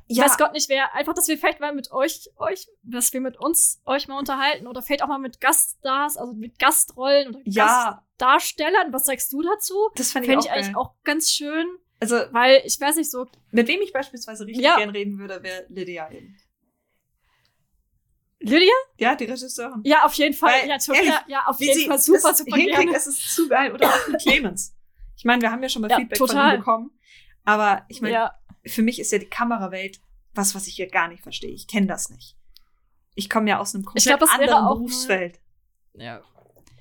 ja. weiß Gott nicht wer, einfach, dass wir vielleicht mal mit euch, euch, dass wir mit uns euch mal unterhalten oder vielleicht auch mal mit Gaststars, also mit Gastrollen oder ja. Gastdarstellern. Was sagst du dazu? Das fand ich, Fänd ich eigentlich geil. auch ganz schön. Also, weil ich weiß nicht so. Mit wem ich beispielsweise richtig ja. gern reden würde, wäre Lydia eben. Lydia? Ja, die Regisseurin. Ja, auf jeden Fall. Weil, ja, ehrlich, ja, auf jeden Fall super, super gerne. Es ist zu geil. Oder auch mit Clemens. Ich meine, wir haben ja schon mal ja, Feedback total. von ihm bekommen. Aber ich meine, ja. Für mich ist ja die Kamerawelt was, was ich hier gar nicht verstehe. Ich kenne das nicht. Ich komme ja aus einem komplett glaub, anderen Berufsfeld. Mal, ja.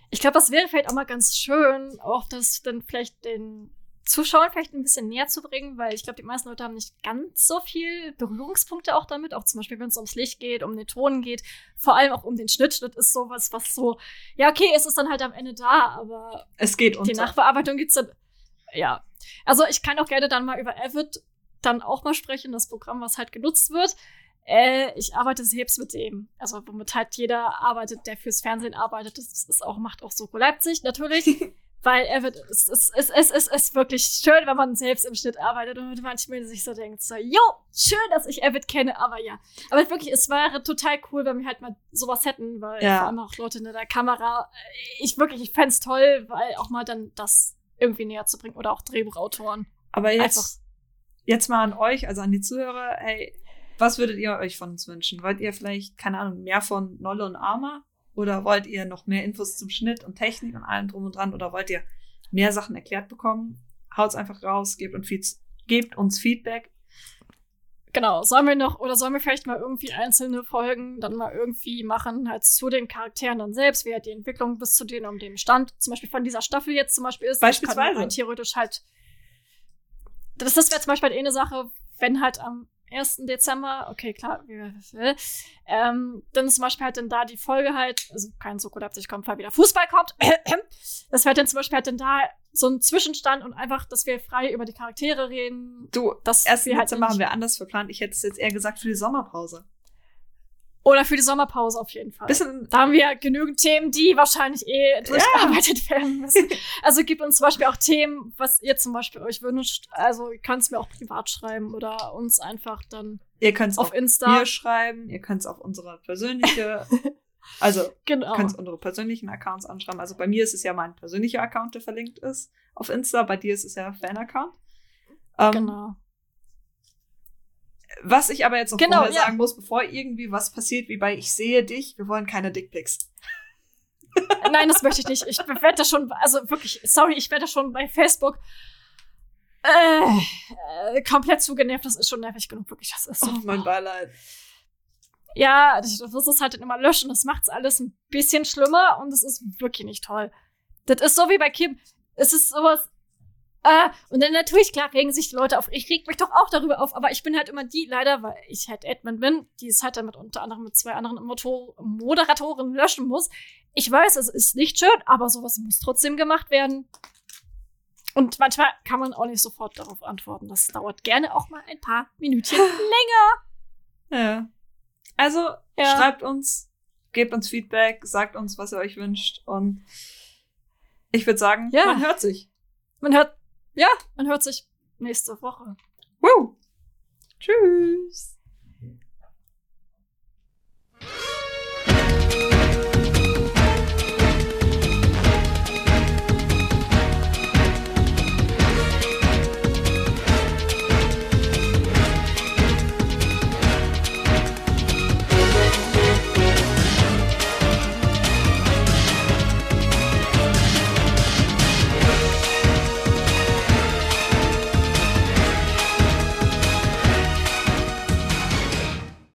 Ich glaube, das wäre vielleicht auch mal ganz schön, auch das dann vielleicht den Zuschauern vielleicht ein bisschen näher zu bringen, weil ich glaube, die meisten Leute haben nicht ganz so viel Berührungspunkte auch damit. Auch zum Beispiel, wenn es ums Licht geht, um den Ton geht, vor allem auch um den Schnitt. Schnitt ist sowas, was so, ja, okay, es ist dann halt am Ende da, aber es geht unter. Die Nachbearbeitung gibt's dann, ja. Also ich kann auch gerne dann mal über Avid dann auch mal sprechen, das Programm, was halt genutzt wird. Äh, ich arbeite selbst mit dem. Also womit halt jeder arbeitet, der fürs Fernsehen arbeitet. Das ist auch, macht auch Soko Leipzig natürlich. weil er wird, es ist, es, es, es ist wirklich schön, wenn man selbst im Schnitt arbeitet und manchmal sich so denkt, so, jo, schön, dass ich Evid kenne, aber ja. Aber wirklich, es wäre total cool, wenn wir halt mal sowas hätten, weil ja. vor allem auch Leute in der Kamera, ich wirklich, ich fände toll, weil auch mal dann das irgendwie näher zu bringen oder auch Drehbuchautoren. Aber jetzt, Einfach jetzt mal an euch, also an die Zuhörer, hey, was würdet ihr euch von uns wünschen? Wollt ihr vielleicht, keine Ahnung, mehr von Nolle und Arma? Oder wollt ihr noch mehr Infos zum Schnitt und Technik und allem drum und dran? Oder wollt ihr mehr Sachen erklärt bekommen? Haut's einfach raus, gebt uns, gebt uns Feedback. Genau, sollen wir noch, oder sollen wir vielleicht mal irgendwie einzelne Folgen dann mal irgendwie machen, halt zu den Charakteren dann selbst, wie halt die Entwicklung bis zu denen um den Stand, zum Beispiel von dieser Staffel jetzt zum Beispiel ist. Beispielsweise. Kann theoretisch halt das, das wäre zum Beispiel eine Sache, wenn halt am 1. Dezember, okay, klar, ähm, dann zum Beispiel halt dann da die Folge halt, also kein Soko Leipzig kommt, weil wieder Fußball kommt. das wäre dann zum Beispiel halt dann da so ein Zwischenstand und einfach, dass wir frei über die Charaktere reden. Du, das 1. Dezember halt haben wir anders verplant. Ich hätte es jetzt eher gesagt für die Sommerpause. Oder für die Sommerpause auf jeden Fall. Bisschen, da haben wir genügend Themen, die wahrscheinlich eh durchgearbeitet ja. werden müssen. Also gib uns zum Beispiel auch Themen, was ihr zum Beispiel euch wünscht. Also ihr könnt es mir auch privat schreiben oder uns einfach dann ihr könnt's auf Insta mir schreiben. Ihr könnt es auf unsere persönliche, also genau. könnt unsere persönlichen Accounts anschreiben. Also bei mir ist es ja mein persönlicher Account, der verlinkt ist auf Insta. Bei dir ist es ja Fan-Account. Ähm, genau. Was ich aber jetzt noch genau, vorher ja. sagen muss, bevor irgendwie was passiert, wie bei Ich sehe dich, wir wollen keine Dickpics. Nein, das möchte ich nicht. Ich werde da schon, also wirklich, sorry, ich werde da schon bei Facebook äh, äh, komplett zugenervt. Das ist schon nervig genug, wirklich. Das ist so. Oh, mein Beileid. Ja, das ist es halt immer löschen. Das macht es alles ein bisschen schlimmer und es ist wirklich nicht toll. Das ist so wie bei Kim. Es ist sowas, äh, und dann natürlich, klar, regen sich die Leute auf. Ich reg mich doch auch darüber auf, aber ich bin halt immer die, leider, weil ich halt Admin bin, die es halt damit unter anderem mit zwei anderen Motor Moderatoren löschen muss. Ich weiß, es ist nicht schön, aber sowas muss trotzdem gemacht werden. Und manchmal kann man auch nicht sofort darauf antworten. Das dauert gerne auch mal ein paar Minütchen länger. Ja. Also, ja. schreibt uns, gebt uns Feedback, sagt uns, was ihr euch wünscht und ich würde sagen, ja. man hört sich. Man hört ja, man hört sich nächste Woche. Woo! Tschüss!